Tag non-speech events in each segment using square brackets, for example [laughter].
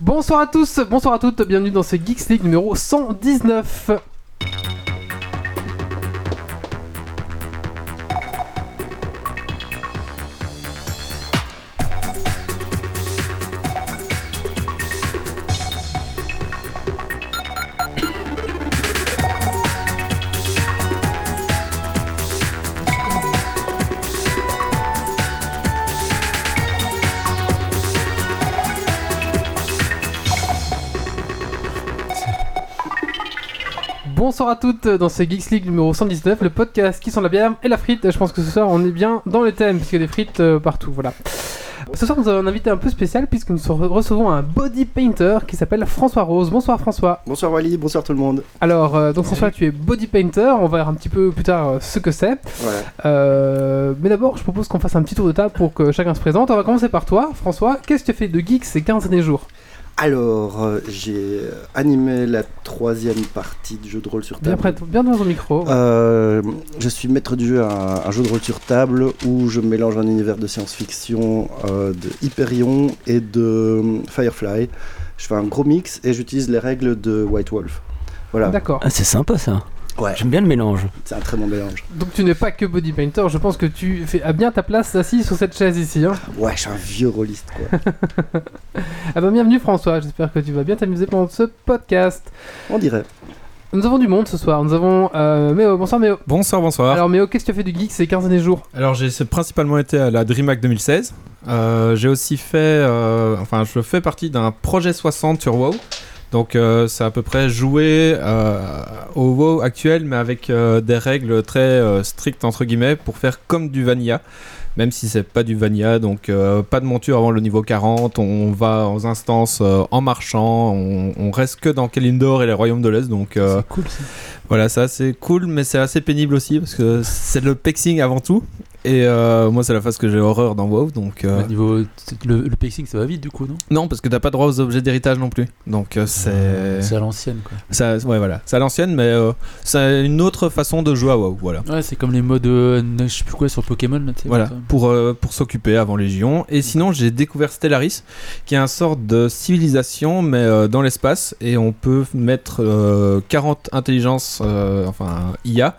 Bonsoir à tous, bonsoir à toutes, bienvenue dans ce Geeks League numéro 119. Bonsoir à toutes dans ce Geeks League numéro 119, le podcast qui sent la bière et la frite. Je pense que ce soir on est bien dans le thème puisqu'il y a des frites euh, partout. Voilà. Ce soir nous avons un invité un peu spécial puisque nous recevons un body painter qui s'appelle François Rose. Bonsoir François. Bonsoir Wally, bonsoir tout le monde. Alors euh, donc François tu es body painter, on va voir un petit peu plus tard euh, ce que c'est. Mais d'abord je propose qu'on fasse un petit tour de table pour que chacun se présente. On va commencer par toi François. Qu'est-ce que tu fais de geek ces 15 derniers jours? Alors, euh, j'ai animé la troisième partie du jeu de rôle sur Bien table. près, bien dans ton micro. Euh, je suis maître du jeu à un, jeu de rôle sur table où je mélange un univers de science-fiction, euh, de Hyperion et de Firefly. Je fais un gros mix et j'utilise les règles de White Wolf. Voilà, D'accord. Ah, c'est sympa ça. Ouais. J'aime bien le mélange. c'est un très bon mélange. Donc tu n'es pas que body painter, je pense que tu fais à bien ta place assis sur cette chaise ici. Hein. Ouais, je suis un vieux rôliste quoi. [laughs] Ah bah bienvenue François, j'espère que tu vas bien t'amuser pendant ce podcast. On dirait. Nous avons du monde ce soir, nous avons euh, Méo, bonsoir Méo. Bonsoir, bonsoir. Alors, Alors Méo, qu'est-ce que tu as fait du geek ces 15 derniers jours? J'ai c'est principalement été à la DreamHack 2016. Euh, j'ai aussi fait, euh, enfin, je fais partie d'un projet 60 sur WoW. Donc, euh, c'est à peu près jouer euh, au WoW actuel, mais avec euh, des règles très strictes entre guillemets pour faire comme du vanilla. Même si c'est pas du vanilla, donc pas de monture avant le niveau 40, on va aux instances en marchant, on, on reste que dans Kalindor et les royaumes de l'Est, donc cool ça. Voilà, ça c'est cool, mais c'est assez pénible aussi parce que c'est le pexing avant tout. Et euh, moi, c'est la phase que j'ai horreur dans WoW, donc euh, Au niveau le, le pacing ça va vite du coup non? Non, parce que t'as pas droit aux objets d'héritage non plus. Donc euh, c'est c'est à l'ancienne quoi ça, ouais voilà, c'est à l'ancienne, mais c'est une autre façon de jouer à WoW, voilà. ouais c'est comme les modes je sais plus quoi sur Pokémon là, Voilà, pour, pour s'occuper avant Légion. Et sinon, j'ai découvert Stellaris, qui est un sort de civilisation, mais dans l'espace. Et on peut mettre euh, 40 intelligences, enfin IA,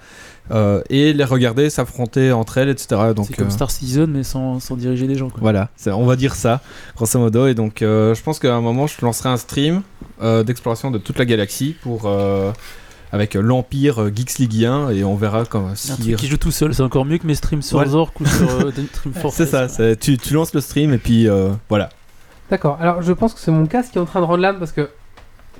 euh, et les regarder s'affronter entre elles, etc. Donc, c'est comme euh, Star Citizen mais sans, sans diriger des gens quoi Voilà, c'est- on va dire ça, grosso modo. Et donc, euh, je pense qu'à un moment, je lancerai un stream euh, d'exploration de toute la galaxie pour. euh, avec l'Empire euh, Geeks Leagueien, et on verra comment. un Si... truc qui joue tout seul c'est encore mieux que mes streams sur Ouais. Zork ou sur euh, [laughs] Stream C'est ça, c'est- tu, tu lances le stream, et puis euh, voilà. D'accord, alors je pense que c'est mon casque qui est en train de rendre l'âme parce que.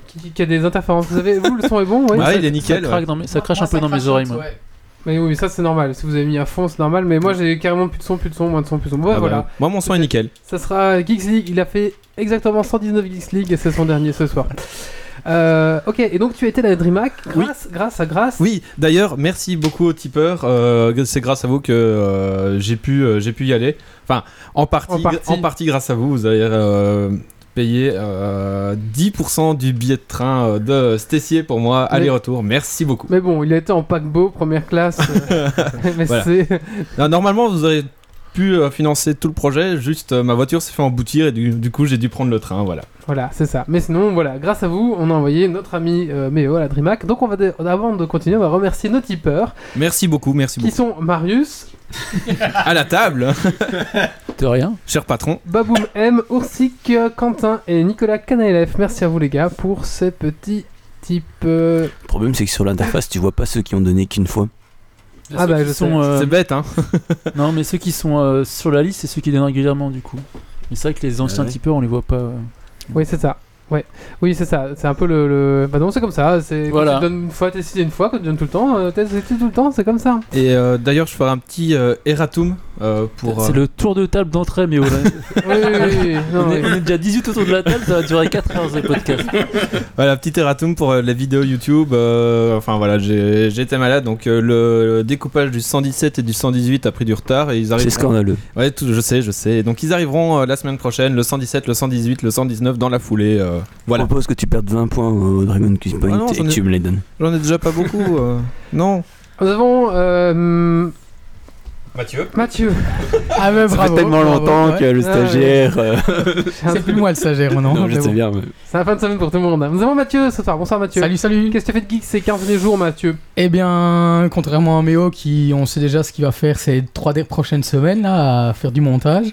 Qui, qui a des interférences. Vous avez, vous, le son est bon oui Ah, ça, il est ça nickel. craque ouais. dans mes- ça crache Moi, un peu dans mes oreilles moi ouais. Mais oui, ça c'est normal. Si vous avez mis à fond, c'est normal. Mais moi j'ai carrément plus de son, plus de son, moins de son, plus de son. Ouais, Ah bah, voilà. Moi, mon son est nickel. Ça sera Geeks League. Il a fait exactement 119 Geeks League et c'est son dernier ce soir. Euh, ok, et donc tu étais la DreamHack Oui. grâce, grâce à grâce. Oui, d'ailleurs, merci beaucoup aux tipeurs. euh, c'est grâce à vous que euh, j'ai pu, j'ai pu y aller. Enfin, en partie, En partie. en partie grâce à vous. Vous avez payé euh, 10% du billet de train euh, de Stessier pour moi, aller-retour. Merci beaucoup. Mais bon, il été en paquebot, première classe. euh, [laughs] mais Voilà. c'est. Non, normalement, vous aurez pu euh, financer tout le projet. Juste, euh, ma voiture s'est fait emboutir et du, du coup, j'ai dû prendre le train. Voilà. Voilà, c'est ça. Mais sinon, voilà, grâce à vous, on a envoyé notre ami euh, Méo à la DreamHack. Donc, on va avant de continuer, on va remercier nos tipeurs Merci beaucoup, merci qui beaucoup. sont Marius, À la table, de rien cher patron. Baboum M, Oursic, Quentin et Nicolas Canaelef. Merci à vous, les gars, pour ces petits types. euh, Le problème c'est que sur l'interface tu vois pas ceux qui ont donné qu'une fois. Ah bah, je sont, euh, C'est bête, hein. [laughs] non mais ceux qui sont euh, sur la liste c'est ceux qui donnent régulièrement du coup mais c'est vrai que les anciens ouais. tipeurs on les voit pas euh. Oui, c'est ça. Ouais. Oui, c'est ça. C'est un peu le. le- Bah non, c'est comme ça. C'est Voilà. Quand tu donnes une fois, t'es cité une fois. Quand tu donnes tout le temps, euh, t'es cité tout le temps. C'est comme ça. Et euh, d'ailleurs, je ferai un petit euh, erratum euh, pour. c'est euh, le tour de table d'entrée mais [laughs] oui, oui, oui. Non, on, est, oui. on est déjà 18 autour de la table ça va durer 4 heures ce podcast [laughs] Voilà, petit erratum pour euh, les vidéos YouTube. euh, enfin voilà, été malade, donc euh, le, découpage du 117 et du 118 a pris du retard et ils C'est arrivent. scandaleux. Ouais, tout, je sais, je sais. Donc ils arriveront euh, la semaine prochaine, le 117, le 118, le 119 dans la foulée. euh, voilà. Je propose que tu perdes 20 points au Dragon Quest Point Ah non, et que tu me les donnes. J'en ai déjà pas beaucoup. euh, Non. Nous avons. Mathieu. Mathieu. Ah, mais Ça bravo. fait tellement bravo, longtemps ouais. que le Ouais, stagiaire. euh, C'est plus moi le stagiaire maintenant. non, je mais sais bon. bien. mais- C'est la fin de semaine pour tout le monde. Nous avons Mathieu ce soir. Bonsoir Mathieu. Salut, salut. Qu'est-ce que tu fais de geek ces 15 derniers jours, Mathieu? Eh bien, contrairement à Méo, qui on sait déjà ce qu'il va faire ces trois des prochaines semaines là, à faire du montage.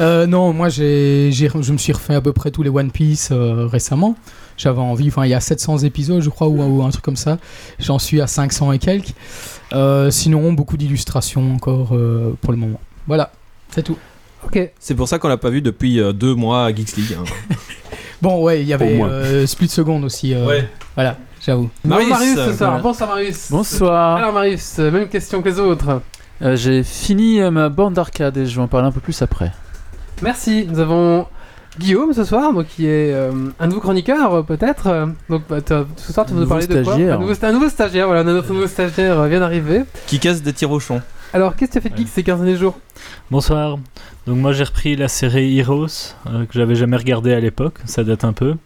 euh, non, moi j'ai, j'ai- je me suis refait à peu près tous les One Piece euh, récemment. J'avais envie, enfin il y a 700 épisodes je crois ou, ou un truc comme ça. J'en suis à 500 et quelques. Euh, sinon, beaucoup d'illustrations encore euh, pour le moment. Voilà, c'est tout. Ok. C'est pour ça qu'on l'a pas vu depuis euh, deux mois à Geeks League. hein. [laughs] Bon, ouais, il y avait euh, Split Second aussi. euh, Voilà, j'avoue. Marius, Marius, ce soir. voilà. Bonsoir Marius. Bonsoir. Alors Marius, même question que les autres. Euh, J'ai fini euh, ma borne d'arcade et je vais en parler un peu plus après. Merci. Nous avons Guillaume ce soir, donc qui est euh, un nouveau chroniqueur euh, peut-être. Donc bah, t'as- ce soir tu vas nous Nouveau parler de quoi stagiaire. un nouveau, un nouveau stagiaire. Voilà, notre nouveau stagiaire euh, vient d'arriver. Qui casse des tirs au champ. Alors qu'est-ce que tu as fait de geek ces 15 derniers jours? Bonsoir. Donc moi j'ai repris la série Heroes euh, que j'avais jamais regardé à l'époque, ça date un peu,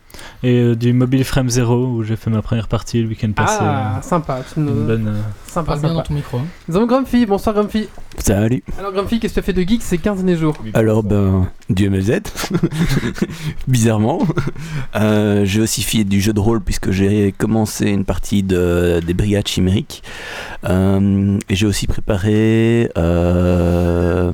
et euh, du Mobile Frame Zero où j'ai fait ma première partie le week-end passé. Ah, sympa. Tu Une nous... bonne, euh, Sympa, Parle bien dans sympa. ton micro. hein. Nous avons Grumpy. Bonsoir Grumpy. Salut. Alors Grumpy, qu'est-ce que tu as fait de geek ces 15 derniers jours? Alors, ben, Dieu me. [laughs] Bizarrement. Euh, j'ai aussi fait du jeu de rôle puisque j'ai commencé une partie de, des Brigades Chimériques. Euh, et j'ai aussi préparé euh,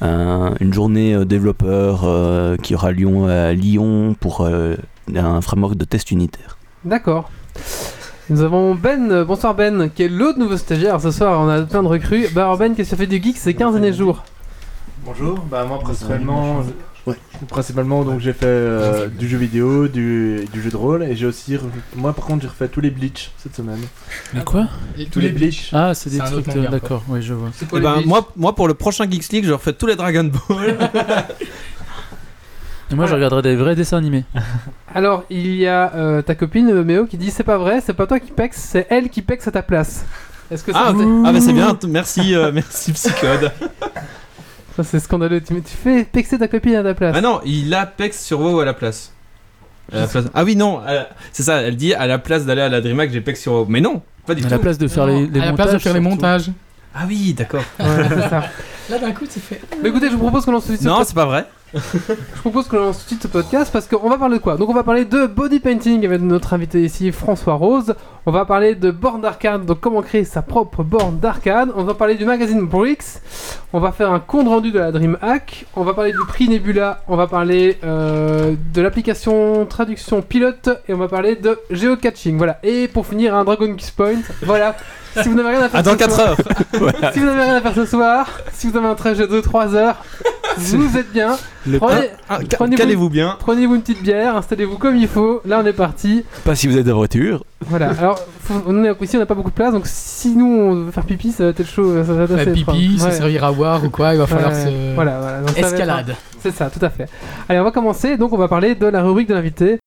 une journée euh, développeur euh, qui aura lieu à Lyon pour euh, un framework de test unitaire. D'accord. Nous avons Ben, euh, bonsoir Ben, qui est l'autre nouveau stagiaire ce soir, on a plein de recrues. Bah alors Ben, qu'est-ce que tu as fait de geek ces 15 derniers jours Bonjour, bah moi principalement, Ouais. principalement donc j'ai fait euh, du jeu vidéo, du, du jeu de rôle et j'ai aussi, re- moi par contre j'ai refait tous les Bleach cette semaine. Mais quoi Et Tous les Bleach. Ah, c'est des C'est un autre trucs. manga. D'accord, oui, je vois. C'est Eh ben, moi, moi, pour le prochain Geeks League, je refais tous les Dragon Ball. [laughs] Et moi, je regarderai des vrais dessins animés. [laughs] Alors, il y a euh, ta copine euh, Méo qui dit c'est pas vrai, c'est pas toi qui pex, c'est elle qui pex à ta place. Est-ce que ça, ah, c'est- ah bah c'est bien, t- merci, euh, [laughs] merci Psychode. Ça, c'est scandaleux tu, tu fais pexer ta copine à ta place Ah non, il a Pex sur WoW à la place. À la place- Ah oui, non, à la- c'est ça, elle dit à la place d'aller à la DreamHack, j'ai Pex sur WoW. Mais non, pas du À tout. la place de faire les, les à la montages. place de faire les montages. Ah oui, d'accord. Ouais. Là d'un coup, c'est fait. Mais écoutez, je vous propose qu'on lance tout de suite Non, c'est pas vrai. Je propose qu'on lance tout de suite ce podcast parce qu'on va parler de quoi? Donc on va parler de body painting avec notre invité ici François Rose. On va parler de borne d'arcade, donc comment créer sa propre borne d'arcade. On va parler du magazine Bricks. On va faire un compte rendu de la DreamHack. On va parler du prix Nebula. On va parler euh, de l'application traduction pilote et on va parler de geocaching. Voilà. Et pour finir, un Dragon Quest Point. Voilà. Si vous n'avez rien à faire Ah, dans ce 4 soir- heures. [laughs] si vous n'avez rien à faire ce soir, si vous avez un trajet de 3 heures, vous êtes bien. Prenez, Ah, ca- Prenez-vous- Calez-vous bien. prenez-vous une petite bière, installez-vous comme il faut. Là, on est parti. Pas si vous êtes en voiture. Voilà. [laughs] Alors, faut- on est, ici, on n'a pas beaucoup de place, donc si nous on veut faire pipi, ça va être chaud. Ça va être assez pipi, se Ouais. servir à boire ou quoi, il va falloir se. Voilà, voilà. Donc, ça va être- Escalade. C'est ça, tout à fait. Allez, on va commencer. Donc, on va parler de la rubrique de l'invité.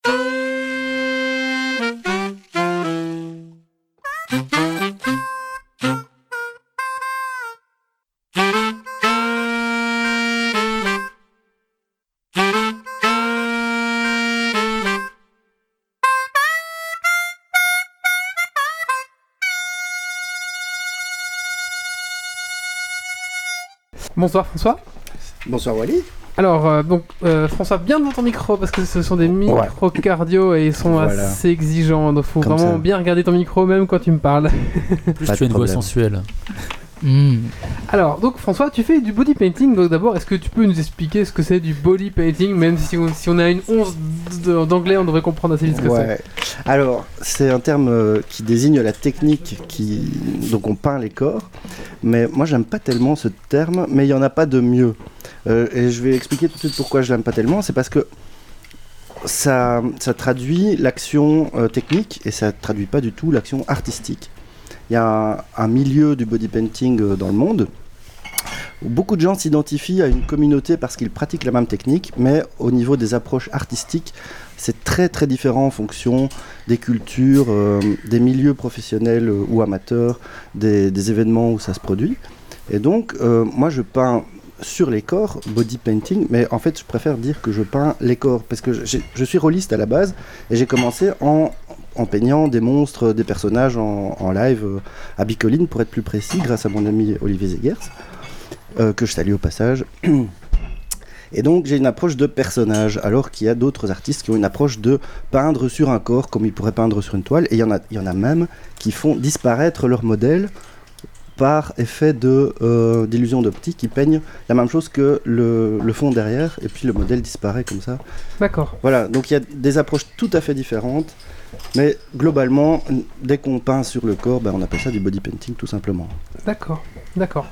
Bonsoir François. Bonsoir Wally. Alors, euh, donc, euh, François, bien devant ton micro parce que ce sont des micros cardio et ils sont Voilà. assez exigeants. Donc, faut Comme vraiment ça. bien regarder ton micro même quand tu me parles. Plus Pas tu as une voix sensuelle. Hmm. Alors, donc, François, tu fais du body painting. Donc, d'abord, est-ce que tu peux nous expliquer ce que c'est du body painting Même si on, si on a une once d'anglais, on devrait comprendre assez vite ce que c'est. Ouais. Alors, c'est un terme euh, qui désigne la technique qui donc on peint les corps. Mais moi, j'aime pas tellement ce terme, mais il y en a pas de mieux. Euh, et je vais expliquer tout de suite pourquoi je l'aime pas tellement. C'est parce que ça, ça traduit l'action euh, technique et ça traduit pas du tout l'action artistique. Il y a un, milieu du body painting euh, dans le monde où beaucoup de gens s'identifient à une communauté parce qu'ils pratiquent la même technique, mais au niveau des approches artistiques, c'est très très différent en fonction des cultures, euh, des milieux professionnels euh, ou amateurs, des, événements où ça se produit. Et donc, moi je peins sur les corps, body painting, mais en fait je préfère dire que je peins les corps, parce que je suis rôliste à la base, et j'ai commencé en, peignant des monstres, des personnages en, live, euh, à Bicoline pour être plus précis, grâce à mon ami Olivier Zegers. euh, que je salue au passage. [clears throat] Et donc j'ai une approche de personnage, alors qu'il y a d'autres artistes qui ont une approche de peindre sur un corps comme ils pourraient peindre sur une toile. Et il y en a, y en a même qui font disparaître leur modèle par effet de, euh, d'illusion d'optique. Ils peignent la même chose que le, le fond derrière, et puis le modèle disparaît comme ça. D'accord. Voilà, donc il y a des approches tout à fait différentes. Mais globalement, dès qu'on peint sur le corps, ben, on appelle ça du body painting tout simplement. D'accord, d'accord.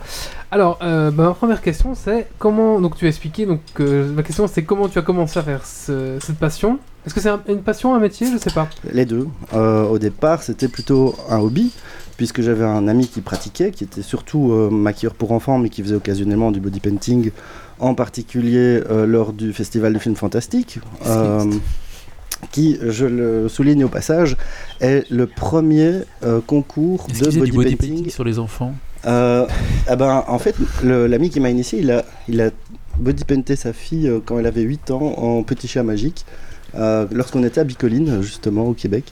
Alors, euh, bah, ma première question, c'est comment. Donc, tu as expliqué. Donc, euh, ma question, c'est comment tu as commencé à faire ce- cette passion? Est-ce que c'est un- une passion, un métier? Je sais pas. Les deux. Euh, au départ, c'était plutôt un hobby, puisque j'avais un ami qui pratiquait, qui était surtout euh, maquilleur pour enfants, mais qui faisait occasionnellement du body painting, en particulier euh, lors du Festival du film fantastique. euh, qui, je le souligne au passage, est le premier concours de body, du body painting. painting sur les enfants? Ah ben, en fait, l'ami qui m'a initié, il a, il a body painté sa fille quand elle avait 8 ans en petit chat magique, lorsqu'on était à Bicoline, justement, au Québec.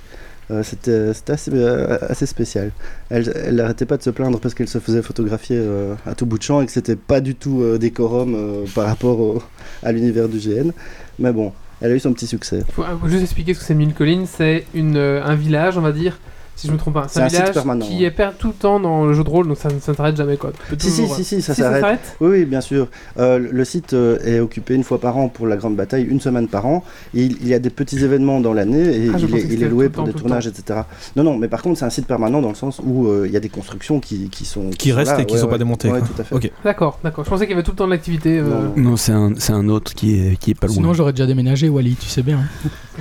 Euh, C'était assez, euh, assez spécial. Elle n'arrêtait pas de se plaindre parce qu'elle se faisait photographier euh, à tout bout de champ et que c'était pas du tout euh, décorum euh, par rapport à l'univers du GN. Mais bon, elle a eu son petit succès. Faut euh, juste expliquer ce que c'est Mille Collines. C'est euh, un village, on va dire. Si je me trompe pas, c'est C'est un un site village permanent, qui ouais. est tout le temps dans le jeu de rôle, donc ça ne ça ne s'arrête jamais quoi. Si, si, si, si, ça Si, s'arrête. Oui, oui, bien sûr. Euh, le site euh, est occupé une fois par an pour la grande bataille, une semaine par an. Il, il y a des petits événements dans l'année et Ah, il, est, il loué pour temps, des tournages, etc. Non, non, mais par contre, c'est un site permanent dans le sens où euh, il y a des constructions qui, qui sont. Qui restent là. et qui Ouais, sont ouais. pas démontées. Ouais, quoi. tout à fait. Ok. D'accord, d'accord. Je pensais qu'il y avait tout le temps de l'activité. euh, Non. C'est un, c'est un autre qui est, qui est pas loin. Sinon, j'aurais déjà déménagé, Wally, tu sais bien.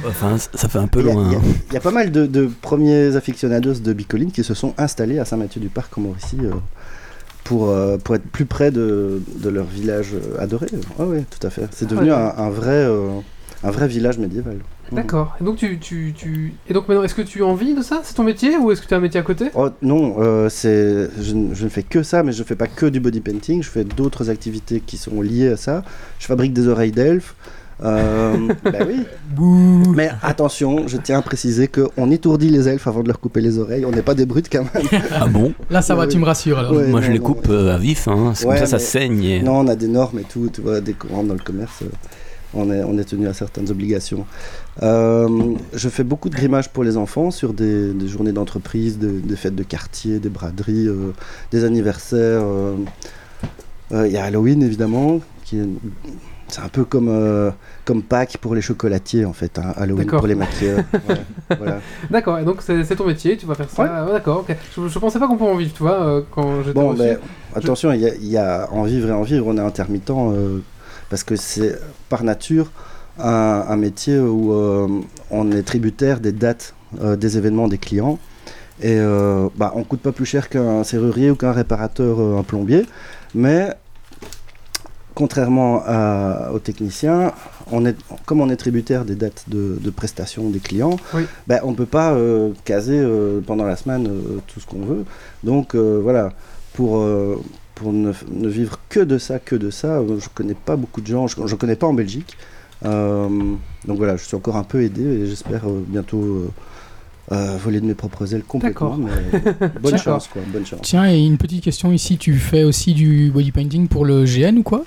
Enfin, c- ça fait un peu loin. il y a- hein. il y a pas mal de, premiers aficionados de Bicoline qui se sont installés à Saint-Mathieu-du-Parc en Mauricie euh, pour, euh, pour être plus près de, de leur village euh, adoré. Oui, oui, tout à fait. C'est devenu Ouais. un, un vrai, euh, un vrai village médiéval. D'accord. Et donc tu, tu, tu... Et donc maintenant, est-ce que tu as envie de ça? C'est ton métier ou est-ce que tu as un métier à côté? Oh, non, euh, c'est, je, ne- je ne fais que ça, mais je ne fais pas que du body painting, je fais d'autres activités qui sont liées à ça. Je fabrique des oreilles d'elfes. Euh, oui. Mais attention, je tiens à préciser qu'on étourdit les elfes avant de leur couper les oreilles. On n'est pas des brutes quand même. Ah bon? Là, ça va, Oui. tu me rassures alors. Ouais, Moi, je les non, coupe euh, à vif, hein. c'est Ouais, comme ça, ça saigne. et- Non, on a des normes et tout, tu vois, dès qu'on rentre dans le commerce, euh, on est, on est tenu à certaines obligations. Euh, je fais beaucoup de grimages pour les enfants sur des, des journées d'entreprise, de- des fêtes de quartier, des braderies, euh, des anniversaires. euh. Euh, Il y a Halloween évidemment, qui est. C'est un peu comme, euh, comme Pâques pour les chocolatiers en fait, hein, Halloween pour les maquilleurs. [laughs] Ouais, voilà. D'accord, et donc c'est ton métier, tu vas faire ça. Ouais, D'accord, ok. Je, je pensais pas qu'on pouvait en vivre, tu vois, euh, quand j'étais Bon, reçu. ben, attention, il y, a- il y a en vivre et en vivre, on est intermittent euh, parce que c'est par nature un, un métier où euh, on est tributaire des dates des événements des clients. Et bah, on coûte pas plus cher qu'un serrurier ou qu'un réparateur, un plombier, mais contrairement à- aux techniciens, on est, comme on est tributaire des dates de, de prestation des clients, Oui. ben, on ne peut pas euh, caser euh, pendant la semaine euh, tout ce qu'on veut. Donc voilà, pour, pour ne, ne vivre que de ça, que de ça, je connais pas beaucoup de gens, je ne connais pas en Belgique. Donc voilà, je suis encore un peu aidé et j'espère bientôt euh, voler de mes propres ailes complètement. Mais [laughs] bonne Tiens. chance, quoi, bonne chance. Tiens, et une petite question ici, tu fais aussi du body painting pour le GN ou quoi?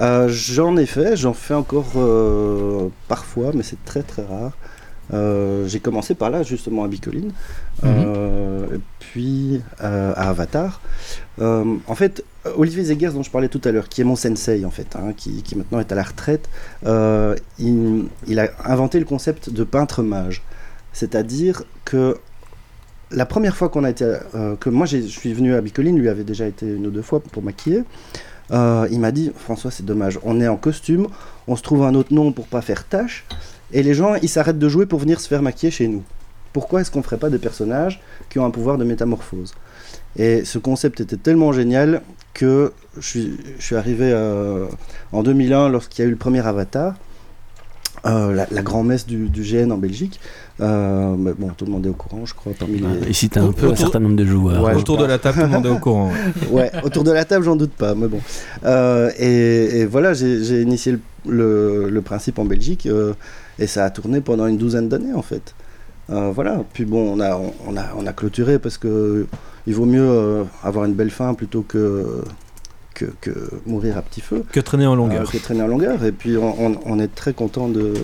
Euh, j'en ai fait, j'en fais encore euh, parfois, mais c'est très très rare. Euh, J'ai commencé par là, justement à Bicoline, euh, et puis euh, à Avatar. Euh, en fait, Olivier Zegers, dont je parlais tout à l'heure, qui est mon sensei en fait, hein, qui, qui maintenant est à la retraite, euh, il, il a inventé le concept de peintre mage. C'est-à-dire que la première fois qu'on a été, euh, que moi je suis venu à Bicoline, lui avait déjà été une ou deux fois pour maquiller. Euh, il m'a dit François, c'est dommage, on est en costume, on se trouve un autre nom pour pas faire tâche, et les gens ils s'arrêtent de jouer pour venir se faire maquiller chez nous. Pourquoi est-ce qu'on ferait pas des personnages qui ont un pouvoir de métamorphose? Et ce concept était tellement génial que je suis, je suis arrivé euh, en 2001 lorsqu'il y a eu le premier Avatar. Euh, la, la grand-messe du, du GN en Belgique. Euh, mais bon, tout le monde est au courant, je crois, parmi les, Ici, t'as un peu un Autour- certain nombre de joueurs. Ouais, Autour de la table, tout le monde est au courant. [laughs] ouais. autour de la table, j'en doute pas, mais bon. Euh, et, et voilà, j'ai initié le, le- le principe en Belgique euh, et ça a tourné pendant une douzaine d'années en fait. Euh, voilà, puis bon, on a, on, a, on a clôturé parce que il vaut mieux euh, avoir une belle fin plutôt que que, que mourir à petit feu. Que traîner en longueur. Euh, que traîner en longueur. Et puis on, on- on est très content de,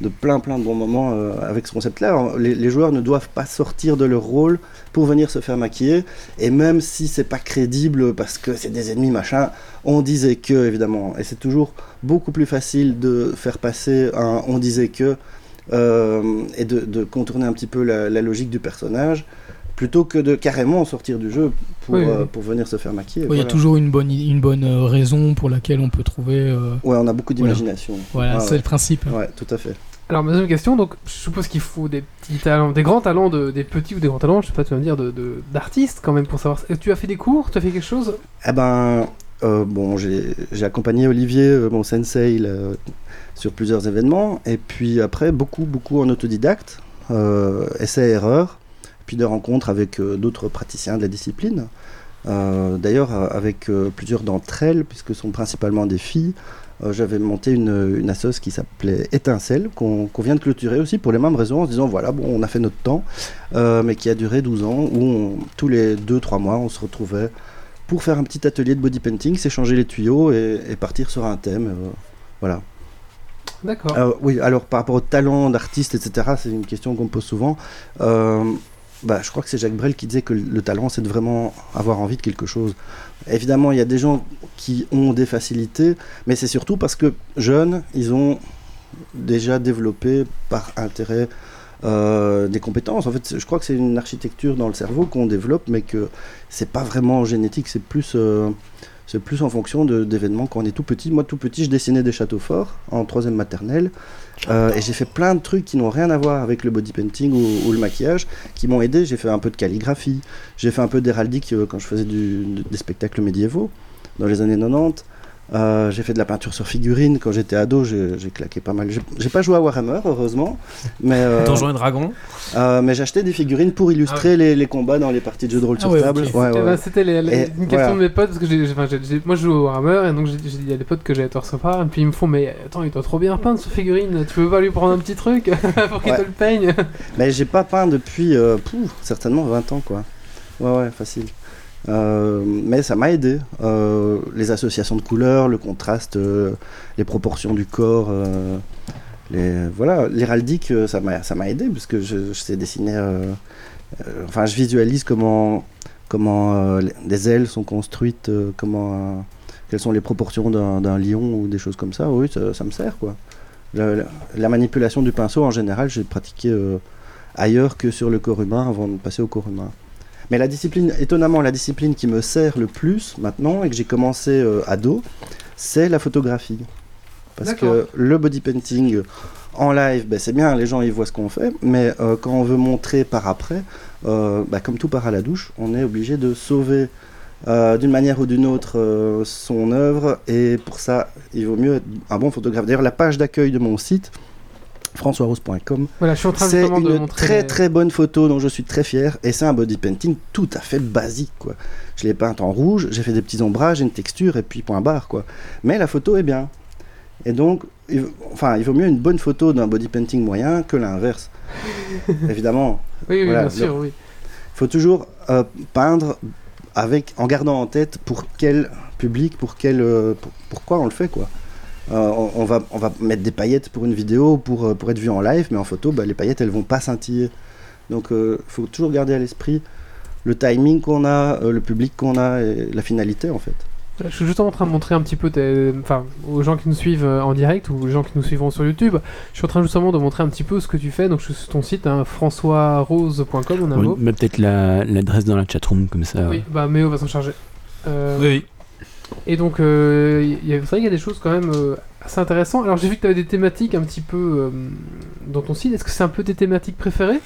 de plein plein de bons moments euh, avec ce concept-là. Les, les joueurs ne doivent pas sortir de leur rôle pour venir se faire maquiller. Et même si c'est pas crédible parce que c'est des ennemis machin, on disait que évidemment. Et c'est toujours beaucoup plus facile de faire passer un on disait que euh, et de, de contourner un petit peu la, la logique du personnage plutôt que de carrément sortir du jeu pour, Oui, oui. euh, pour venir se faire maquiller. Il y a toujours une bonne, une bonne euh, raison pour laquelle on peut trouver. euh, Ouais, on a beaucoup d'imagination. Voilà, Ah c'est ouais. le principe. Ouais, tout à fait. Alors, ma deuxième question, donc, je suppose qu'il faut des petits talents, des grands talents, de, des petits ou des grands talents, je sais pas, tu vas me dire, de- de- d'artistes quand même pour savoir. Tu as fait des cours Tu as fait quelque chose? Eh ben, euh, bon, j'ai j'ai accompagné Olivier, euh, mon sensei, là, sur plusieurs événements. Et puis après, beaucoup, beaucoup en autodidacte, euh, essais-erreurs, puis des rencontres avec euh, d'autres praticiens de la discipline. Euh, D'ailleurs, euh, avec plusieurs d'entre elles, puisque ce sont principalement des filles, j'avais monté une, une assoce qui s'appelait Étincelle, qu'on vient de clôturer aussi pour les mêmes raisons, en se disant voilà, bon, on a fait notre temps, euh, mais qui a duré 12 ans, où on- tous les 2-3 mois, on se retrouvait pour faire un petit atelier de body painting, s'échanger les tuyaux et, et partir sur un thème. euh, voilà. D'accord. Euh, oui, alors par rapport au talent d'artiste, etc., c'est une question qu'on me pose souvent. Bah, je crois que c'est Jacques Brel qui disait que le talent, c'est de vraiment avoir envie de quelque chose. Évidemment, il y a des gens qui ont des facilités, mais c'est surtout parce que jeunes, ils ont déjà développé par intérêt euh, des compétences. En fait, je crois que c'est une architecture dans le cerveau qu'on développe, mais que c'est pas vraiment génétique, c'est plus, euh, c'est plus en fonction d'événements quand on est tout petit. Moi, tout petit, je dessinais des châteaux forts en troisième maternelle, euh, et j'ai fait plein de trucs qui n'ont rien à voir avec le body painting ou, le maquillage, qui m'ont aidé. J'ai fait un peu de calligraphie, j'ai fait un peu d'héraldique euh, quand je faisais des spectacles médiévaux dans les années 90. Euh, j'ai fait de la peinture sur figurine quand j'étais ado, j'ai j'ai claqué pas mal. J'ai- J'ai pas joué à Warhammer, heureusement, mais, euh, Donjons et Dragons. euh, mais j'ai acheté des figurines pour illustrer les, les combats dans les parties de jeux de rôle Ah sur ouais, table. Ouais, Eh ben. C'était une question voilà. de mes potes, parce que j'ai- j'ai- j'ai- j'ai- moi je joue au Warhammer, et donc j'ai- j'ai- il y a des potes que j'avais te recevoir, et puis ils me font, mais attends, il doit trop bien peindre ce figurine, tu peux pas lui prendre un petit truc [laughs] pour qu'il Ouais. te le peigne? Mais j'ai pas peint depuis euh, pouf, certainement 20 ans, quoi. Ouais, ouais, facile. Euh, mais ça m'a aidé. Euh, les associations de couleurs, le contraste, euh, les proportions du corps. les, voilà, l'héraldique, ça m'a ça m'a aidé parce que je, je sais dessiner. enfin, je visualise comment, comment les- ailes sont construites, comment, quelles sont les proportions d'un lion ou des choses comme ça. Oui, ça, me sert, quoi. La, la- la manipulation du pinceau, en général, j'ai pratiqué ailleurs que sur le corps humain avant de passer au corps humain. Mais la discipline, étonnamment, la discipline qui me sert le plus maintenant et que j'ai commencé euh, ado, c'est la photographie. Parce que le body painting en live, ben, c'est bien, les gens ils voient ce qu'on fait, mais euh, quand on veut montrer par après, euh, bah, comme tout part à la douche, on est obligé de sauver euh, d'une manière ou d'une autre euh, son œuvre et pour ça, il vaut mieux être un bon photographe. D'ailleurs, la page d'accueil de mon site, françoisrose.com, Voilà, je suis en train c'est de une montrer. très très bonne photo dont je suis très fier et c'est un body painting tout à fait basique quoi. Je l'ai peinte en rouge, j'ai fait des petits ombrages, une texture et puis point barre quoi. Mais la photo est bien. Et donc, il, enfin, il vaut mieux une bonne photo d'un body painting moyen que l'inverse. [laughs] Évidemment, Oui, oui, Voilà, bien sûr, oui. il faut toujours euh, peindre avec, en gardant en tête pour quel public, pour quel, euh, pour- pourquoi on le fait quoi. Euh, on, on va, on va mettre des paillettes pour une vidéo, pour, euh, pour être vu en live, mais en photo, bah, les paillettes, elles vont pas scintiller. Donc, il faut toujours garder à l'esprit le timing qu'on a, euh, le public qu'on a et la finalité, en fait. Je suis juste en train de montrer un petit peu tes- enfin, aux gens qui nous suivent euh, en direct ou aux gens qui nous suivront sur YouTube. Je suis en train justement de montrer un petit peu ce que tu fais. Donc, je suis sur ton site, hein, françoisrose.com, on a un Oui, peut-être la- l'adresse dans la chatroom comme ça. Oui, bah Méo va s'en charger. Euh, Oui, oui. Et donc, euh, c'est vrai qu'il y a des choses quand même euh, assez intéressantes. Alors, j'ai vu que tu avais des thématiques un petit peu euh, dans ton site. Est-ce que c'est un peu tes thématiques préférées?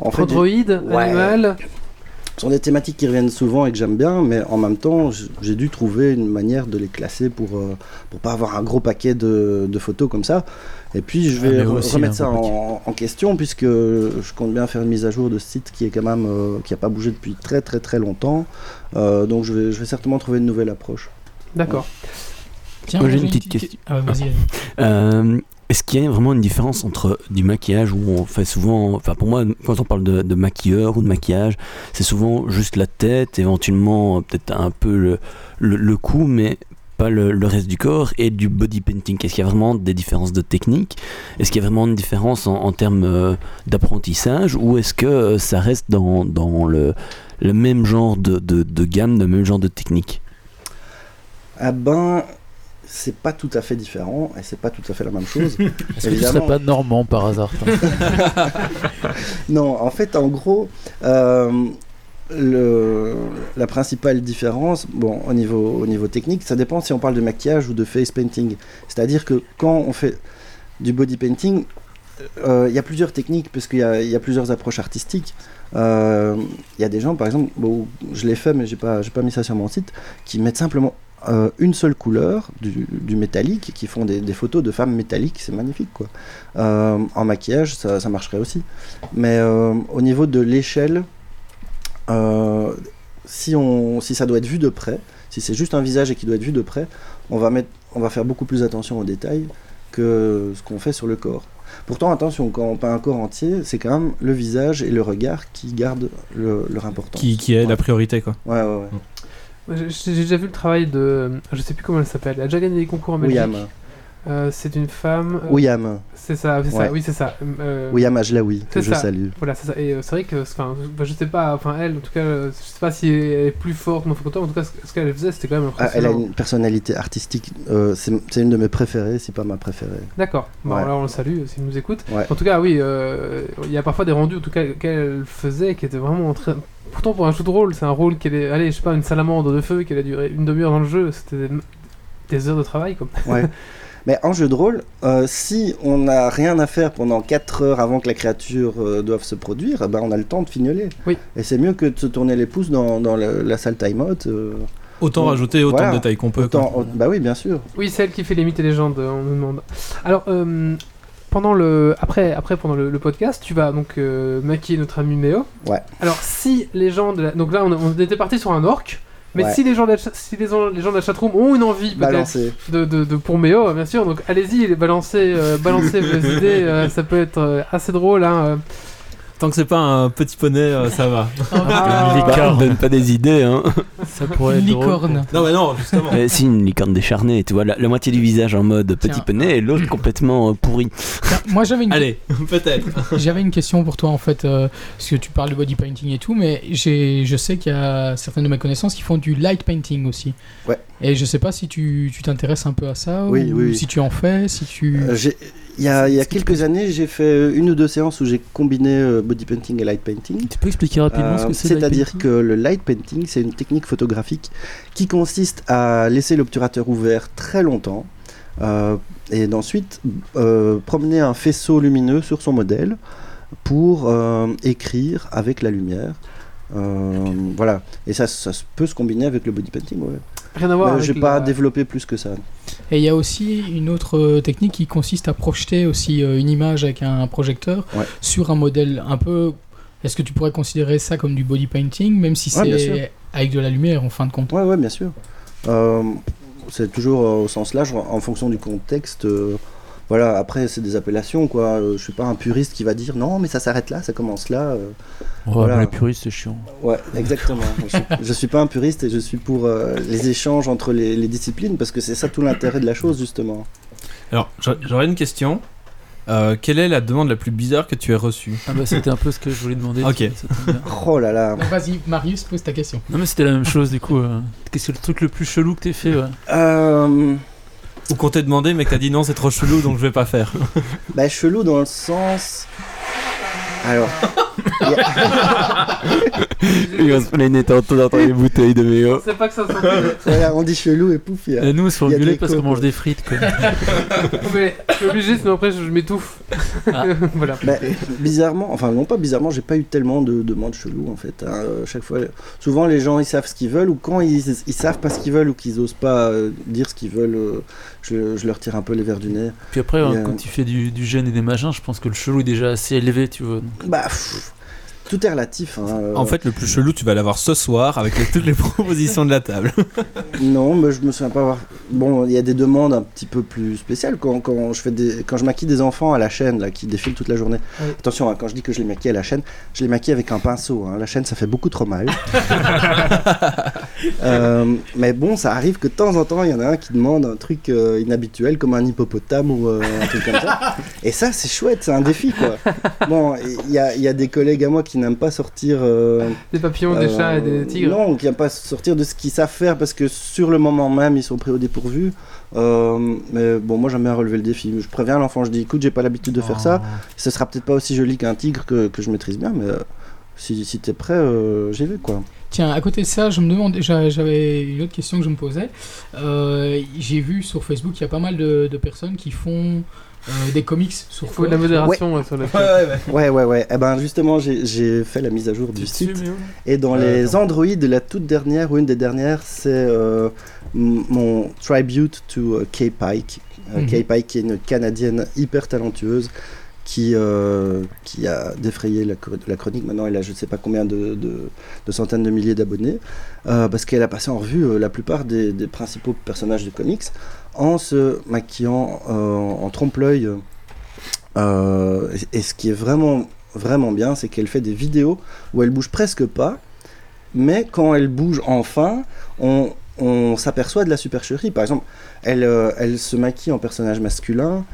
En fait, Android, Ouais. animal? Ce sont des thématiques qui reviennent souvent et que j'aime bien, mais en même temps, j'ai dû trouver une manière de les classer pour euh, pour pas avoir un gros paquet de, de photos comme ça. Et puis, je Ah, vais re- aussi, remettre un ça en, en question, puisque je compte bien faire une mise à jour de ce site qui est quand même euh, qui a pas bougé depuis très très très longtemps. Euh, donc, je vais, je vais certainement trouver une nouvelle approche. D'accord. Tiens, Moi, j'ai une petite question. Ah, vas-y. vas-y. Euh, Est-ce qu'il y a vraiment une différence entre du maquillage où on fait souvent, enfin pour moi, quand on parle de, de maquilleur ou de maquillage, c'est souvent juste la tête, éventuellement peut-être un peu le, le, le cou, mais pas le, le reste du corps, et du body painting? Est-ce qu'il y a vraiment des différences de technique? Est-ce qu'il y a vraiment une différence en, en termes euh, d'apprentissage? Ou est-ce que euh, ça reste dans, dans le, le même genre de, de, de gamme, le même genre de technique? Ah ben, c'est pas tout à fait différent et c'est pas tout à fait la même chose. [laughs] Est-ce que tu Évidemment. serais pas normand par hasard [laughs] Non, en fait, en gros, euh, la principale différence, bon, au niveau, au niveau technique, ça dépend si on parle de maquillage ou de face painting. C'est-à-dire que quand on fait du body painting, euh, il y a plusieurs techniques, parce qu'il y a, plusieurs approches artistiques. Euh, Il y a des gens, par exemple, bon, je l'ai fait, mais j'ai pas, pas mis ça sur mon site, qui mettent simplement euh, une seule couleur du, du métallique, qui font des, photos de femmes métalliques, c'est magnifique, quoi. En maquillage, ça, marcherait aussi. Mais au niveau de l'échelle, euh, si, on, si ça doit être vu de près, si c'est juste un visage et qui doit être vu de près, on va, mettre, on va faire beaucoup plus attention aux détails que ce qu'on fait sur le corps. Pourtant, attention, quand on peint un corps entier, c'est quand même le visage et le regard qui gardent le- leur importance. Qui, qui est la priorité, quoi. Ouais, ouais, ouais. J'ai déjà vu le travail de. Je sais plus comment elle s'appelle. Elle a déjà gagné des concours en Belgique. William. Euh, c'est une femme. euh, William. C'est ça, c'est Ouais. ça, oui, c'est ça. Euh, William Ajlaoui, que je salue. Voilà, c'est ça. Et euh, c'est vrai que, enfin, bah, je sais pas, enfin, elle, en tout cas, je sais pas si elle est plus forte photo, en tout cas, ce, qu'elle faisait, c'était quand même Ah, elle a impressionnant. une personnalité artistique, c'est une de mes préférées, c'est pas ma préférée. D'accord, bon, Ouais. alors on le salue s'il nous écoute. Ouais. En tout cas, oui, il y a parfois des rendus, en tout cas, qu'elle faisait qui étaient vraiment très. Pourtant, pour un jeu de rôle, c'est un rôle qu'elle est. Allez, je sais pas, une salamandre de feu qui a duré une demi-heure dans le jeu, c'était des, des heures de travail, quoi. Ouais. [laughs] Mais en jeu de rôle, euh, si on n'a rien à faire pendant 4 heures avant que la créature euh, doive se produire, eh ben on a le temps de fignoler. Oui. Et c'est mieux que de se tourner les pouces dans, la salle time-out. euh, Autant rajouter autant voilà. de détails qu'on peut. autant- au- bah oui, bien sûr. Oui, c'est elle qui fait les mythes et légendes, on nous demande. Alors, euh, pendant le, après, après pendant le, le podcast, tu vas donc euh, maquiller notre ami Méo. Ouais. Alors, si les gens de la... Donc là, on, on était parti sur un orc. Mais Ouais. si les gens de la, si les gens, les gens de la chatroom ont une envie peut-être de, de, de pour Méo, bien sûr, donc allez-y, balancez, euh, balancez vos [laughs] idées, euh, ça peut être euh, assez drôle. Hein. Tant que c'est pas un petit poney, euh, ça va. [laughs] Ah. Bah, Licorne. donne pas des idées, hein. Ça pourrait Une être drôle. licorne. Non, mais non, justement. Euh, si, une licorne décharnée, tu vois, la, la moitié du visage en mode petit Tiens. poney et l'autre complètement euh, pourri. Tiens, Moi j'avais une, Allez, [laughs] peut-être. j'avais une question pour toi en fait, euh, parce que tu parles de body painting et tout, mais j'ai, je sais qu'il y a certaines de mes connaissances qui font du light painting aussi. Ouais. Et je sais pas si tu tu t'intéresses un peu à ça, Oui, ou oui, oui. si tu en fais, si tu... Euh, j'ai- Il y a, il y a quelques années, j'ai fait une ou deux séances où j'ai combiné euh, body painting et light painting. Tu peux expliquer rapidement ce que c'est C'est-à-dire que le light painting, c'est une technique photographique qui consiste à laisser l'obturateur ouvert très longtemps euh, et d'ensuite euh, promener un faisceau lumineux sur son modèle pour euh, écrire avec la lumière. Voilà, et ça, ça peut se combiner avec le body painting. Ouais. Rien à voir avec J'ai pas la- développé plus que ça. Et il y a aussi une autre euh, technique qui consiste à projeter aussi euh, une image avec un projecteur Ouais. sur un modèle un peu. Est-ce que tu pourrais considérer ça comme du body painting, même si Ouais, c'est avec de la lumière en fin de compte? Ouais, ouais, bien sûr. Euh, c'est toujours euh, au sens large, en fonction du contexte. euh, voilà, après, c'est des appellations, quoi. Euh, je suis pas un puriste qui va dire non, mais ça s'arrête là, ça commence là. euh. Ouais, Voilà. mais les puristes, c'est chiant. Ouais, exactement. je, suis, je suis pas un puriste et je suis pour euh, les échanges entre les, les disciplines parce que c'est ça tout l'intérêt de la chose, justement. Alors, j'a- j'aurais une question. Euh, quelle est la demande la plus bizarre que tu aies reçue? Ah bah c'était un peu ce que je voulais demander. Ok. [laughs] Oh là là. Vas-y, Marius, pose ta question. Non mais c'était la même chose du coup. euh. Qu'est-ce que le truc le plus chelou que t'aies fait ouais? Euh, Ou qu'on t'ait demandé, mais que t'as dit non, c'est trop chelou, donc je vais pas faire. [laughs] bah, chelou dans le sens. Alors. il va se plaigner tantôt dans les bouteilles de Méo. C'est pas que ça soit. voilà, on dit chelou et pouf, il y a- Et nous on se fait parce qu'on mange des frites quoi. [laughs] mais je suis obligé, sinon après je, je m'étouffe. Ah. [laughs] voilà. Bah, bizarrement, enfin non pas bizarrement, j'ai pas eu tellement de demandes cheloues en fait. hein. Euh, chaque fois, souvent les gens ils savent ce qu'ils veulent ou quand ils, ils savent pas ce qu'ils veulent ou qu'ils osent pas euh, dire ce qu'ils veulent, euh, je, je leur tire un peu les verres du nez. Puis après, hein, euh, quand tu fais du, du gène et des machins, je pense que le chelou est déjà assez élevé, tu vois. donc. Bah, pff, tout est relatif. hein, euh. En fait, le plus chelou, tu vas l'avoir ce soir avec les- toutes les [laughs] propositions de la table. [laughs] Non, mais je me souviens pas avoir. Bon, il y a des demandes un petit peu plus spéciales quand, quand je fais des quand je maquille des enfants à la chaîne là qui défilent toute la journée. Oui. Attention, hein, quand je dis que je les maquille à la chaîne, je les maquille avec un pinceau. hein. La chaîne, ça fait beaucoup trop mal. [laughs] Euh, mais bon, ça arrive que de temps en temps, il y en a un qui demande un truc euh, inhabituel comme un hippopotame ou euh, un truc comme ça. Et ça, c'est chouette, c'est un défi quoi. Bon, il y a, il y a des collègues à moi qui n'aiment pas sortir. euh, Des papillons, des euh, chats et des tigres. Non, qui n'aiment pas sortir de ce qu'ils savent faire parce que sur le moment même, ils sont pris au dépourvu. Euh, mais bon, moi j'aime bien relever le défi. Je préviens l'enfant, je dis écoute, j'ai pas l'habitude de faire ça. Ce sera peut-être pas aussi joli qu'un tigre que, que je maîtrise bien, mais si, si t'es prêt, euh, j'y vais quoi. Tiens, à côté de ça, je me demande, j'a- j'avais une autre question que je me posais. Euh, J'ai vu sur Facebook qu'il y a pas mal de, de personnes qui font euh, des comics sur faut de la modération euh, sur le Ouais, ouais, ouais. Eh ben justement, j'ai- fait la mise à jour du site. Et dans les Android, la toute dernière, ou une des dernières, c'est euh, mon tribute to euh, Kay Pike. Euh, Mhm. Kay Pike, qui est une Canadienne hyper talentueuse, qui, euh, qui a défrayé la, chro- la chronique. Maintenant, elle a je ne sais pas combien de, de- de centaines de milliers d'abonnés, euh, parce qu'elle a passé en revue euh, la plupart des, des principaux personnages de comics en se maquillant euh, en trompe-l'œil. Euh, et, ce qui est vraiment, vraiment bien, c'est qu'elle fait des vidéos où elle bouge presque pas, mais quand elle bouge enfin, on, s'aperçoit de la supercherie. Par exemple, elle, euh, elle se maquille en personnage masculin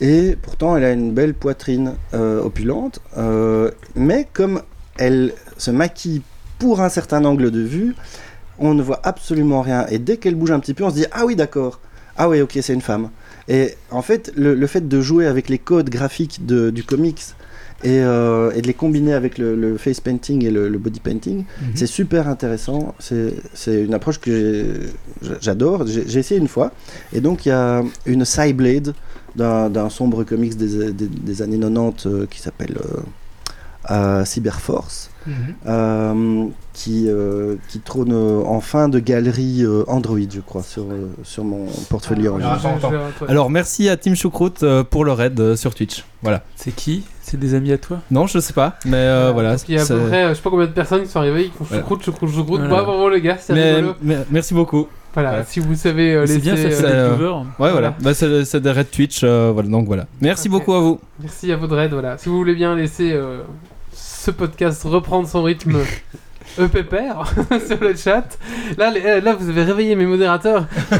et pourtant elle a une belle poitrine opulente, mais comme elle se maquille pour un certain angle de vue, on ne voit absolument rien. Et dès qu'elle bouge un petit peu, on se dit ah oui d'accord, ah oui ok c'est une femme. Et en fait, le, le fait de jouer avec les codes graphiques de- du comics et, euh, et de les combiner avec le, le face painting et le, le body painting, Mhm. c'est super intéressant. C'est une approche que j'adore. J'ai essayé une fois. Et donc, il y a une side blade d'un d'un sombre comics des, des- des années 90 euh, qui s'appelle euh, Cyberforce. Mhm. euh, qui, euh, qui trône euh, en fin de galerie Android, je crois, sur, sur mon ligne. Ah. Alors merci à Team Choucroute pour le raid euh, sur Twitch. Voilà. C'est qui? C'est des amis à toi? Non, je sais pas, mais euh, voilà. Il y a à peu près, je sais pas combien de personnes qui sont arrivées, qui font Voilà. choucroute, choucroute, choucroute. Voilà. Bravo les gars, c'est Mais, rigolo. mais- merci beaucoup. Voilà, si vous savez euh, C'est bien, laisser, ça fait euh, c'est, euh. Ouais, voilà. Voilà. Bah, c'est des raids Twitch, euh, voilà. Donc voilà. Merci beaucoup à vous. Merci à vous de raid, voilà. Si vous voulez bien laisser euh, ce podcast reprendre son rythme [laughs] EPPR [laughs] sur le chat. Là, les- euh, là, vous avez réveillé mes modérateurs. Ouais,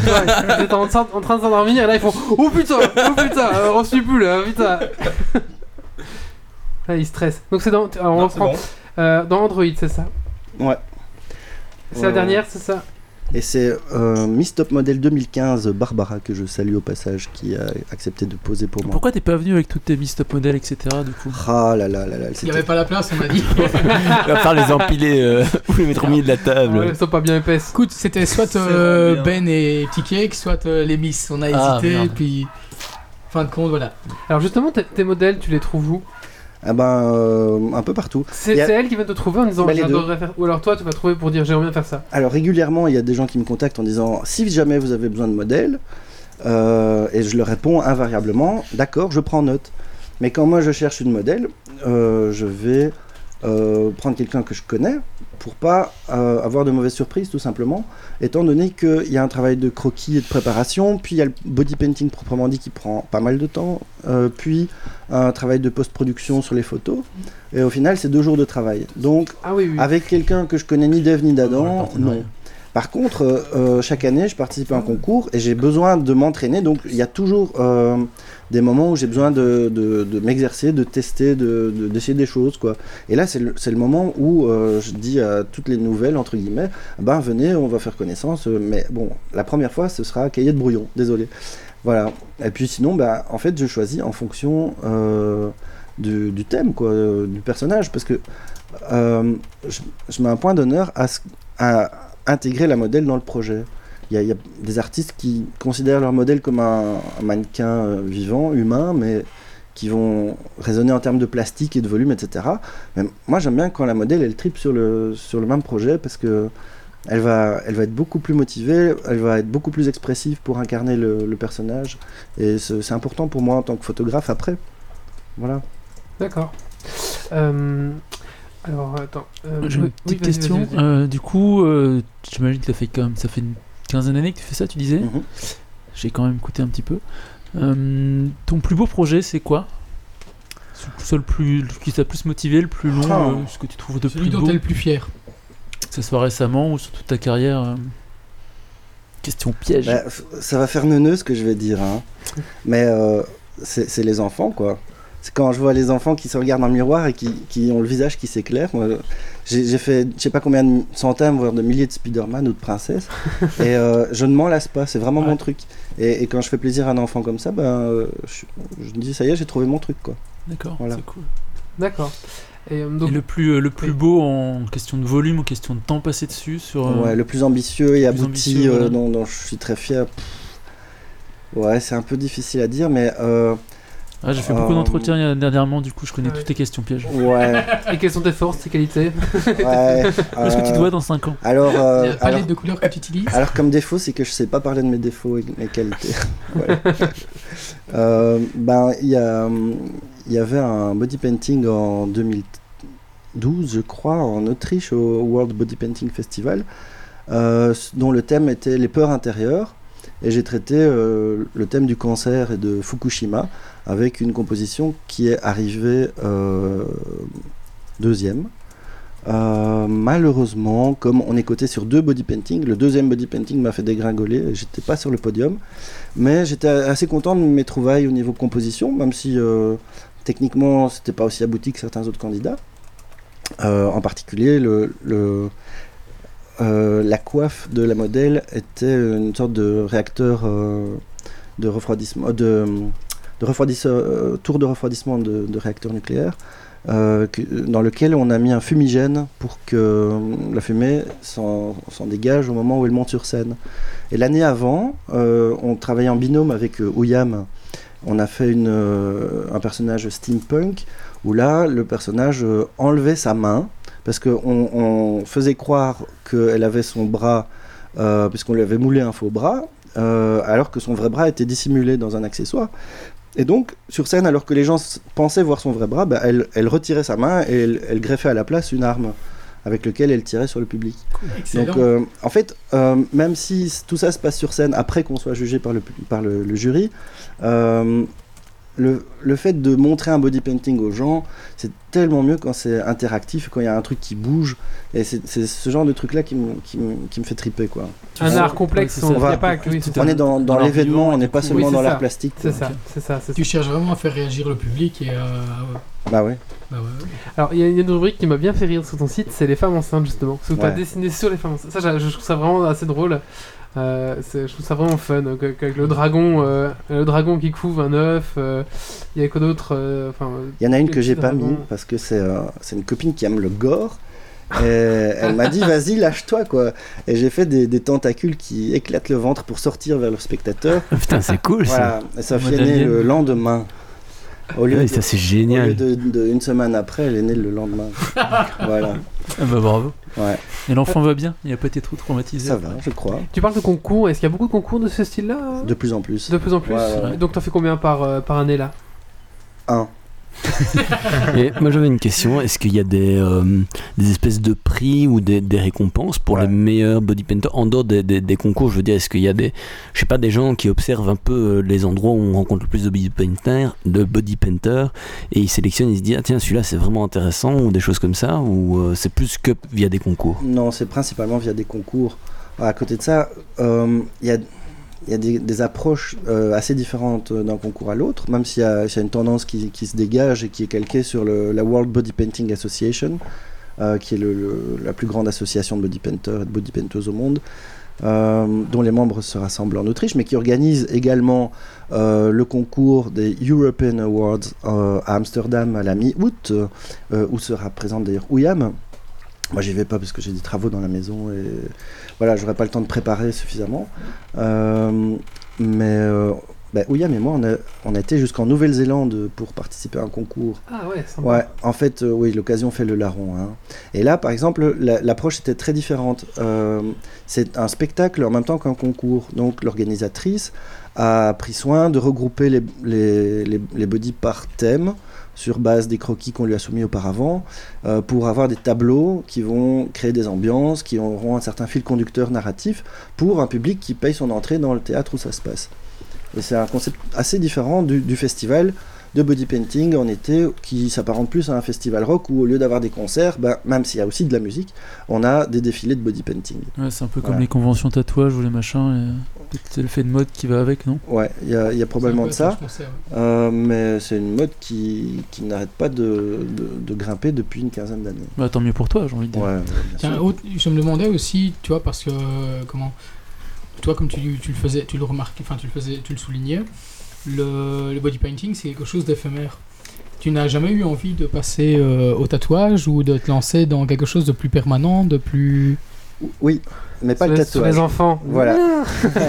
Ils étaient en, train- en train de s'endormir et là ils font Oh putain, oh putain, euh, on suit plus là, putain. [laughs] Là ils stressent. Donc c'est dans, alors, on reprend. Euh, dans Android, c'est ça? Ouais. C'est la Ouais. dernière, c'est ça? Et c'est euh, Miss Top Model 2015, Barbara, que je salue au passage, qui a accepté de poser pour moi. Pourquoi t'es pas venu avec toutes tes mises top modèles, etc. du coup? Ah là là là là, Il n'y avait pas la place, on a dit. [laughs] Il va falloir les empiler euh, ou les mettre au milieu de la table. Ouais, Elles sont pas bien épaisses. Écoute, c'était soit euh, Ben et Petit Cake, soit euh, les Miss. On a Ah, hésité, merde. puis. Fin de compte, voilà. Alors justement, tes modèles, tu les trouves où? Ah ben, euh, un peu partout. C'est a- elle qui va te trouver en disant Bah, j'adorerais faire. Ou alors toi, tu vas trouver pour dire j'aimerais bien faire ça. Alors régulièrement, il y a des gens qui me contactent en disant si jamais vous avez besoin de modèles, euh, et je leur réponds invariablement d'accord, je prends note. Mais quand moi je cherche une modèle, euh, je vais prendre quelqu'un que je connais pour pas euh, avoir de mauvaises surprises tout simplement, étant donné qu'il y a un travail de croquis et de préparation, puis il y a le body painting proprement dit qui prend pas mal de temps, euh, puis un travail de post-production sur les photos, et au final c'est deux jours de travail. Donc Ah oui, oui. avec quelqu'un que je connais ni d'Ève ni d'Adam, non. Par contre, euh, euh, chaque année, je participe à un concours et j'ai besoin de m'entraîner. Donc, il y a toujours euh, des moments où j'ai besoin de, m'exercer, de tester, de- de- d'essayer des choses. Quoi. Et là, c'est le, moment où euh, je dis à toutes les nouvelles, entre guillemets, ben venez, on va faire connaissance. euh, Mais bon, la première fois, ce sera cahier de brouillon. Désolé. Voilà. Et puis sinon, bah, en fait, je choisis en fonction euh, du, thème, quoi, du personnage. Parce que je, mets un point d'honneur à intégrer la modèle dans le projet. Il y, a, il y a des artistes qui considèrent leur modèle comme un, un mannequin euh, vivant, humain, mais qui vont raisonner en termes de plastique et de volume, etc. Mais moi, j'aime bien quand la modèle, elle tripe sur le, sur le même projet parce que elle va, elle va être beaucoup plus motivée, elle va être beaucoup plus expressive pour incarner le, le personnage. Et c'est important pour moi en tant que photographe après. Voilà. D'accord. Euh, Alors, attends. euh, J'ai une oui, petite question. Euh, du coup, euh, j'imagine que ça fait quand même, ça fait une quinzaine d'années que tu fais ça, tu disais. Mhm. J'ai quand même écouté un petit peu. Euh, ton plus beau projet, c'est quoi? C'est le plus, le qui t'a plus motivé, le plus long, Ah. euh, ce que tu trouves de Celui plus dont beau, t'es le plus fier. que ce soit récemment ou sur toute ta carrière. euh. Question piège. Bah, ça va faire neuneux ce que je vais dire, hein. [laughs] mais euh, c'est c'est les enfants quoi. C'est quand je vois les enfants qui se regardent dans le miroir et qui, qui ont le visage qui s'éclaire. Moi, j'ai fait je sais pas combien de centaines, voire de milliers de Spider-Man ou de princesses, [laughs] et euh, je ne m'en lasse pas. C'est vraiment mon truc. Et, et quand je fais plaisir à un enfant comme ça, ben, euh, je, je me dis ça y est, j'ai trouvé mon truc quoi. D'accord, voilà. c'est cool. D'accord. Et euh, donc, Et le plus, euh, le plus Oui. beau en question de volume, en question de temps passé dessus sur. euh, Ouais, le plus ambitieux et abouti, ambitieux, euh, voilà. dont, dont je suis très fier. Pff. Ouais, c'est un peu difficile à dire, mais euh, Ah, j'ai fait beaucoup Euh, d'entretiens euh, dernièrement, du coup je connais toutes tes questions pièges. ouais, [laughs] et quelles sont tes forces, tes qualités [laughs] ouais. Où est-ce que tu te euh, vois dans 5 ans Alors, euh, palette alors, de couleurs que tu utilises. alors, comme défaut, c'est que je sais pas parler de mes défauts et de mes qualités. [laughs] Euh, ben, il y, a, il y avait un body painting en 2012, je crois, en Autriche, au World Body Painting Festival, euh, dont le thème était les peurs intérieures. Et j'ai traité euh, le thème du cancer et de Fukushima avec une composition qui est arrivée euh, deuxième. Euh, malheureusement, comme on est coté sur deux body paintings, le deuxième body painting m'a fait dégringoler. J'étais pas sur le podium, mais j'étais assez content de mes trouvailles au niveau composition, même si techniquement c'était pas aussi abouti que certains autres candidats. En particulier, le- euh, la coiffe de la modèle était une sorte de réacteur euh, de refroidissement, de, de euh, tour de refroidissement de, réacteur nucléaire euh, dans lequel on a mis un fumigène pour que euh, la fumée s'en dégage au moment où elle monte sur scène. Et l'année avant, euh, on travaillait en binôme avec euh, Ouyam. On a fait euh, un personnage steampunk où là, le personnage euh, enlevait sa main parce qu'on on faisait croire qu'elle avait son bras, euh, puisqu'on lui avait moulé un faux bras, euh, alors que son vrai bras était dissimulé dans un accessoire. Et donc, sur scène, alors que les gens pensaient voir son vrai bras, bah, elle, elle retirait sa main et elle, elle greffait à la place une arme avec laquelle elle tirait sur le public. Excellent. Donc, euh, en fait, euh, même si tout ça se passe sur scène après qu'on soit jugé par le, pu- par le, le jury, euh, le, le fait de montrer un body painting aux gens, c'est tellement mieux quand c'est interactif, quand il y a un truc qui bouge. Et c'est c'est ce genre de truc-là qui, me- qui, me- qui me fait triper, quoi. Un art complexe, on va- pas oui, On est dans, dans l'événement, on n'est pas seulement dans l'art plastique. C'est ça, c'est ça. Tu ça. cherches vraiment à faire réagir le public et euh, Bah ouais. bah ouais. Alors, il y a une rubrique qui m'a bien fait rire sur ton site, c'est les femmes enceintes, justement. Parce que tu as Ouais. dessiné sur les femmes enceintes. Ça, je trouve ça vraiment assez drôle. Euh, je trouve ça vraiment fun. Avec le dragon, euh, le dragon qui couve un œuf. euh, Il y a quoi d'autre euh, enfin, Il y en a une que j'ai pas mis parce que c'est euh, c'est une copine qui aime le gore. Et elle m'a dit vas-y lâche-toi quoi. Et j'ai fait des, des tentacules qui éclatent le ventre pour sortir vers le spectateur. [laughs] Putain, c'est cool ça. Voilà. Et ça fait né alien. le lendemain. Au lieu, Ouais, de, ça c'est au lieu génial. de- de une semaine après, elle est née le lendemain. [laughs] voilà. Ah bah bravo. Ouais. Et l'enfant va bien? Il a pas été trop traumatisé? Ça va, je crois. Tu parles de concours, est-ce qu'il y a beaucoup de concours de ce style-là? De plus en plus. De plus en plus Ouais, ouais, ouais. Donc, t'en fais combien par, euh, par année là? Un. Et moi j'avais une question, est-ce qu'il y a des, euh, des espèces de prix ou des, des récompenses pour Ouais. les meilleurs body painters en dehors des, des- des concours? Je veux dire, est-ce qu'il y a des, je sais pas, des gens qui observent un peu euh, les endroits où on rencontre le plus de body painters, de body painters et ils sélectionnent, ils se disent ah tiens celui-là c'est vraiment intéressant ou des choses comme ça ou euh, c'est plus que via des concours? Non, c'est principalement via des concours. À côté de ça, euh, il y a, il y a des, approches euh, assez différentes d'un concours à l'autre, même s'il y, y a une tendance qui, se dégage et qui est calquée sur la World Body Painting Association, euh, qui est la plus grande association de body painters et de body painters au monde. euh, dont les membres se rassemblent en Autriche, mais qui organise également euh, le concours des European Awards euh, à Amsterdam à la mi-août, euh, où sera présente d'ailleurs Ouyam, moi, j'y vais pas parce que j'ai des travaux dans la maison et voilà, j'aurais pas le temps de préparer suffisamment. Euh, mais euh, bah, Ouyam et moi, on a, on a été jusqu'en Nouvelle-Zélande pour participer à un concours. Ah ouais, sympa. Ouais, en fait, euh, oui, l'occasion fait le larron. hein. Et là, par exemple, la- l'approche était très différente. Euh, c'est un spectacle en même temps qu'un concours. Donc, l'organisatrice a pris soin de regrouper les, les, les, les bodies par thème sur base des croquis qu'on lui a soumis auparavant, euh, pour avoir des tableaux qui vont créer des ambiances, qui auront un certain fil conducteur narratif pour un public qui paye son entrée dans le théâtre où ça se passe. Et c'est un concept assez différent du, du festival de body painting en été qui s'apparente plus à un festival rock où au lieu d'avoir des concerts, ben, même s'il y a aussi de la musique, on a des défilés de body painting. Ouais, c'est un peu comme les conventions tatouages ou les machins. et C'est le fait de mode qui va avec, non? Ouais, il y a, il y a probablement de ça. Je pensais, ouais. Euh, mais c'est une mode qui, qui n'arrête pas de, de, de grimper depuis une quinzaine d'années. Bah, tant mieux pour toi, j'ai envie de dire. Ouais, Tiens, autre- je me demandais aussi, tu vois, parce que comment, toi comme tu, tu le faisais, tu le remarquais, enfin tu le faisais, tu le soulignais, le, le body painting c'est quelque chose d'éphémère. Tu n'as jamais eu envie de passer euh, au tatouage ou de te lancer dans quelque chose de plus permanent, de plus. Oui, mais pas Sur le les- sur tatouage. les enfants. Voilà. [laughs]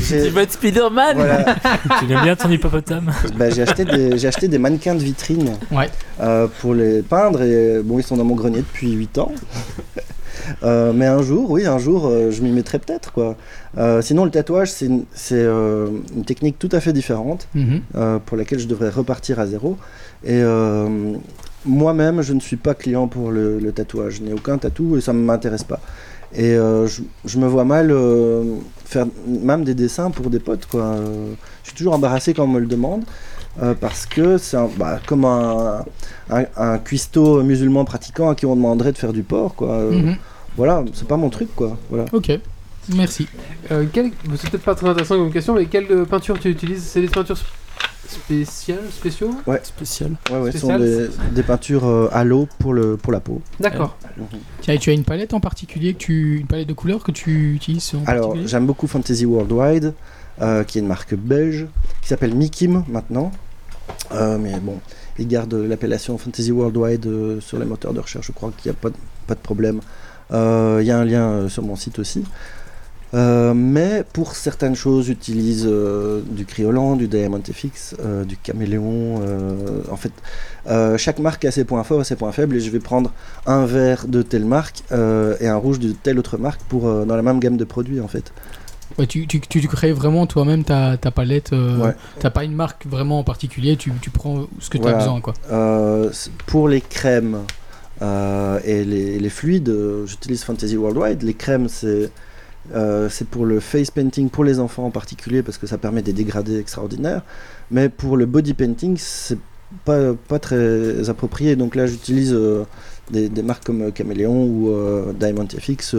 J'ai- Tu vas être Spider-Man voilà. [laughs] Tu l'aimes bien ton hippopotame? Bah, j'ai acheté des j'ai acheté des mannequins de vitrine Ouais. euh, pour les peindre et bon ils sont dans mon grenier depuis 8 ans. [laughs] Euh, mais un jour, oui, un jour, euh, je m'y mettrai peut-être quoi. Euh, sinon, le tatouage, c'est une, c'est, euh, une technique tout à fait différente Mhm. euh, pour laquelle je devrais repartir à zéro. Et euh, moi-même, je ne suis pas client pour le, le tatouage. Je n'ai aucun tatou et ça ne m'intéresse pas. Et euh, je, je me vois mal euh, faire même des dessins pour des potes. Quoi. Je suis toujours embarrassé quand on me le demande. euh, parce que c'est un- bah, comme un, un, un cuistot musulman pratiquant à qui on demanderait de faire du porc. Quoi. Euh, Mhm. Voilà, c'est pas mon truc. Quoi. Voilà. Ok, merci. Euh, quel- C'est peut-être pas très intéressant comme question, mais quelle peinture tu utilises? C'est des peintures sp- spéciales, spéciaux Spécial. Ouais, ouais, ce sont Spécial. des, des peintures euh, à l'eau pour, le, pour la peau. D'accord. Tiens, et tu as une palette en particulier que tu, une palette de couleurs que tu utilises en Alors, particulier j'aime beaucoup Fantasy Worldwide, euh, qui est une marque belge, qui s'appelle Mikim maintenant. Euh, mais bon, ils gardent l'appellation Fantasy Worldwide euh, sur les moteurs de recherche, je crois qu'il n'y a pas de, pas de problème. Euh, Il y a un lien euh, sur mon site aussi. Euh, mais pour certaines choses, j'utilise euh, du Criolan, du Diamond FX, euh, du Caméléon. euh, en fait, euh, chaque marque a ses points forts et ses points faibles, et je vais prendre un vert de telle marque et un rouge de telle autre marque pour dans la même gamme de produits en fait. Ouais, tu, tu, tu, tu crées vraiment toi-même ta, ta palette. euh, Ouais. T'as pas une marque vraiment en particulier, tu, tu prends ce que tu Voilà. as besoin. Quoi. Euh, pour les crèmes euh, et les, les fluides, j'utilise Fantasy Worldwide. Les crèmes, c'est euh, c'est pour le face painting pour les enfants en particulier parce que ça permet des dégradés extraordinaires. Mais pour le body painting, c'est pas, pas très approprié. Donc là, j'utilise euh, des, des marques comme euh, Caméléon ou Diamond FX.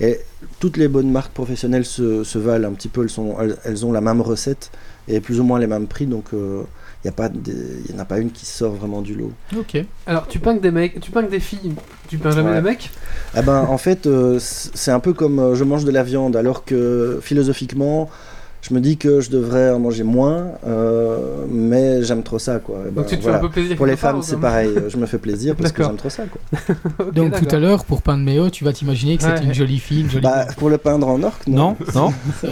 et toutes les bonnes marques professionnelles se, se valent un petit peu. Elles, sont, elles, ont la même recette et plus ou moins les mêmes prix. Donc il n'y en a pas une qui sort vraiment du lot. Ok. Alors, tu peins que des mecs, tu peins que des filles, tu peins jamais Ouais. des mecs? Ah ben, en fait, euh, c'est un peu comme euh, je mange de la viande, alors que philosophiquement, je me dis que je devrais en manger moins, euh, mais j'aime trop ça, quoi. Et ben, Donc, tu te voilà. fais un peu plaisir. Pour les femmes, c'est pareil. Je me fais plaisir parce que j'aime trop ça, quoi. [laughs] Donc tout à l'heure, pour peindre Méo, tu vas t'imaginer que c'est une jolie fille, une jolie. Bah, pour le peindre en orque, non. Non, non. [laughs]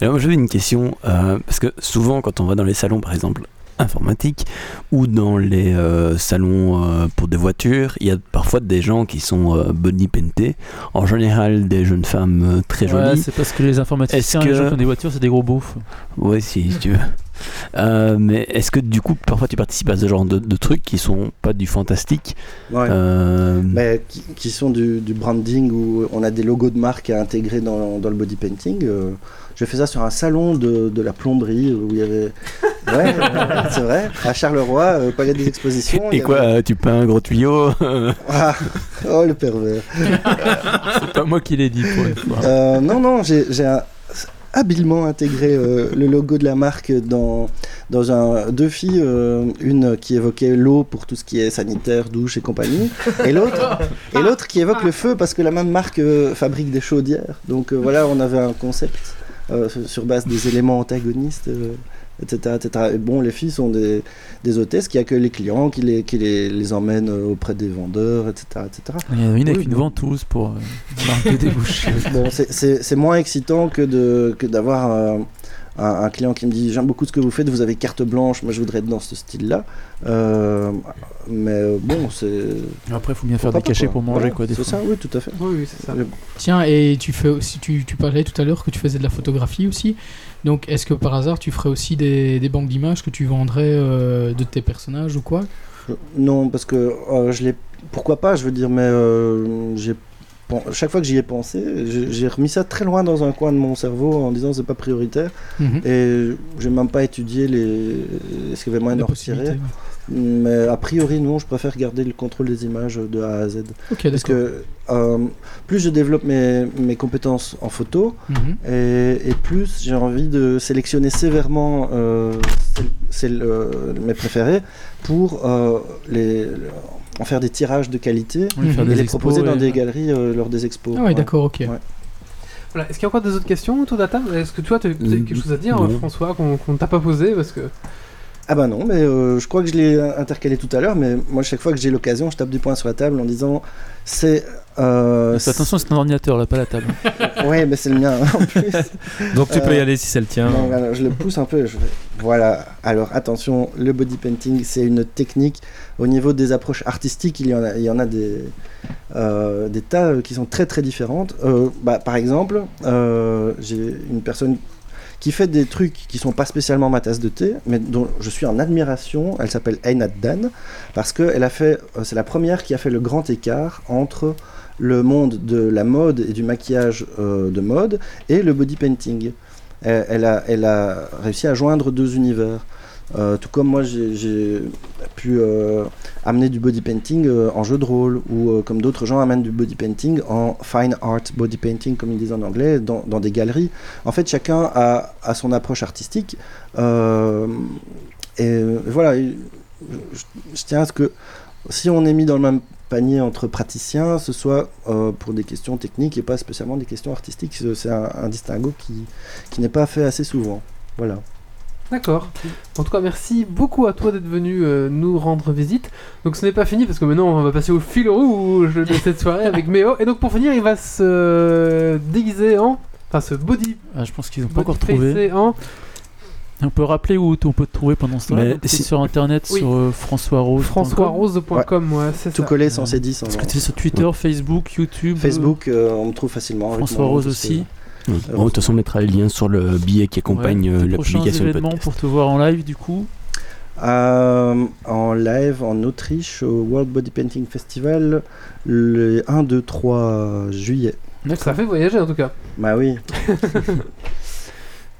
Alors, moi, j'avais une question, euh, parce que souvent, quand on va dans les salons, par exemple, informatiques, ou dans les euh, salons euh, pour des voitures, il y a parfois des gens qui sont euh, body paintés, en général des jeunes femmes euh, très Ouais, jolies. c'est parce que les informaticiens, Est-ce les que- gens qui ont des voitures, c'est des gros beaufs. Ouais, si, si tu veux. Euh, mais est-ce que du coup, parfois tu participes à ce genre de, de trucs qui sont pas du fantastique? Ouais. euh, Mais qui, qui sont du, du branding où on a des logos de marque à intégrer dans, dans le body painting. J'ai fait ça sur un salon de, de la plomberie où il y avait. Ouais, euh, [laughs] c'est vrai. À Charleroi, euh, au palais des expositions. Et quoi, avait- euh, tu peins un gros tuyau [laughs] Ah, Oh, le pervers. [laughs] C'est pas moi qui l'ai dit pour une fois. Euh, non, non, j'ai un- habilement intégré euh, le logo de la marque dans, dans un, deux filles, euh, une qui évoquait l'eau pour tout ce qui est sanitaire, douche et compagnie, et l'autre et l'autre qui évoque le feu parce que la même marque euh, fabrique des chaudières. Donc euh, voilà, on avait un concept sur base des éléments antagonistes. euh, etc., etc. Et bon, les filles sont des, des hôtesses qui accueillent les clients, qui les, qui les, les emmènent euh, auprès des vendeurs, etc. etc. Il y en a une avec Oui, une bon. ventouse pour euh, marquer des bouchées. [laughs] Bon, c'est- moins excitant que que d'avoir euh, un, un client qui me dit j'aime beaucoup ce que vous faites, vous avez carte blanche, moi je voudrais être dans ce style-là. Euh, mais euh, bon, c'est. Après, il faut bien faire des cachets quoi. pour manger, Voilà, quoi. C'est ça, oui, tout à fait. Oui, oui, c'est ça. Tiens, et tu fais aussi, tu, tu parlais tout à l'heure que tu faisais de la photographie aussi. Donc, est-ce que par hasard, tu ferais aussi des, des banques d'images que tu vendrais euh, de tes personnages ou quoi? Euh, Non, parce que euh, je l'ai. Pourquoi pas, je veux dire, mais euh, j'ai. Chaque fois que j'y ai pensé, j'ai remis ça très loin dans un coin de mon cerveau en disant c'est pas prioritaire. Mhm. Et j'ai même pas étudié les. Est-ce qu'il y avait moyen d'en retirer Mais a priori, non, je préfère garder le contrôle des images de A à Z. Parce que euh, plus je développe mes, mes compétences en photo, Mhm. et, et plus j'ai envie de sélectionner sévèrement euh, celles- celles, euh, mes préférés pour les, en faire des tirages de qualité Oui, et les proposer dans des galeries euh, lors des expos. Ah ouais, Ouais. d'accord, ok. Ouais. Voilà. Est-ce qu'il y a encore des autres questions autour de la table? Est-ce que toi, tu as quelque chose à dire, non. François, qu'on qu'on t'a pas posé? Parce que... Ah bah non, mais euh, je crois que je l'ai intercalé tout à l'heure, mais moi chaque fois que j'ai l'occasion, je tape du poing sur la table en disant c'est... euh, attention, c'est un ordinateur là, pas la table. [laughs] Ouais, mais c'est le mien en plus. [laughs] Donc tu peux y Euh, aller si c'est le tien. Non, je le pousse un peu. Je Voilà. Alors attention, le body painting, c'est une technique. Au niveau des approches artistiques, il y en a, il y en a des, des tas qui sont très très différentes. Bah, par exemple, j'ai une personne qui fait des trucs qui sont pas spécialement ma tasse de thé, mais dont je suis en admiration. Elle s'appelle Einat Dan parce que elle a fait, euh, c'est la première qui a fait le grand écart entre le monde de la mode et du maquillage euh, de mode et le body painting. Elle a réussi à joindre deux univers. Euh, tout comme moi, j'ai pu euh, amener du body painting euh, en jeu de rôle, ou comme d'autres gens amènent du body painting en fine art body painting, comme ils disent en anglais, dans, dans des galeries. En fait, chacun a, son approche artistique. et voilà, je, tiens à ce que si on est mis dans le même panier entre praticiens, ce soit pour des questions techniques et pas spécialement des questions artistiques. C'est un, un distinguo qui, qui n'est pas fait assez souvent. Voilà. D'accord. En tout cas, merci beaucoup à toi d'être venu euh, nous rendre visite. Donc ce n'est pas fini parce que maintenant on va passer au fil rouge de cette soirée avec Méo. Et donc pour finir, il va se déguiser en... Enfin, se body... Ah, je pense qu'ils n'ont pas encore trouvé. en... On peut rappeler où on peut te trouver pendant ce Donc, c'est sur internet, Oui. sur euh, François Rose. françoisrose.com, ouais, c'est Tout ça. collé sans ces 10. Est-ce que tu es sur Twitter, Facebook, YouTube Facebook, euh, on me trouve facilement. François Rose parce Bon, de toute façon, on mettra le lien sur le billet qui accompagne Ouais. euh, la publication du événements podcast. pour te voir en live du coup. Euh, en live en Autriche au World Body Painting Festival le 1, 2, 3 juillet. Ça fait voyager en tout cas. Bah oui. [laughs]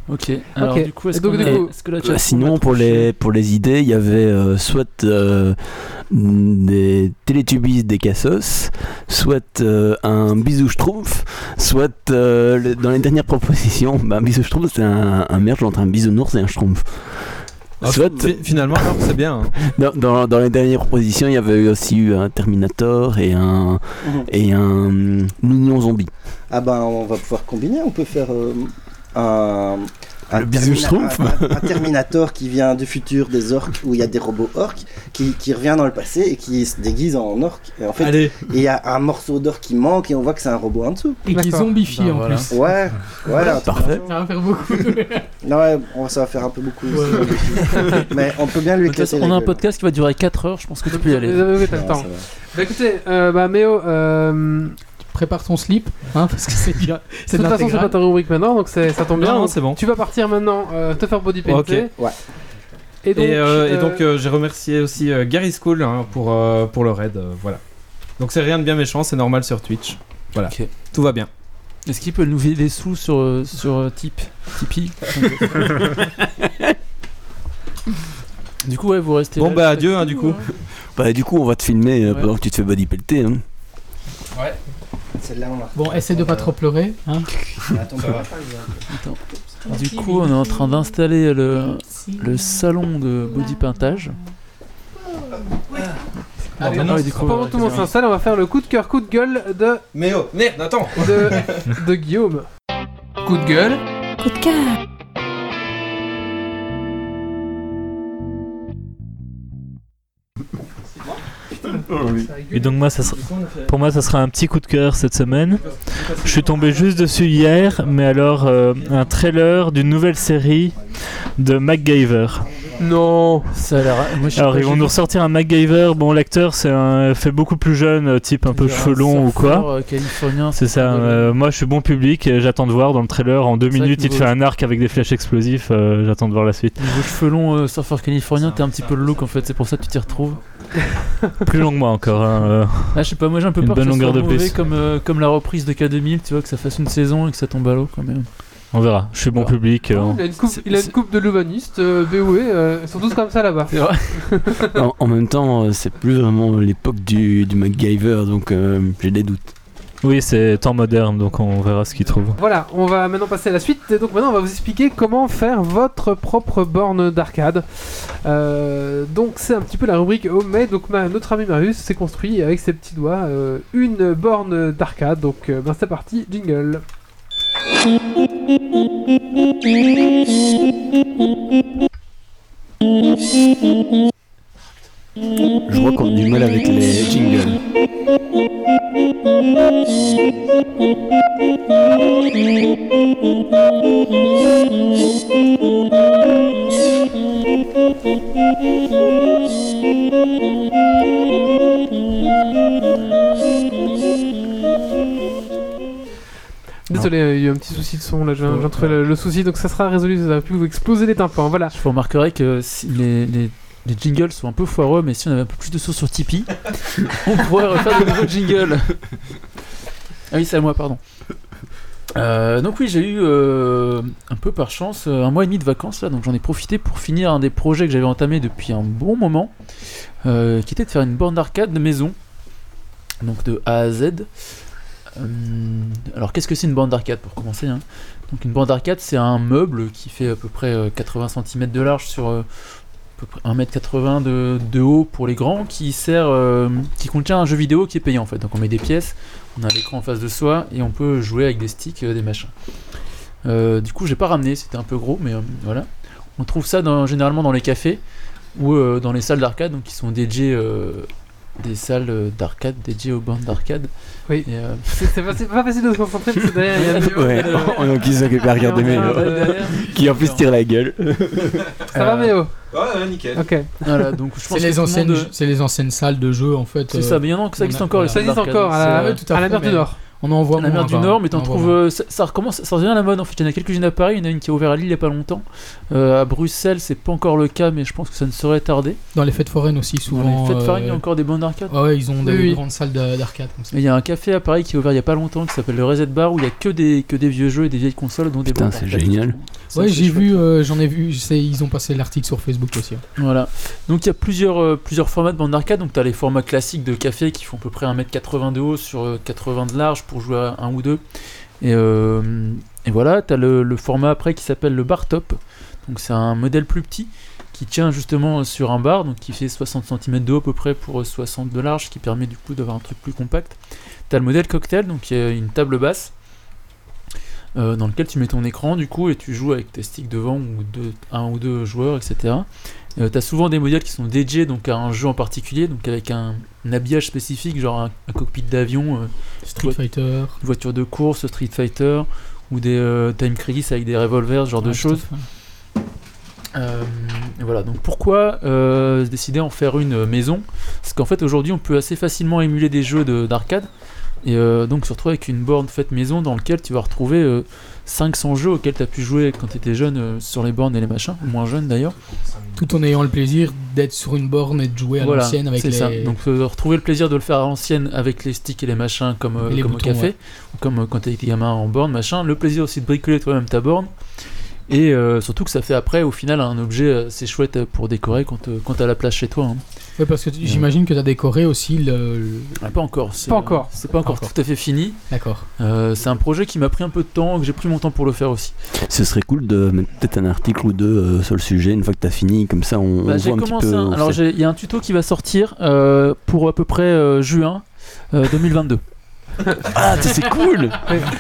Ok. Alors du coup, est-ce donc, a- coup- que la Euh, chat sinon, pour les, pour les idées, il y avait euh, soit euh, des Télétubbies des Cassos, soit euh, un bisou schtroumpf, soit euh, le- dans les dernières propositions, bah, un bisou schtroumpf, c'est un, un merge entre un bisounours et un schtroumpf. Ah, Soit, finalement, c'est bien. hein. dans, dans, dans les dernières propositions, il y avait aussi eu un Terminator et un, et un hum, Mignon Zombie. Ah bah on va pouvoir combiner, on peut faire euh, un, un, Le bisou schtroumpf. un- un Terminator qui vient du futur des orques où il y a des robots orques qui, qui revient dans le passé et qui se déguise en orque. Et en fait, il y a un morceau d'orque qui manque et on voit que c'est un robot en dessous. Et qui D'accord. zombifie Ben en voilà. plus. Ouais, voilà. Parfait. Ça va faire beaucoup. [laughs] Non, ouais, ça va faire un peu beaucoup. aussi. [laughs] Mais on peut bien lui éclater on a un podcast qui va durer 4 heures, je pense que tu peux y aller. Bah écoutez, euh, bah Méo, euh, Prépare ton slip, hein, parce que c'est bien. de toute façon c'est pas ta rubrique maintenant, donc c'est- ça tombe bien. Non, non, Donc, c'est bon. Tu vas partir maintenant euh, te faire body painter. Ouais. Et donc, et, euh, et euh, donc euh, j'ai remercié aussi euh, Gary School hein, pour, euh, pour le raid. euh, voilà. Donc c'est rien de bien méchant, c'est normal sur Twitch. Voilà. Tout va bien. Est-ce qu'il peut nous filer des sous sur, sur euh, Tip Tipeee [laughs] Du coup, ouais, vous restez Bon, là bah, adieu, hein, du coup. Bah, du coup, on va te filmer Ouais. pendant que tu te fais body pelleter. Hein. Celle-là, on l'a Bon, essaie de pas trop pleurer. Hein. Attends, va Du coup, on est en train d'installer le, le salon de body peintage. Allez, Ah, oui, du coup, pendant euh, que tout le monde s'installe, on va faire le coup de cœur, coup de gueule de, Mais oh, merde, attends de, de Guillaume. Coup de gueule. Coup de cœur. Et donc moi, ça sera- pour moi, ça sera un petit coup de cœur cette semaine. Je suis tombé juste dessus hier, mais alors euh, un trailer d'une nouvelle série de MacGyver. Non. Ça a. Moi, Alors ils vont nous ressortir un MacGyver. Bon, l'acteur c'est un fait beaucoup plus jeune, euh, type un peu cheveux longs ou quoi. euh, californien. C'est ça. euh, moi, je suis bon public. et J'attends de voir dans le trailer. En deux minutes, il te fait un arc avec des flèches explosives. euh, J'attends de voir la suite. Niveau cheveux longs, euh, surfeur californien, t'es un petit peu le look en fait, c'est pour ça que tu t'y retrouves. [laughs] Plus long que moi encore. hein, euh. Ah, je sais pas, moi j'ai un peu Une peur bonne que ça longueur soit de mauvais plus. comme, euh, comme la reprise de K2000, tu vois, que ça fasse une saison et que ça tombe à l'eau quand même. On verra. Je suis bon Voilà. public. euh, Il a une coupe, c'est- il a une coupe de l'humaniste, euh, BOE, euh, ils sont tous comme ça là-bas. C'est vrai. [laughs] En, en même temps, euh, c'est plus vraiment l'époque du, du MacGyver, donc euh, j'ai des doutes. Oui, c'est temps moderne, donc on verra ce qu'ils trouvent. Voilà, on va maintenant passer à la suite. Et donc maintenant, on va vous expliquer comment faire votre propre borne d'arcade. Euh, donc c'est un petit peu la rubrique homemade. Donc ma- notre ami Marius s'est construit avec ses petits doigts euh, une borne d'arcade. Donc euh, ben, c'est parti, jingle. Je vois qu'on a du mal avec les jingles. Désolé, euh, il y a eu un petit souci de son là. Trouvé le, le souci, donc ça sera résolu. Ça va plus vous exploser les tympans. Voilà. Je vous remarquerai que si les, les, les jingles sont un peu foireux, mais si on avait un peu plus de sous sur Tipeee, [laughs] on pourrait refaire de nouveaux jingles. Ah oui, c'est à moi, pardon. Euh, donc oui, j'ai eu euh, un peu par chance un mois et demi de vacances là, donc j'en ai profité pour finir un des projets que j'avais entamé depuis un bon moment, euh, qui était de faire une borne d'arcade de maison, donc de A à Z. Euh, alors qu'est-ce que c'est une borne d'arcade pour commencer hein? Une borne d'arcade c'est un meuble qui fait à peu près euh, 80 cm de large sur euh, à peu près 1m80 de, de haut pour les grands qui sert euh, qui contient un jeu vidéo qui est payant en fait. Donc on met des pièces, on a l'écran en face de soi et on peut jouer avec des sticks, euh, des machins. Euh, du coup j'ai pas ramené, c'était un peu gros mais euh, voilà. On trouve ça généralement dans les cafés ou euh, dans les salles d'arcade donc qui sont dédiées euh, des salles euh, d'arcade dédiées aux bandes d'arcade. Oui. Euh, [laughs] C'est pas, facile de se concentrer parce que derrière il y a Méo. Ouais, on a qui s'occupe à regarder Ah, derrière, qui en plus tire la gueule. Ça va, Euh, Méo? Ouais, nickel. Ok. Voilà, donc je pense C'est que les, anciennes, monde- c'est les anciennes salles de jeu en fait. C'est euh, ça, mais il y en a que ça on existe encore. Ça existe encore à euh, la, à mer du mais- Nord. On en voit la mer du enfin, Nord, mais t'en trouves. euh, ça, ça recommence, ça revient à la mode en fait. Il y en a quelques-unes à Paris, il y en a une qui est ouverte à Lille il y a pas longtemps. Euh, à Bruxelles, c'est pas encore le cas, mais je pense que ça ne saurait tarder. Dans les fêtes foraines aussi, Dans souvent. les fêtes foraines, il y a euh, encore des bandes d'arcade. Ouais, ouais, ils ont des Oui, oui. grandes salles de- d'arcade comme ça. Et il y a un café à Paris qui est ouvert il y a pas longtemps qui s'appelle le Reset Bar où il y a que des, que des vieux jeux et des vieilles consoles dont des Putain, bandes c'est d'arcade. génial. C'est Ouais, j'ai vu, euh, j'en ai vu, ils ont passé l'article sur Facebook aussi. hein. Voilà. Donc il y a plusieurs, euh, plusieurs formats de bande d'arcade. Donc tu as les formats classiques de café qui font à peu près 1m80 de haut sur euh, 80 de large jouer un ou deux. Et, euh, voilà, tu as le, format après qui s'appelle le bar top. Donc c'est un modèle plus petit qui tient justement sur un bar, donc qui fait 60 cm de haut à peu près pour euh, 60 de large, qui permet du coup d'avoir un truc plus compact. Tu as le modèle cocktail, donc qui est une table basse. Euh, dans lequel tu mets ton écran du coup et tu joues avec tes sticks devant ou deux, un ou deux joueurs etc. Euh, t'as souvent des modèles qui sont dédiés donc à un jeu en particulier, donc avec un, un habillage spécifique, genre un, un cockpit d'avion, euh, Street Ouais. Fighter. une voiture de course, Street Fighter, ou des euh, Time Crisis avec des revolvers, ce genre de choses. Euh, voilà, donc pourquoi euh, décider en faire une maison? Parce qu'en fait aujourd'hui on peut assez facilement émuler des jeux de- d'arcade et euh, donc se retrouver avec une borne faite maison dans laquelle tu vas retrouver euh, 500 jeux auxquels tu as pu jouer quand tu étais jeune euh, sur les bornes et les machins, moins jeune d'ailleurs. Tout en ayant le plaisir d'être sur une borne et de jouer à Voilà, l'ancienne avec c'est les. ça. Donc euh, retrouver le plaisir de le faire à l'ancienne avec les sticks et les machins comme, euh, les comme boutons, au café, ouais. ou comme euh, quand t'es gamin en borne, machin. Le plaisir aussi de bricoler toi-même ta borne. Et euh, surtout que ça fait après au final un objet assez chouette euh, pour décorer quand, euh, quand t'as la place chez toi. hein. Ouais, parce que tu- j'imagine que tu as décoré aussi le. le- Ah, pas encore. c'est- Pas encore. C'est pas encore, Encore. tout à fait fini. D'accord. Euh, c'est un projet qui m'a pris un peu de temps, que j'ai pris mon temps pour le faire aussi. Ce serait cool de mettre peut-être un article ou deux euh, sur le sujet une fois que t'as fini, comme ça on, Bah, on j'ai voit un petit commencé. peu. un- où Alors c'est. j'ai- il y a un tuto qui va sortir euh, pour à peu près euh, juin euh, 2022. [laughs] Ah, c'est cool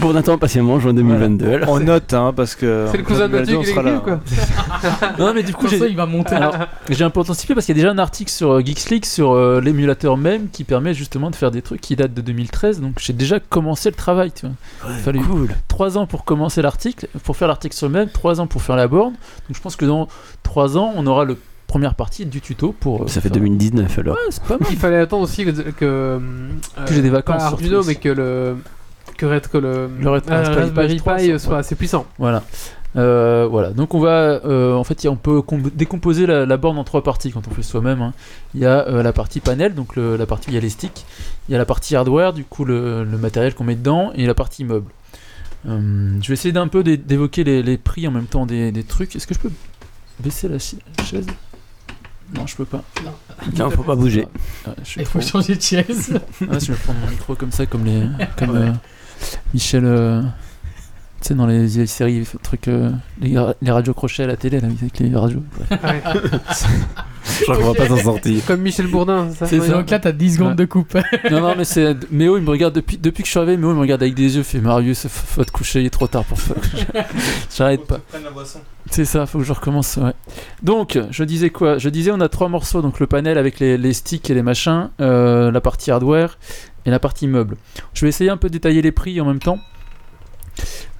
Bon, on attend patiemment juin 2022. alors. On note, hein, parce que. C'est le cousin de Mathieu on qui sera l'écrit ou quoi [laughs] Non, mais du coup, Comme ça, j'ai il va monter. Alors, j'ai un peu anticipé parce qu'il y a déjà un article sur euh, Geeks League sur euh, l'émulateur même qui permet justement de faire des trucs qui datent de 2013. Donc j'ai déjà commencé le travail. Tu vois. Ouais, Fallu- cool. Trois ans pour commencer l'article, pour faire l'article sur le même, trois ans pour faire la borne. Donc je pense que dans trois ans, on aura le première partie du tuto pour. euh, Ça fait faire- 2019 alors. Ouais, c'est pas mal. Il fallait attendre aussi que. que, euh, Que j'ai des vacances Arduino, mais que le. Que, Red- que le, Le Red- euh, Raspberry Pi Raspberry 3, Pi ça, soit ouais. assez puissant. Voilà. Euh, voilà. Donc on va, euh, en fait, il y a- on peut com- décomposer la, la borne en trois parties quand on fait soi-même. hein. Il y a euh, la partie panel, donc le- la partie où il y a les sticks. Il y a la partie hardware, du coup le, le matériel qu'on met dedans, et la partie meuble. Euh, je vais essayer d'un peu d'é- d'évoquer les, les prix en même temps des, des trucs. Est-ce que je peux baisser la chaise? Non, je peux pas. Non, faut pas bouger. Ah, je suis Il faut trop- changer de chaise. ah, je vais prendre mon micro comme ça, comme les, [laughs] comme euh, Michel, euh, tu sais dans les séries, trucs, euh, les, les radios crochets à la télé, là, avec les radios. Ouais. Je crois qu'on va pas s'en sortir. Comme Michel Bourdin, c'est ça C'est Ouais. Donc là, t'as 10 secondes Ouais. de coupe. non, non, mais c'est Méo, il me regarde depuis, depuis que je suis arrivé. Méo, il me regarde avec des yeux, fait Marius, faut, faut te coucher, il est trop tard pour ça. [laughs] J'arrête pas. C'est ça, faut que je recommence. Ouais. Donc, je disais quoi? Je disais, on a trois morceaux donc le panel avec les, les sticks et les machins, euh, la partie hardware et la partie meuble. Je vais essayer un peu de détailler les prix en même temps.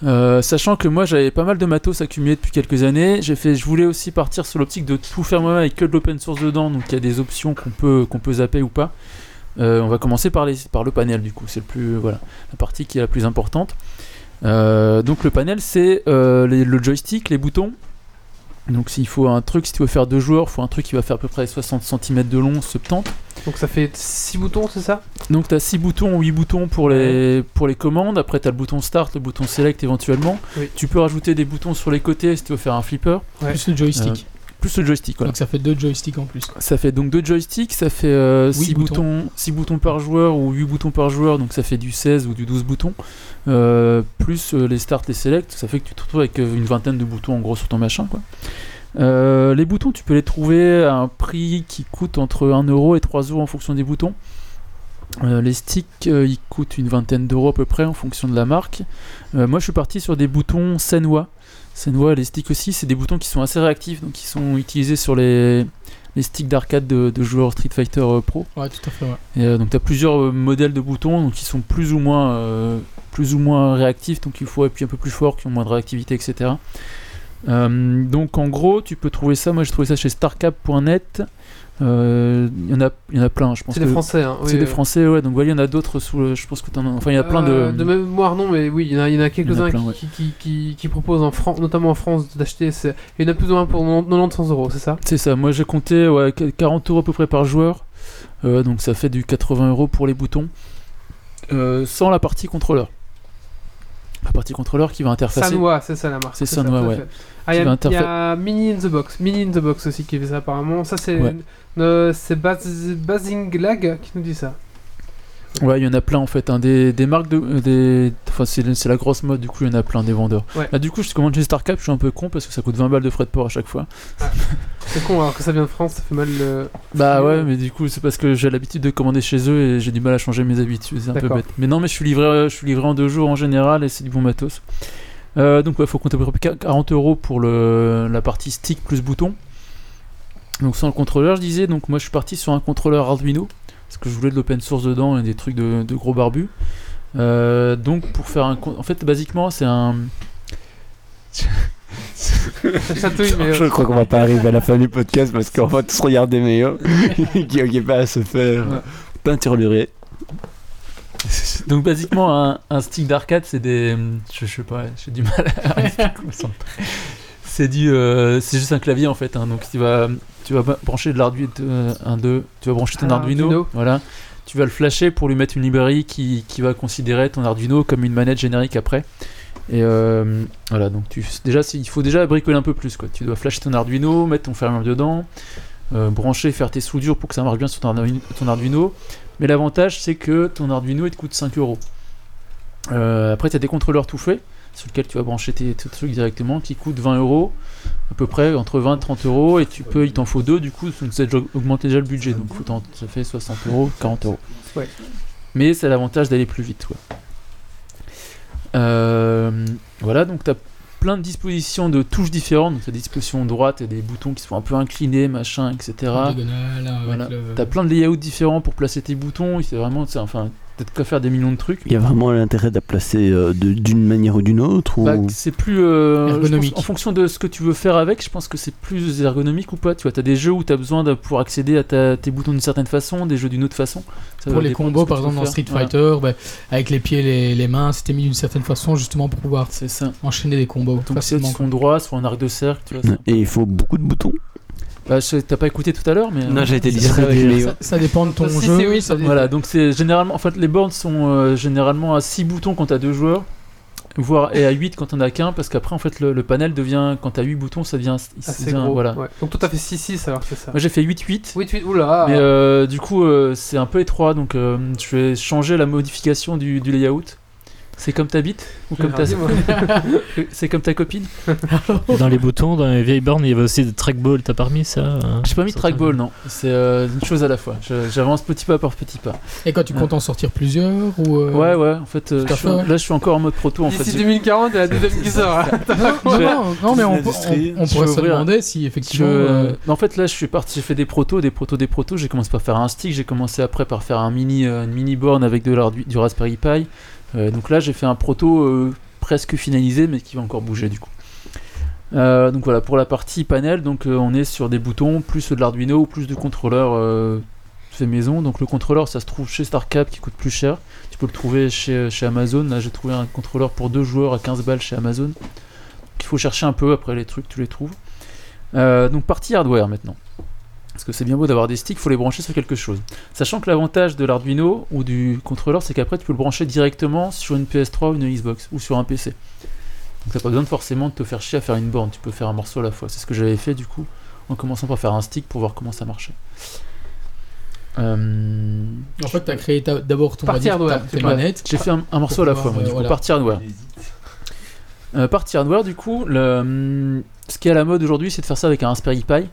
Euh, sachant que moi j'avais pas mal de matos accumulés depuis quelques années, j'ai fait, je voulais aussi partir sur l'optique de tout faire moi-même avec que de l'open source dedans, donc il y a des options qu'on peut, zapper ou pas. Euh, on va commencer par, les, par le panel du coup, c'est plus voilà la partie qui est la plus importante. Euh, donc le panel c'est euh, le joystick, les boutons. Donc s'il faut un truc, si tu veux faire deux joueurs, il faut un truc qui va faire à peu près 60 cm de long, 70. Donc ça fait 6 boutons, c'est ça? Donc tu as 6 boutons ou 8 boutons pour les, pour les commandes. Après tu as le bouton start, le bouton select éventuellement. Oui. Tu peux rajouter des boutons sur les côtés si tu veux faire un flipper. Ouais. Plus le joystick. Plus le joystick. Voilà. Donc ça fait deux joysticks en plus. Ça fait donc deux joysticks, ça fait 6 Huit boutons. boutons, 6 boutons par joueur ou 8 boutons par joueur, donc ça fait du 16 ou du 12 boutons. Euh, plus euh, les start et select, ça fait que tu te retrouves avec euh, une vingtaine de boutons en gros sur ton machin. Quoi. Les boutons, tu peux les trouver à un prix qui coûte entre 1€ euro et 3 euros en fonction des boutons. Les sticks, ils coûtent une vingtaine d'euros à peu près en fonction de la marque. Moi, je suis parti sur des boutons Senwa. Senwa, les sticks aussi, c'est des boutons qui sont assez réactifs, donc qui sont utilisés sur les, les sticks d'arcade de, de joueurs Street Fighter euh, Pro. Ouais, tout à fait, ouais. Et, euh, donc tu as plusieurs euh, modèles de boutons donc qui sont plus ou moins plus ou moins réactifs, donc il faut appuyer un peu plus fort, qui ont moins de réactivité, etc. Euh, donc en gros, tu peux trouver ça. Moi, j'ai trouvé ça chez starcap.net. Euh, Il y en a, il y en a plein. Je pense C'est des Français. Hein. C'est des euh, Français, ouais. Donc voilà, il y en a d'autres sous. le- Je pense que t'en as. Enfin, il y a plein euh, de. de mémoire, non, mais oui, il y en a, il y en a quelques-uns qui, ouais. qui, qui, qui- qui proposent, en France, notamment en France, d'acheter. Il y en a plus ou moins pour 90 euros, c'est ça? C'est ça. Moi, j'ai compté ouais, 40 euros à peu près par joueur. Euh, donc ça fait du 80 euros pour les boutons, euh, sans la partie contrôleur. La partie contrôleur qui va interfacer. Sanwa, c'est ça la marque. C'est Sanwa, ouais. fait. Ah, il y, y a Mini in the Box. Mini in the Box aussi qui fait ça apparemment. Ça, c'est Ouais. euh, c'est Baz- Bazinglag qui nous dit ça. Ouais, il y en a plein en fait. hein, des, des marques de. euh, Des... Enfin, c'est la grosse mode, du coup, il y en a plein des vendeurs. Ouais. Là, du coup, je commande chez Starcap, je suis un peu con parce que ça coûte 20 balles de frais de port à chaque fois. C'est con, alors que ça vient de France, ça fait mal. le- Bah ouais, mais du coup, c'est parce que j'ai l'habitude de commander chez eux et j'ai du mal à changer mes habitudes. C'est un peu bête. Mais non, mais je suis livré, je suis livré en deux jours en général et c'est du bon matos. Euh, donc, il faut compter à peu près 40 euros pour le, la partie stick plus bouton. Donc, sans le contrôleur, je disais. Donc, moi, je suis parti sur un contrôleur Arduino parce que je voulais de l'open source dedans et des trucs de, de gros barbus. Euh, donc, pour faire un. con- En fait, basiquement, c'est un. [laughs] Chatouille, mais. Je euh, crois qu'on va pas arriver à la fin du podcast parce qu'on va tous regarder Méo [laughs] [laughs] qui n'a pas à se faire Ouais. peinturer. [laughs] Donc basiquement un, un stick d'arcade c'est des je, je sais pas j'ai du mal à [laughs] c'est du euh, c'est juste un clavier en fait hein. donc tu vas tu vas brancher de l'Arduino euh, un deux tu vas brancher ton Arduino, Arduino. voilà tu vas le flasher pour lui mettre une librairie qui, qui va considérer ton Arduino comme une manette générique après et euh, voilà donc tu déjà il faut déjà bricoler un peu plus quoi tu dois flasher ton Arduino mettre ton firmware dedans euh, brancher faire tes soudures pour que ça marche bien sur ton Arduino, ton Arduino. mais l'avantage c'est que ton Arduino il te coûte 5 euros euh, après, tu as des contrôleurs tout faits sur lesquels tu vas brancher tes, tes trucs directement qui coûtent 20 euros, à peu près entre 20 et 30 euros. Et tu peux, il t'en faut deux, du coup, donc ça augmente déjà le budget. Donc ça fait 60 euros, 40 euros. Ouais. mais c'est l'avantage d'aller plus vite. Quoi. Euh, voilà, donc tu as plein de dispositions de touches différentes. Tu as des dispositions droite et des boutons qui sont un peu inclinés, machin, etc. Diagonale, avec Voilà. le- T'as plein de layouts différents pour placer tes boutons. C'est vraiment, enfin, peut-être qu'à faire des millions de trucs. Il y a vraiment l'intérêt de la placer euh, de- d'une manière ou d'une autre ou... Bah, c'est plus euh, pense, Ergonomique. en fonction de ce que tu veux faire avec. Je pense que c'est plus ergonomique ou pas. Tu vois, t'as des jeux où t'as besoin de pouvoir accéder à ta- tes boutons d'une certaine façon, des jeux d'une autre façon. Ça Pour les combos, par tu exemple dans. Street Voilà. Fighter, bah, avec les pieds et les, les mains, c'était mis d'une certaine façon justement pour pouvoir C'est ça. enchaîner des combos Donc c'est son droit, soit un arc de cercle. Tu vois. Et il faut beaucoup de boutons. Bah, t'as pas écouté tout à l'heure, mais. Non, euh, j'ai été serait avec- mais- Ça, ça dépend de ton Si, jeu. oui, ça Voilà, donc c'est généralement. En fait, les bornes sont euh, généralement à 6 boutons quand t'as deux joueurs, voire et à 8 quand on a qu'un, parce qu'après, en fait, le, le panel devient. Quand t'as 8 boutons, ça devient. Assez devient- gros. Voilà. ouais. Donc toi, t'as fait 6-6 alors, c'est ça. Moi, j'ai fait 8-8. Oui, tu... Oula Mais euh, du coup, euh, c'est un peu étroit, donc euh, je vais changer la modification du, du layout. C'est comme ta bite ou comme ta... [laughs] C'est comme ta copine [laughs] Et dans les boutons, dans les vieilles bornes, il y avait aussi des trackballs. T'as pas remis ça euh, J'ai pas mis de trackball, non. C'est euh, une chose à la fois. J'avance petit pas par petit pas. Et quand tu comptes en sortir plusieurs ou euh, Ouais, ouais, en fait, euh, je suis- là je suis encore en mode proto en fait. D'ici J'ai- 2040, il y a la deuxième qui sort. [laughs] hein. Non, mais on, pourrait se ouvrir- demander si Je- effectivement. euh, en fait là je suis parti, j'ai fait des protos, des protos, des protos. J'ai commencé par faire un stick, j'ai commencé après par faire un mini, euh, une mini borne avec de l'ardu- du Raspberry Pi. Euh, donc là j'ai fait un proto euh, presque finalisé mais qui va encore bouger du coup. Euh, donc voilà pour la partie panel, donc on est sur des boutons plus de l'Arduino plus de contrôleurs euh, fait maison. Donc le contrôleur ça se trouve chez StarCap qui coûte plus cher. Tu peux le trouver chez, chez Amazon. Là j'ai trouvé un contrôleur pour deux joueurs à 15 balles chez Amazon. Donc, il faut chercher un peu après les trucs, tu les trouves. Donc partie hardware maintenant. Parce que c'est bien beau d'avoir des sticks, il faut les brancher sur quelque chose. Sachant que l'avantage de l'Arduino ou du contrôleur, c'est qu'après tu peux le brancher directement sur une PS3 ou une Xbox ou sur un PC. Donc t'as pas besoin de forcément de te faire chier à faire une borne, tu peux faire un morceau à la fois. C'est ce que j'avais fait du coup, en commençant par faire un stick pour voir comment ça marchait. Euh, En fait, tu as créé d'abord ton Partie hardware, tes manettes. J'ai fait un, un morceau à la fois, moi, euh, du coup, voilà. partie hardware. Euh, partie hardware, du coup, le, ce qui est à la mode aujourd'hui, c'est de faire ça avec un Raspberry Pi.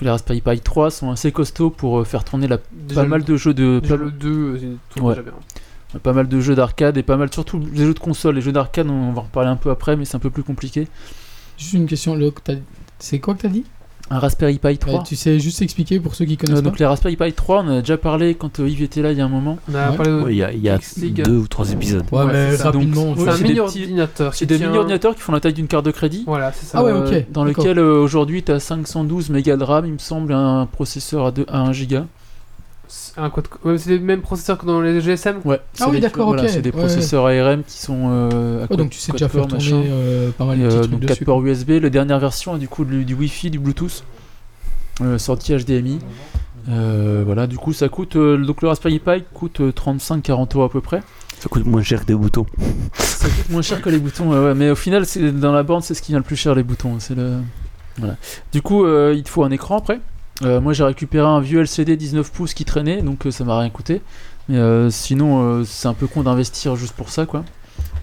Que les Raspberry Pi 3 sont assez costauds pour euh, faire tourner la, Déjà, pas mal de jeux de Déjà pas, le 2, c'est tout Ouais. déjà bien. pas mal de jeux d'arcade et pas mal surtout les jeux de console. Les jeux d'arcade, on va en reparler un peu après, mais c'est un peu plus compliqué. Juste une question, le- t'as- c'est quoi que tu as dit? Un Raspberry Pi 3. Euh, Tu sais juste expliquer pour ceux qui Euh, connaissent donc les Raspberry Pi 3, on en a déjà parlé quand euh, Yves était là il y a un moment. On a Ouais. parlé de- Ouais, Il y a, il y a X-League. deux ou trois épisodes. Ouais, mais c'est rapidement. Un mini des petits- ordinateur. C'est qui des tient- mini ordinateurs qui font la taille d'une carte de crédit. Voilà, c'est ça. Ah ouais, Euh, ok, Dans lequel euh, aujourd'hui tu as 512 mégas de RAM, il me semble, un processeur à, deux- à 1 giga. C'est un quad- ouais, c'est les mêmes processeurs que dans les GSM. Ouais, Ah oui, d'accord, voilà, ok. C'est des Ouais, processeurs ARM qui sont euh, à Ouais, quad- donc tu sais déjà faire tourner machin. euh, pas mal de petits euh, trucs donc 4 dessus. ports USB, la dernière version du coup du, du Wi-Fi, du Bluetooth, euh, sortie HDMI. Euh, voilà, du coup ça coûte, euh, donc le Raspberry Pi coûte euh, 35-40 euros à peu près. Ça coûte moins cher que des boutons. Ça coûte moins cher que les boutons, ouais, ouais, mais au final c'est dans la borne c'est ce qui vient le plus cher les boutons. C'est le, voilà. Du coup euh, il te faut un écran après. Euh, moi j'ai récupéré un vieux LCD 19 pouces qui traînait, donc euh, ça m'a rien coûté. Mais euh, sinon euh, c'est un peu con d'investir juste pour ça quoi.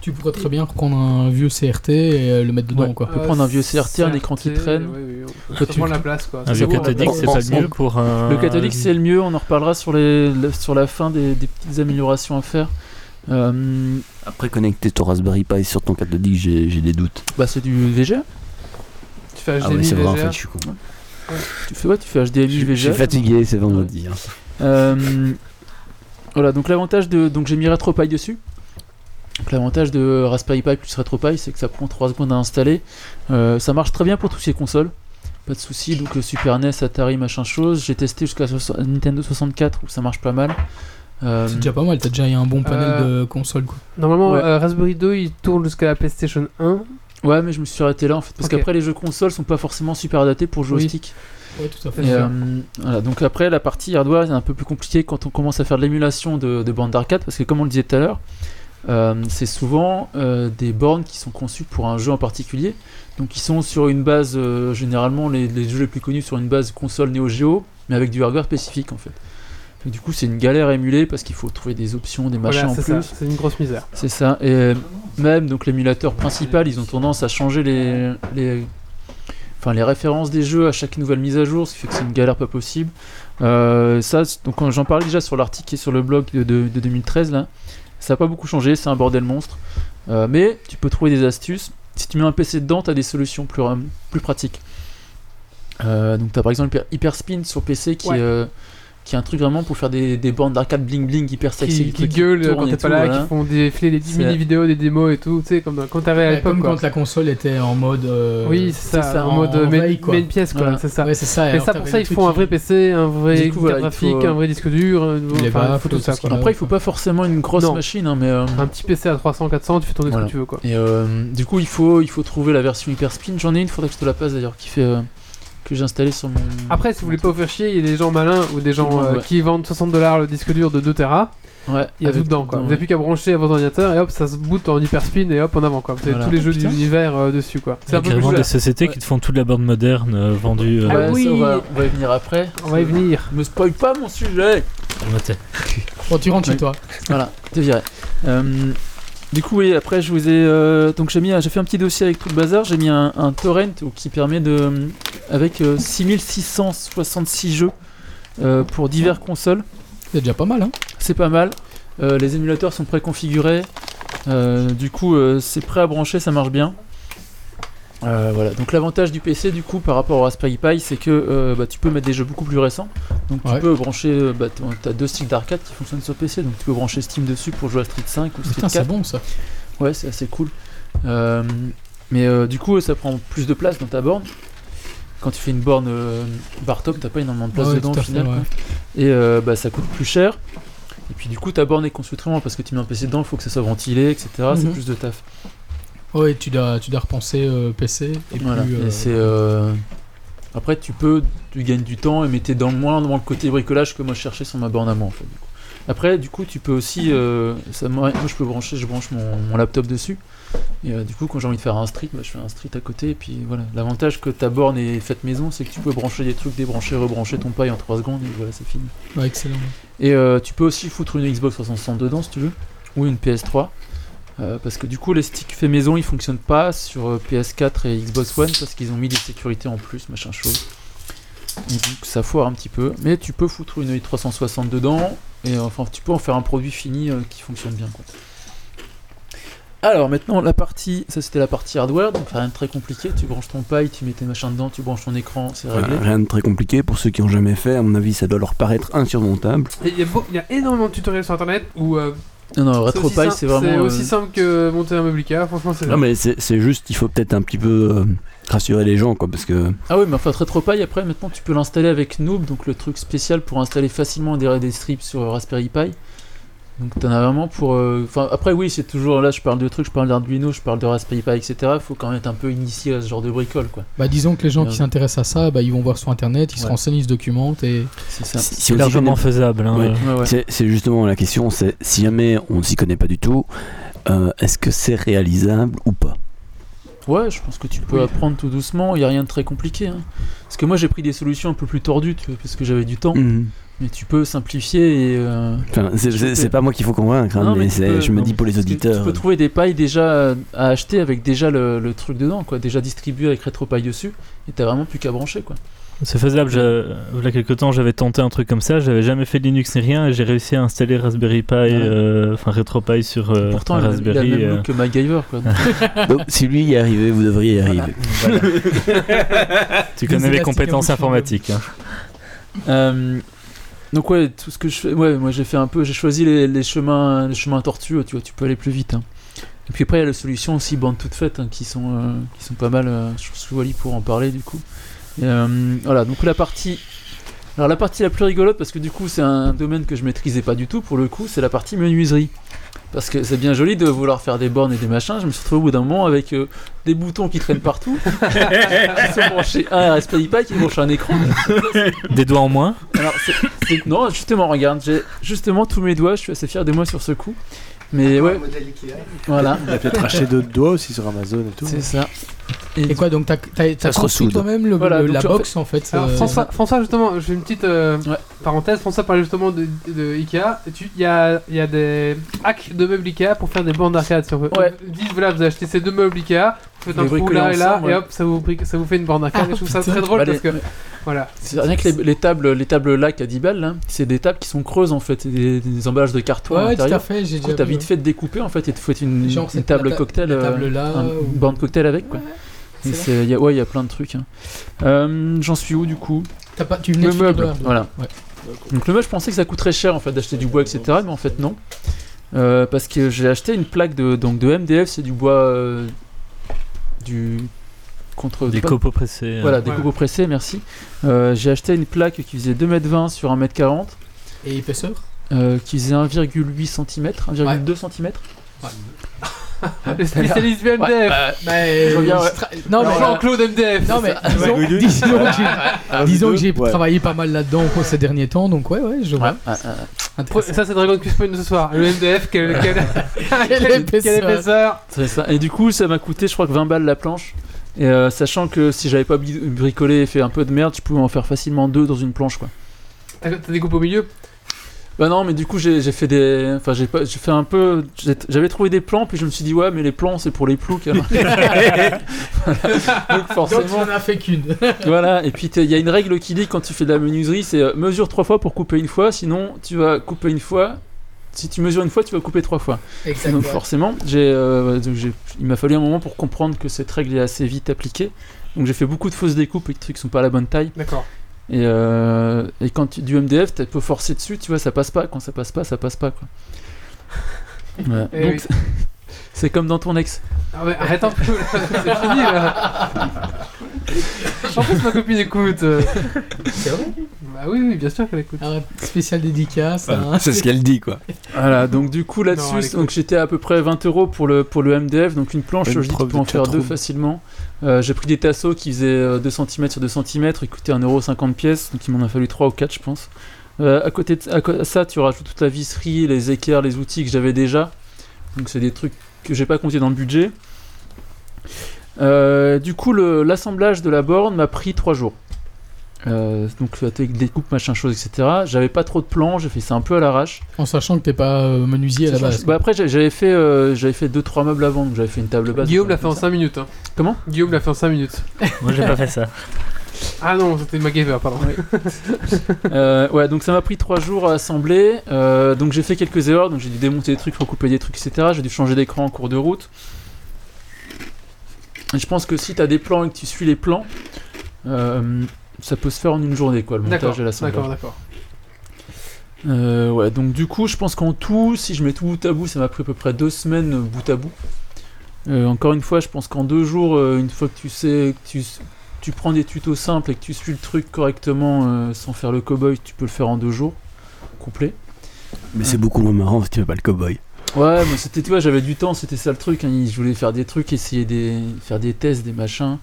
Tu pourrais très bien reprendre un vieux CRT et le mettre dedans, Ouais. quoi. peut prendre un vieux CRT, un écron qui traîne. Ouais, ouais, on Toi, peut tu- prendre la place quoi. Un C'est vieux cathodique, on- c'est on- pas le mieux pour un. Le catholique c'est le mieux, on en reparlera sur, les, le- sur la fin des, des petites améliorations à faire. Euh, Après, connecter ton Raspberry Pi sur ton cathodique, j'ai j'ai des doutes. bah c'est du VGA. Tu fais Ah oui, c'est vrai, en fait, je suis con. Tu fais ouais, tu fais HDMI Je suis fatigué, c'est vendredi. hein. Euh, voilà, donc l'avantage de. Donc j'ai mis RetroPie dessus. Donc l'avantage de Raspberry Pi plus RetroPie, c'est que ça prend 3 secondes à installer. Euh, ça marche très bien pour toutes ces consoles. Pas de soucis, donc Super NES, Atari, machin chose. J'ai testé jusqu'à Nintendo 64 où ça marche pas mal. Euh, C'est déjà pas mal, t'as déjà un bon panel Euh, de console, quoi. Normalement, Ouais. euh, Raspberry 2 il tourne jusqu'à la PlayStation 1. Ouais, mais je me suis arrêté là en fait. Parce qu'après, les jeux consoles sont pas forcément super adaptés pour jouer Oui. au stick. Ouais, tout à fait. Et, euh, voilà, donc après, la partie hardware est un peu plus compliquée quand on commence à faire de l'émulation de, de bornes d'arcade, parce que comme on le disait tout à l'heure, euh, c'est souvent euh, des bornes qui sont conçues pour un jeu en particulier, donc qui sont sur une base, euh, généralement les, les jeux les plus connus sur une base console Neo Geo, mais avec du hardware spécifique en fait. Du coup, c'est une galère à émuler parce qu'il faut trouver des options, des machins Voilà, en plus. C'est une grosse misère. C'est ça. Et euh, même donc l'émulateur principal, ils ont tendance à changer les, les, enfin les références des jeux à chaque nouvelle mise à jour, ce qui fait que c'est une galère pas possible. Euh, ça, donc j'en parlais déjà sur l'article qui est sur le blog de, de- de 2013 là, ça n'a pas beaucoup changé, c'est un bordel monstre. Euh, mais tu peux trouver des astuces. Si tu mets un PC dedans, tu as des solutions plus, ra- plus pratiques. Euh, donc tu as par exemple Hyper, Hyperspin sur PC qui, Ouais. euh, qui est un truc vraiment pour faire des, des bandes d'arcade bling bling hyper sexy. qui, gueulent quand t'es pas là, voilà. qui font défiler des C'est- mini vidéos, des démos et tout, tu sais, comme quand t'avais à l'époque. comme quoi. quand la console était en mode. euh, Oui, c'est ça, c'est ça, en mode euh, une pièce, quoi, Voilà. c'est ça. Ouais, c'est ça. Et ça, pour ça, il faut un vrai PC, un vrai graphique, faut- un vrai disque dur, Les enfin, tout ça. Après, il faut pas forcément une grosse machine, hein, mais. euh, Un petit PC à 300, 400, tu fais tourner ce que tu veux, quoi. Et euh, du coup, il faut, il faut trouver la version Hyperspin. J'en ai une, faudrait que je te la passe d'ailleurs, qui fait euh, que j'ai installé sur mon. Après, si vous voulez pas vous faire chier, il y a des gens malins ou des gens euh, ouais. qui vendent 60 dollars le disque dur de 2 Tera. Ouais, Il y a tout dedans, quoi. dedans, Vous n'avez plus qu'à brancher à votre ordinateur et hop, ça se boot en hyperspin et hop, en avant, quoi. Vous avez Voilà. tous les jeux Putain. de l'univers euh, dessus, quoi. C'est Il y a un peu plus des sociétés Ouais. qui te font toute la bande moderne euh, vendue. ouais. euh, Ah Ouais, oui. ça, on, va, on va y venir après. On va y venir. Me spoil pas mon sujet. Bon, tu rentres chez toi. Voilà, t'es viré. Euh, du coup, oui, après, je vous ai. euh, donc, j'ai mis, un- j'ai fait un petit dossier avec tout le bazar. J'ai mis un, un torrent qui permet de. Avec euh, 6666 jeux euh, pour divers consoles. C'est déjà pas mal, hein. C'est pas mal. Euh, les émulateurs sont préconfigurés. Euh, du coup, euh, c'est prêt à brancher, ça marche bien. Euh, voilà. Donc l'avantage du PC, du coup, par rapport au Raspberry Pi, c'est que euh, bah, tu peux mettre des jeux beaucoup plus récents. Donc tu Ouais. peux brancher. euh, Bah, t'as deux sticks d'arcade qui fonctionnent sur PC, donc tu peux brancher Steam dessus pour jouer à Street 5 ou Street Putain, 4. c'est bon ça. Ouais, c'est assez cool. Euh, mais du coup, ça prend plus de place dans ta borne. Quand tu fais une borne bar top, t'as pas énormément de place Ouais, dedans au final. ouais. Et bah, ça coûte plus cher. Et puis du coup, ta borne est construite vraiment parce que tu mets un PC dedans, il faut que ça soit ventilé, etc. C'est Mhm. plus de taf. Ouais, tu dois, tu dois repenser euh, PC. Et Voilà. puis, euh, Et c'est. euh, Après, tu peux, tu gagnes du temps et mettez dans moins dans le côté bricolage que moi je cherchais sur ma borne à moi en fait. du coup. Après, du coup, tu peux aussi. euh, ça, moi, moi, je peux brancher, je branche mon, mon laptop dessus. Et euh, du coup, quand j'ai envie de faire un street, bah, je fais un street à côté. Et puis voilà. L'avantage que ta borne est faite maison, c'est que tu peux brancher des trucs, débrancher, rebrancher ton paille en 3 secondes et voilà, c'est fini. ouais, excellent. Et euh, tu peux aussi foutre une Xbox 360 dedans si tu veux, ou une PS3. Euh, parce que du coup, les sticks faits maison ils fonctionnent pas sur euh, PS4 et Xbox One parce qu'ils ont mis des sécurités en plus, machin chose. Et donc ça foire un petit peu. Mais tu peux foutre une 360 dedans et euh, enfin tu peux en faire un produit fini euh, qui fonctionne bien. Quoi. Alors maintenant, la partie, ça c'était la partie hardware, donc rien de très compliqué. Tu branches ton paille, tu mets tes machins dedans, tu branches ton écran, c'est réglé. Voilà, rien de très compliqué pour ceux qui ont jamais fait. À mon avis, ça doit leur paraître insurmontable. Il y, a y énormément de tutoriels sur internet où euh, Non, non, c'est RetroPie, aussi simple- c'est vraiment. c'est euh, aussi simple que monter un meuble Ikea. Franchement, c'est. Non, mais c'est c'est juste, il faut peut-être un petit peu euh, rassurer les gens, quoi, parce que Ah oui, mais enfin, RetroPie, après, maintenant, tu peux l'installer avec Noob, donc le truc spécial pour installer facilement des, des strips sur Raspberry Pi. Donc, t'en as vraiment pour. euh, Enfin, après, oui, c'est toujours là, je parle de trucs, je parle d'Arduino, je parle de Raspberry Pi, etc. Faut quand même être un peu initié à ce genre de bricole, quoi. Bah, disons que les gens qui s'intéressent à ça, bah, ils vont voir sur internet, ils se renseignent, ils se documentent et. C'est largement connaît- faisable. hein, Ouais. euh. Ouais, ouais. c'est c'est justement la question, c'est si jamais on ne s'y connaît pas du tout, euh, est-ce que c'est réalisable ou pas? Ouais, je pense que tu peux apprendre tout doucement, il n'y a rien de très compliqué. hein. Parce que moi, j'ai pris des solutions un peu plus tordues, tu vois, parce que j'avais du temps. Mhm. Mais tu peux simplifier et. euh, Enfin, c'est- pas moi qu'il faut convaincre, hein, Non, mais, peux- je me non, dis pour les auditeurs. Tu peux trouver des pailles déjà à acheter avec déjà le, le truc dedans, quoi. Déjà distribué avec RetroPie dessus. Et t'as vraiment plus qu'à brancher, quoi. C'est faisable. je- Il y a quelques temps, j'avais tenté un truc comme ça. J'avais jamais fait de Linux ni rien et j'ai réussi à installer Raspberry Pi, euh, enfin RetroPie sur euh, Pourtant, un il a, il a le Raspberry. même euh, look que MacGyver, quoi. [laughs] Donc, si lui y est arrivé, vous devriez y arriver. [laughs] Tu connais les compétences de informatiques. hein. Euh, donc ouais, tout ce que je fais, ouais, moi j'ai fait un peu, j'ai choisi les, les chemins, les chemins tortueux, tu vois, tu peux aller plus vite. hein. Et puis après il y a la solution aussi bande toute faite, hein, qui sont, euh, qui sont pas mal. euh, je Wally pour en parler du coup. Euh, voilà, donc la partie, alors la partie la plus rigolote parce que du coup c'est un domaine que je maîtrisais pas du tout pour le coup, c'est la partie menuiserie. Parce que c'est bien joli de vouloir faire des bornes et des machins. Je me suis retrouvé au bout d'un moment avec euh, des boutons qui traînent partout, [laughs] qui sont branchés un Raspberry Pi qui branche un écran. Des doigts en moins. Alors, c'est- c'est- non, justement, regarde, j'ai justement tous mes doigts, je suis assez fier de moi sur ce coup. Mais ouais, voilà, Il a peut-être acheté d'autres doigts aussi sur Amazon et tout. c'est ça. Et quoi, donc t'as t'as- t'as se construit toi-même le- Voilà, la box en fait Alors, euh, François, François, justement, je fais une petite euh, Ouais. parenthèse. François parlait justement de, de Ikea. Et tu- Il y a, il y a des hacks de meubles Ikea pour faire des bornes d'arcade. Si on veut. Ouais. Disent voilà, vous achetez ces deux meubles Ikea, faites un trou là et là, et ouais. hop, ça vous, ça vous fait une borne d'arcade. Ah, et je trouve ça très drôle Bah, parce que. Voilà. C'est rien que les, les tables, les tables lac à 10 balles, là, c'est des tables qui sont creuses en fait, c'est des, des emballages de carton à Ouais, tout à fait, j'ai déjà t'as vite ouais. fait de découper en fait et de foutre une, Genre, une table ta- cocktail, la euh, table là, un- ou- une borne cocktail avec quoi. C'est c'est- y a- ouais, il y a plein de trucs. hein. Euh, J'en suis où du coup? T'as pas, tu venais Le meuble, voilà. Ouais. Donc le meuble, je pensais que ça coûterait cher en fait d'acheter du bois, etc. Mais en fait non. Euh, parce que j'ai acheté une plaque de, donc de MDF, c'est du bois euh, du contre Des pas- copeaux pressés. Voilà, euh. des Ouais. copeaux pressés, merci. Euh, j'ai acheté une plaque qui faisait 2m20 sur 1m40, Et épaisseur? Euh, qui faisait 1,8 cm, 1,2 cm. Le spécialiste du MDF. Mais Je reviens, ouais. Non, mais Jean-Claude MDF. Non mais [laughs] Ah, disons, que j'ai, Un, disons deux, que j'ai ouais. travaillé pas mal là-dedans ces derniers temps, donc ouais ouais je vois. Ah, ah. Ça, c'est Dragon Quest Point de ce soir. Le MDF, quelle, quelle... Quelle [laughs] quelle épaisseur. épaisseur. c'est ça. Et du coup, ça m'a coûté, je crois que 20 balles la planche. Et euh, sachant que si j'avais pas bricolé et fait un peu de merde, je pouvais en faire facilement deux dans une planche, quoi. T'as t'as des coupes au milieu? Bah non, mais du coup j'ai fait des, enfin j'ai pas, j'ai fait un peu, j'avais trouvé des plans, puis je me suis dit ouais, mais les plans c'est pour les ploucs. alors. [laughs] Donc Donc tu forcément, n'en as fait qu'une. [laughs] voilà. Et puis il y a une règle qui dit quand tu fais de la menuiserie, c'est euh, mesure trois fois pour couper une fois, sinon tu vas couper une fois. Si tu mesures une fois, tu vas couper trois fois. Et donc Exactement. forcément, j'ai, euh, il m'a fallu un moment pour comprendre que cette règle est assez vite appliquée. Donc j'ai fait beaucoup de fausses découpes et de trucs qui sont pas à la bonne taille. D'accord. Et, euh, et quand tu, du MDF, tu peux forcer dessus, tu vois, ça passe pas. Quand ça passe pas, ça passe pas. Quoi. [laughs] Voilà. Eh Donc oui. c'est- comme dans ton ex. Ah ouais, arrête un peu là, [laughs] c'est fini là. En plus, ma copine écoute. euh. C'est vrai? Bah oui, oui, bien sûr qu'elle écoute. Alors, spécial dédicace. hein. C'est ce qu'elle dit, quoi. Voilà, donc du coup Non, là-dessus, elle c'est- écoute. donc j'étais à peu près 20 euros pour le, pour le MDF, donc une planche, Une je dis tu preuve peux en faire deux chatroom. facilement. Euh, j'ai pris des tasseaux qui faisaient 2 cm sur 2 cm, ils coûtaient 1,50€ pièce, donc il m'en a fallu 3 ou 4 je pense. Euh, à côté de ça, tu rajoutes toute la visserie, les équerres, les outils que j'avais déjà. Donc c'est des trucs que j'ai pas compté dans le budget. Euh, du coup, l'assemblage de la borne m'a pris 3 jours. Euh, donc avec des coupes, machin chose, etc. J'avais pas trop de plans, j'ai fait ça un peu à l'arrache. En sachant que t'es pas euh, menuisier à la base. Bah après, j'avais fait, euh, j'avais fait 2-3 meubles avant, donc j'avais fait une table basse. Guillaume l'a fait en ça. 5 minutes. Hein. Comment? Guillaume l'a fait en 5 minutes. [laughs] Moi, j'ai pas fait ça. [laughs] Ah non, c'était MacGyver, pardon. [laughs] Euh, ouais, donc ça m'a pris 3 jours à assembler. euh, donc j'ai fait quelques erreurs, donc j'ai dû démonter des trucs, recouper des trucs, etc. J'ai dû changer d'écran en cours de route. Et je pense que si tu as des plans et que tu suis les plans, euh, ça peut se faire en une journée, quoi, le montage et l'assemblage. d'accord, d'accord. Euh, ouais, donc du coup, je pense qu'en tout, si je mets tout bout à bout, ça m'a pris à peu près deux semaines euh, bout à bout. Euh, encore une fois, je pense qu'en deux jours, euh, une fois que tu sais, que tu, tu prends des tutos simples et que tu suis le truc correctement euh, sans faire le cowboy, tu peux le faire en deux jours, complet. Mais c'est beaucoup moins marrant si tu fais pas le cowboy. Ouais, mais c'était, tu vois, j'avais du temps, c'était ça le truc. hein, je voulais faire des trucs, essayer des, faire des tests, des machins.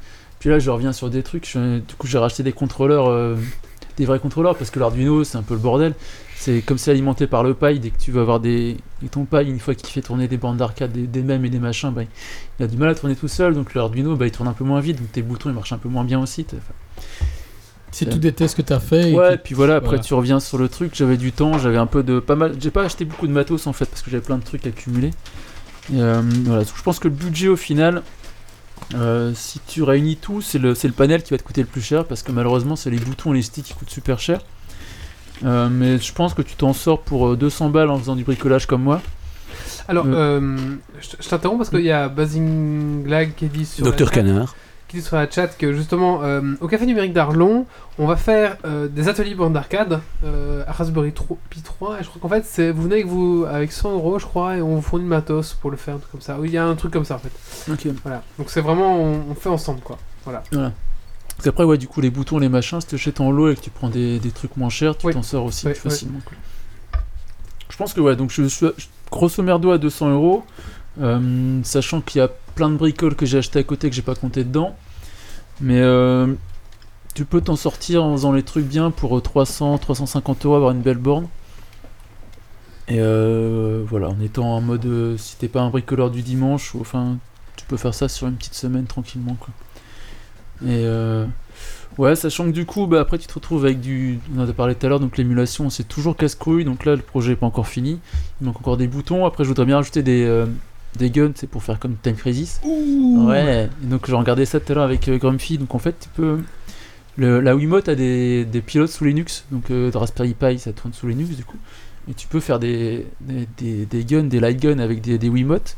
Puis là, je reviens sur des trucs. je- du coup, j'ai racheté des contrôleurs, euh, des vrais contrôleurs, parce que l'Arduino, c'est un peu le bordel. C'est comme c'est alimenté par le paille. Dès que tu veux avoir des, et ton paille, une fois qu'il fait tourner des bandes d'arcade, des, des mèmes et des machins, bah, il a du mal à tourner tout seul. Donc l'Arduino, bah, il tourne un peu moins vite. Donc tes boutons, ils marchent un peu moins bien aussi. C'est tout des tests que t'as fait. et Ouais, qui- puis voilà, après voilà. tu reviens sur le truc, j'avais du temps, j'avais un peu de pas mal, j'ai pas acheté beaucoup de matos en fait parce que j'avais plein de trucs accumulés. Et euh, voilà, je pense que le budget au final, euh, si tu réunis tout, c'est le, c'est le panel qui va te coûter le plus cher parce que malheureusement c'est les boutons et les sticks qui coûtent super cher. Euh, mais je pense que tu t'en sors pour euh, 200 balles en faisant du bricolage comme moi. Alors, Euh. euh, je t'interromps parce qu'il y a Basinglag qui dit sur Docteur Canard. Qui dit sur la chat que justement euh, au café numérique d'Arlon, on va faire euh, des ateliers bornes d'arcade euh, à Raspberry 3, Pi 3 et je crois qu'en fait c'est vous venez avec vous avec 100 euros je crois et on vous fournit le matos pour le faire un truc comme ça. Oui, il y a un truc comme ça en fait. Ok. Voilà. Donc c'est vraiment on, on fait ensemble quoi. Voilà. Parce qu'après, ouais, du coup, les boutons, les machins, si tu achètes en lot et que tu prends des, des trucs moins chers, tu Oui. t'en sors aussi Oui, plus oui. facilement. quoi. Je pense que, ouais, donc je suis grosso merdo à 200 euros, euh, sachant qu'il y a plein de bricoles que j'ai acheté à côté que j'ai pas compté dedans. Mais euh, tu peux t'en sortir en faisant les trucs bien pour euh, 300, 350 euros, avoir une belle borne. Et euh, voilà, en étant en mode, euh, si t'es pas un bricoleur du dimanche, enfin, tu peux faire ça sur une petite semaine tranquillement. Et euh, ouais, sachant que du coup, bah, après tu te retrouves avec du. On en a parlé tout à l'heure, donc l'émulation c'est toujours casse-couille. Donc là, le projet n'est pas encore fini. Il manque encore des boutons. Après, je voudrais bien rajouter des, euh, des guns, c'est pour faire comme Time Crisis. Ouais. Et donc j'ai regardé ça tout à l'heure avec euh, Grumpy. Donc en fait, tu peux. Le, la Wiimote a des, des pilotes sous Linux, donc euh, de Raspberry Pi ça tourne sous Linux du coup. Et tu peux faire des, des, des, des guns, des light guns avec des, des Wiimotes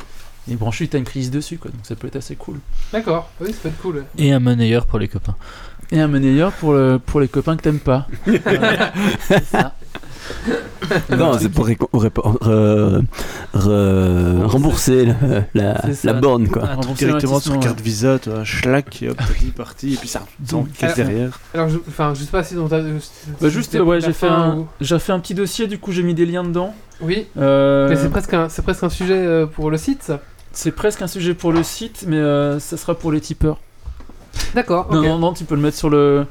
et brancher du Time Crisis dessus quoi. Donc ça peut être assez cool. D'accord, oui, ça peut être cool. Et un monnayeur pour les copains. Et un monnayeur pour, le, pour les copains que t'aimes pas. [laughs] Voilà. C'est ça. [laughs] Non, c'est pour re- rembourser la, la, C'est borne, quoi. Directement sur carte Visa, tu vois, schlac, et hop, t'es parti, et puis ça Alors- derrière. Alors, je, enfin, je sais pas si dans ta. Bah juste, ouais, j'ai fait, un, ou- j'ai fait un petit dossier, du coup j'ai mis des liens dedans. Oui, Euh, mais c'est presque, un, c'est presque un sujet euh, pour le site, ça. c'est presque un sujet pour le site, mais euh, ça sera pour les tipeurs. D'accord, Non, non, non, tu peux le mettre sur le.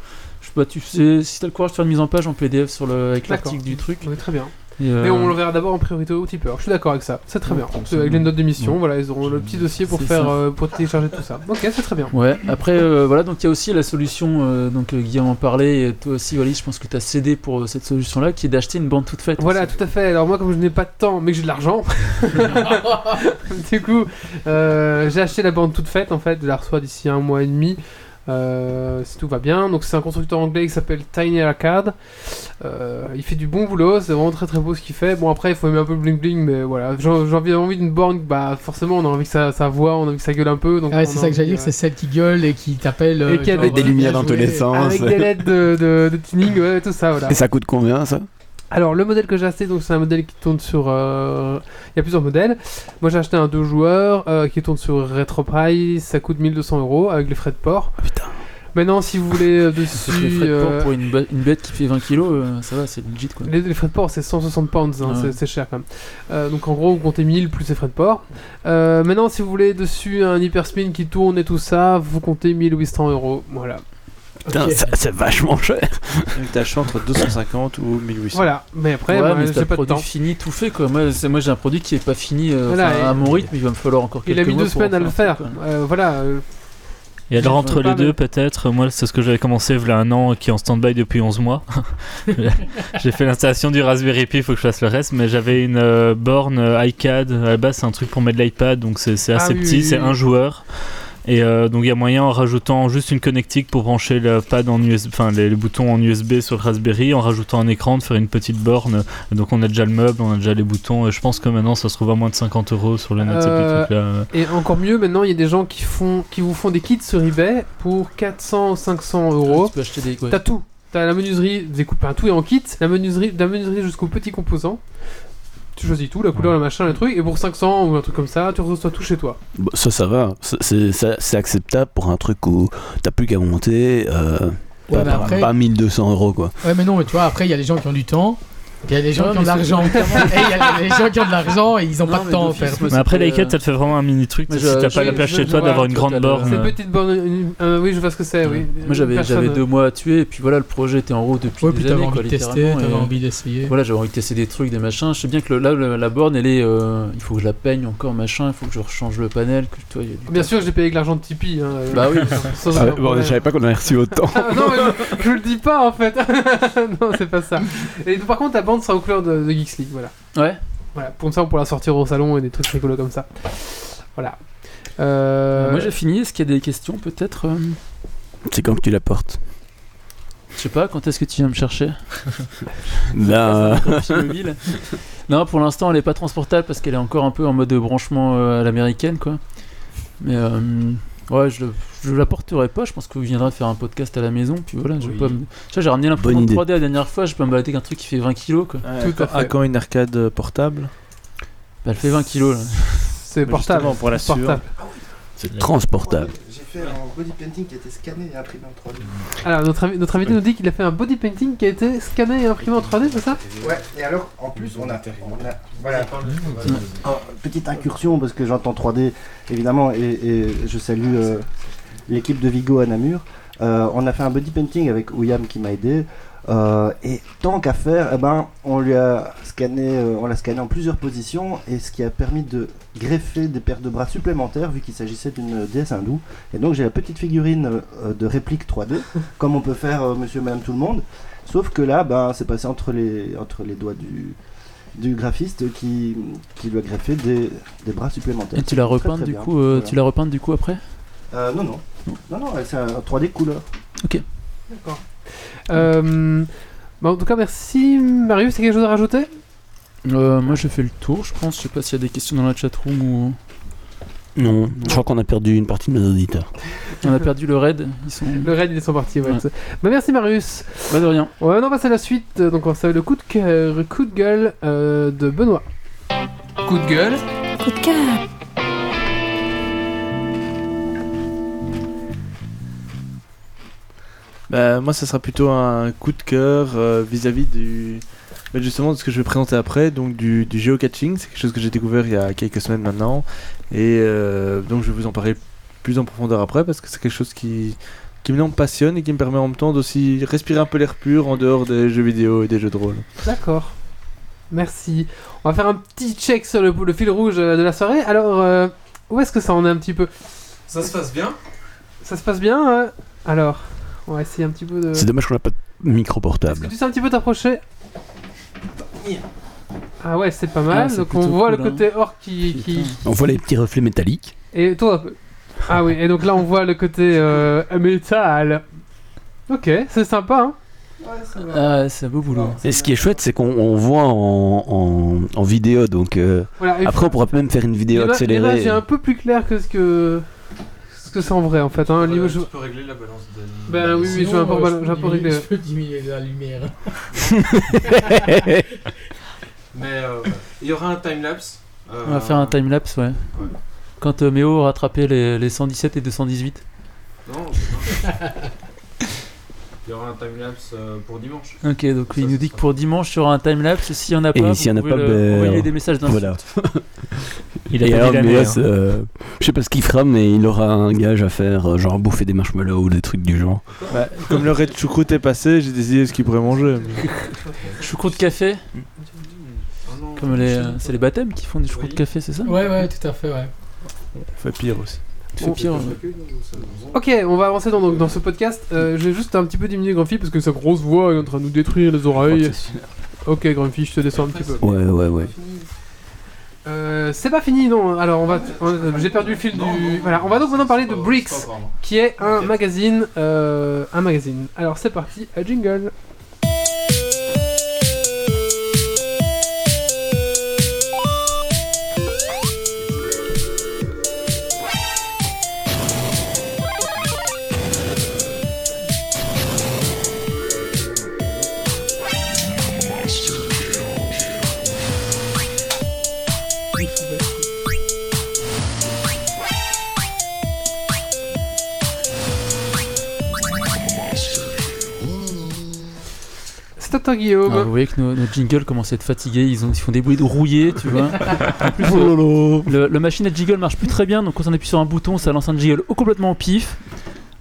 Pas, tu sais, si t'as le courage de faire une mise en page en PDF sur le, avec l'article du truc. Très bien. Et, euh, Mais on l'enverra d'abord en priorité au tipeur. Je suis d'accord avec ça. C'est très Ouais, bien. Avec les notes d'émission, ouais. voilà, ils auront le petit dossier pour faire, euh, pour télécharger tout ça. Ok, c'est très bien. Ouais, après, euh, voilà, donc il y a aussi la solution, donc Guillaume en parlait, et toi aussi, Wallis, je pense que tu as cédé pour cette solution-là, qui est d'acheter une bande toute faite. Voilà, aussi. tout à fait. Alors moi, comme je n'ai pas de temps, mais que j'ai de l'argent, [laughs] [laughs] du coup, j'ai acheté la bande toute faite. En fait, je la reçois d'ici un mois et demi. Euh, si tout va bien. Donc c'est un constructeur anglais qui s'appelle Tiny Arcade. Euh, il fait du bon boulot, c'est vraiment très très beau ce qu'il fait. Bon après il faut aimer un peu le bling bling, mais voilà. J'ai envie, envie d'une borne, bah forcément on a envie que ça, ça voit, on a envie que ça gueule un peu. Donc Ah ouais, c'est ça que j'allais dire, c'est celle qui gueule et qui t'appelle. Et qui a des euh, lumières dans tous les sens. Avec des LED de, de, de tuning, ouais, tout ça, voilà. Et ça coûte combien, ça? Alors, le modèle que j'ai acheté, donc c'est un modèle qui tourne sur. euh, Il y a plusieurs modèles. Moi, j'ai acheté un 2 joueurs euh, qui tourne sur RetroPrice. Ça coûte 1200 euros avec les frais de port. Putain. Maintenant, si vous voulez euh, [laughs] que les dessus. frais de port pour une, une bête qui fait 20 kilos, euh, ça va, c'est legit quoi. les, les frais de port, c'est 160 pounds, hein, Ah c'est- ouais. c'est cher quand même. Donc en gros, vous comptez 1000 plus les frais de port. Maintenant, si vous voulez dessus un hyperspin qui tourne et tout ça, vous comptez 1800 euros. Voilà. Putain, ça- c'est vachement cher. Acheté entre 250 ou 1800. Voilà. Mais après, ouais, moi, mais j'ai pas de produit temps. fini, tout fait quoi. Moi, c'est- moi j'ai un produit qui est pas fini euh, Voilà, enfin, et- à mon rythme, il va me falloir encore quelques Il a mis mois deux semaines à le faire. truc. Euh, voilà. euh, Et alors entre les pas, deux mais- peut-être, moi c'est ce que j'avais commencé il y a un an qui est en stand-by depuis 11 mois. [laughs] J'ai fait l'installation du Raspberry Pi, il faut que je fasse le reste, mais j'avais une euh, borne iCAD, à la base c'est un truc pour mettre l'iPad, donc c'est c'est Ah assez oui, petit, oui, c'est oui. un joueur. Et euh, donc il y a moyen en rajoutant juste une connectique pour brancher le pad en USB, enfin les, les boutons en USB sur le Raspberry, en rajoutant un écran, de faire une petite borne. Donc on a déjà le meuble, on a déjà les boutons, et je pense que maintenant ça se trouve à moins de 50 euros sur le net Euh. Et encore mieux, maintenant, il y a des gens qui, font, qui vous font des kits sur eBay pour 400 ou 500 euros. Tu peux acheter des. ouais. T'as tout. T'as la menuiserie, découpé, tout est en kit. La menuiserie, la menuiserie jusqu'aux petits composants. Tu choisis tout, la couleur, le machin, le truc. Et pour 500 ou un truc comme ça, tu reçois tout chez toi. Bon, ça, ça va. C'est- C'est ça- c'est acceptable pour un truc où t'as plus qu'à monter. Euh, Ouais, pas, mais pas- après- pas 1200 euros, quoi. Ouais, mais non, mais tu vois, après, il y a les gens qui ont du temps. Il y a les gens qui ont de l'argent. Et [laughs] il y a les gens qui ont de l'argent et ils ont Non, pas de temps à faire. Mais après, l'iCAD, euh, ça te fait vraiment un mini truc. Si t'as pas la place chez toi d'avoir une grande borne. C'est une petite borne. oui, je vois ce que c'est, oui. Moi j'avais deux mois à tuer et puis voilà le projet était en route depuis des années envie de tester, t'avais envie d'essayer. Voilà, j'avais envie de tester des trucs, des machins. Je sais bien que là, la borne, elle est. euh, il faut que je la peigne encore, machin. Il faut que je rechange le panel. Bien sûr, j'ai payé avec l'argent de Tipeee. Hein, Bah oui. [laughs] sans Ah, bon, je savais pas qu'on avait reçu autant. Ah, non, mais je, je le dis pas en fait. [laughs] non, c'est pas ça. Et par contre, la bande sera aux couleurs de, de Geeks League. Voilà. Ouais. voilà. Pour ça, on pourra la sortir au salon et des trucs rigolos comme ça. Voilà. Euh, Moi j'ai fini. Est-ce qu'il y a des questions peut-être euh, C'est quand que tu la portes? Je sais pas, quand est-ce que tu viens me chercher? [laughs] [laughs] Mobile Non, pour l'instant, elle est pas transportable parce qu'elle est encore un peu en mode branchement euh, à l'américaine, quoi. Mais euh, ouais, je, je la porterai pas. Je pense que vous viendrez faire un podcast à la maison. Puis voilà, je vais Oui. pas me... Tu vois, j'ai ramené l'imprimante idée. 3D la dernière fois. Je peux me balader avec un truc qui fait 20 kilos, quoi. Tout à fait. À quand une arcade euh, portable Bah, elle fait 20 kilos, là. [laughs] c'est portable. Justement, pour la portable. c'est transportable. Fait un body painting qui a été scanné et imprimé en 3D. Alors, notre, invi- notre invité nous dit qu'il a fait un body painting qui a été scanné et imprimé en 3D, c'est ça Ouais, et alors, en plus, on a. on a- voilà. Oh, petite incursion, parce que j'entends 3D, évidemment, et, et je salue euh, l'équipe de Vigo à Namur. Euh, on a fait un body painting avec Ouyam qui m'a aidé. Euh, et tant qu'à faire, eh ben, on lui a scanné, euh, on l'a scanné en plusieurs positions, et ce qui a permis de greffer des paires de bras supplémentaires, vu qu'il s'agissait d'une déesse hindoue. Et donc j'ai la petite figurine euh, de réplique 3D, [laughs] comme on peut faire euh, Monsieur, Madame, tout le monde. Sauf que là, ben, c'est passé entre les, entre les doigts du, du graphiste qui, qui lui a greffé des, des bras supplémentaires. Et tu l'as repeinte du bien. coup, euh, Voilà. tu l'as repeinte du coup après? Euh, non, non. Non, non, c'est un 3D couleur. D'accord. Euh, bah, en tout cas, merci. Marius, t'as quelque chose à rajouter? Euh, Moi j'ai fait le tour, je pense. Je sais pas s'il y a des questions dans la chatroom ou. Non, je crois qu'on a perdu une partie de nos auditeurs. On a perdu le raid. Ils sont. Le raid, ils sont partis. Ouais. Ouais. Bah, merci, Marius. Pas de rien. On va maintenant passer à la suite. Donc, on va le coup de, cœur- coup de gueule euh, de Benoît. Coup de gueule. Coup de cœur. Bah, moi, ça sera plutôt un coup de cœur euh, vis-à-vis du. bah, justement de ce que je vais présenter après, donc du, du geocaching. C'est quelque chose que j'ai découvert il y a quelques semaines maintenant. Et euh, donc, je vais vous en parler plus en profondeur après parce que c'est quelque chose qui, qui me passionne et qui me permet en même temps d'aussi respirer un peu l'air pur en dehors des jeux vidéo et des jeux de rôle. D'accord. Merci. On va faire un petit check sur le, le fil rouge euh, de la soirée. Alors, euh, où est-ce que ça en est un petit peu? Ça se passe bien Ça se passe bien euh Alors, on va essayer un petit peu de. C'est dommage qu'on n'a pas de micro Est-ce que portable. tu sais un petit peu t'approcher Ah ouais, c'est pas mal. Ah, donc on voit cool, le hein. côté or qui. On voit les petits reflets métalliques. Et toi un peu. Ah oui, et donc là on voit le côté euh, métal. Ok, c'est sympa. Hein Ah, c'est un beau boulot. Et ce qui est chouette, c'est qu'on on voit en, en, en vidéo, donc euh, voilà, après on pourra même faire une vidéo accélérée. Est un peu plus claire que ce que ce que c'est en vrai en fait. Hein. L'image- Tu peux régler la balance de. Ben oui, oui, je un peu, euh, j'ai un peu peux réglé. diminuer- Je peux diminuer la lumière. [laughs] Mais euh, il y aura un timelapse. euh, On va faire un timelapse, ouais. Quand euh, Méo aura rattrapé les, les 117 et 218. Non, pas. Il y aura un timelapse euh, pour dimanche. Ok, donc Ça, il nous dit que pour dimanche, il y aura un timelapse. S'il y en a pas, Et vous s'il y en a pas, le- ben, envoyer des messages d'insulte. Voilà. [laughs] Il a Et alors, hein. euh, je sais pas ce qu'il fera, mais il aura un gage à faire, euh, genre bouffer des marshmallows ou des trucs du genre. Bah, comme le raid choucroute est passé, j'ai décidé ce qu'il pourrait manger. [laughs] Choucroute de café Comme les, euh, c'est les baptêmes qui font du choucroute de Oui. café, c'est ça? Ouais, ouais, tout à fait, ouais. Fait pire aussi. C'est pire. Ok, on va avancer dans, donc, dans ce podcast. Euh, J'ai juste un petit peu diminué Grumpy parce que sa grosse voix est en train de nous détruire les oreilles. Ok, Grumpy, je te descends un petit peu. Ouais, ouais, ouais. Euh, c'est pas fini, non. Alors, on va. on- J'ai perdu le fil du. Voilà, on va donc maintenant parler de Bricks, qui est un magazine. euh, un magazine. Alors, c'est parti, à jingle. Guillaume. Ah, vous voyez que nos, nos jingles commencent à être fatigués, ils, ont, ils font des bruits de rouillés, tu vois. [laughs] En plus, euh, le, le machine à jingle marche plus très bien, donc quand on appuie sur un bouton, ça lance un jingle au- complètement au pif.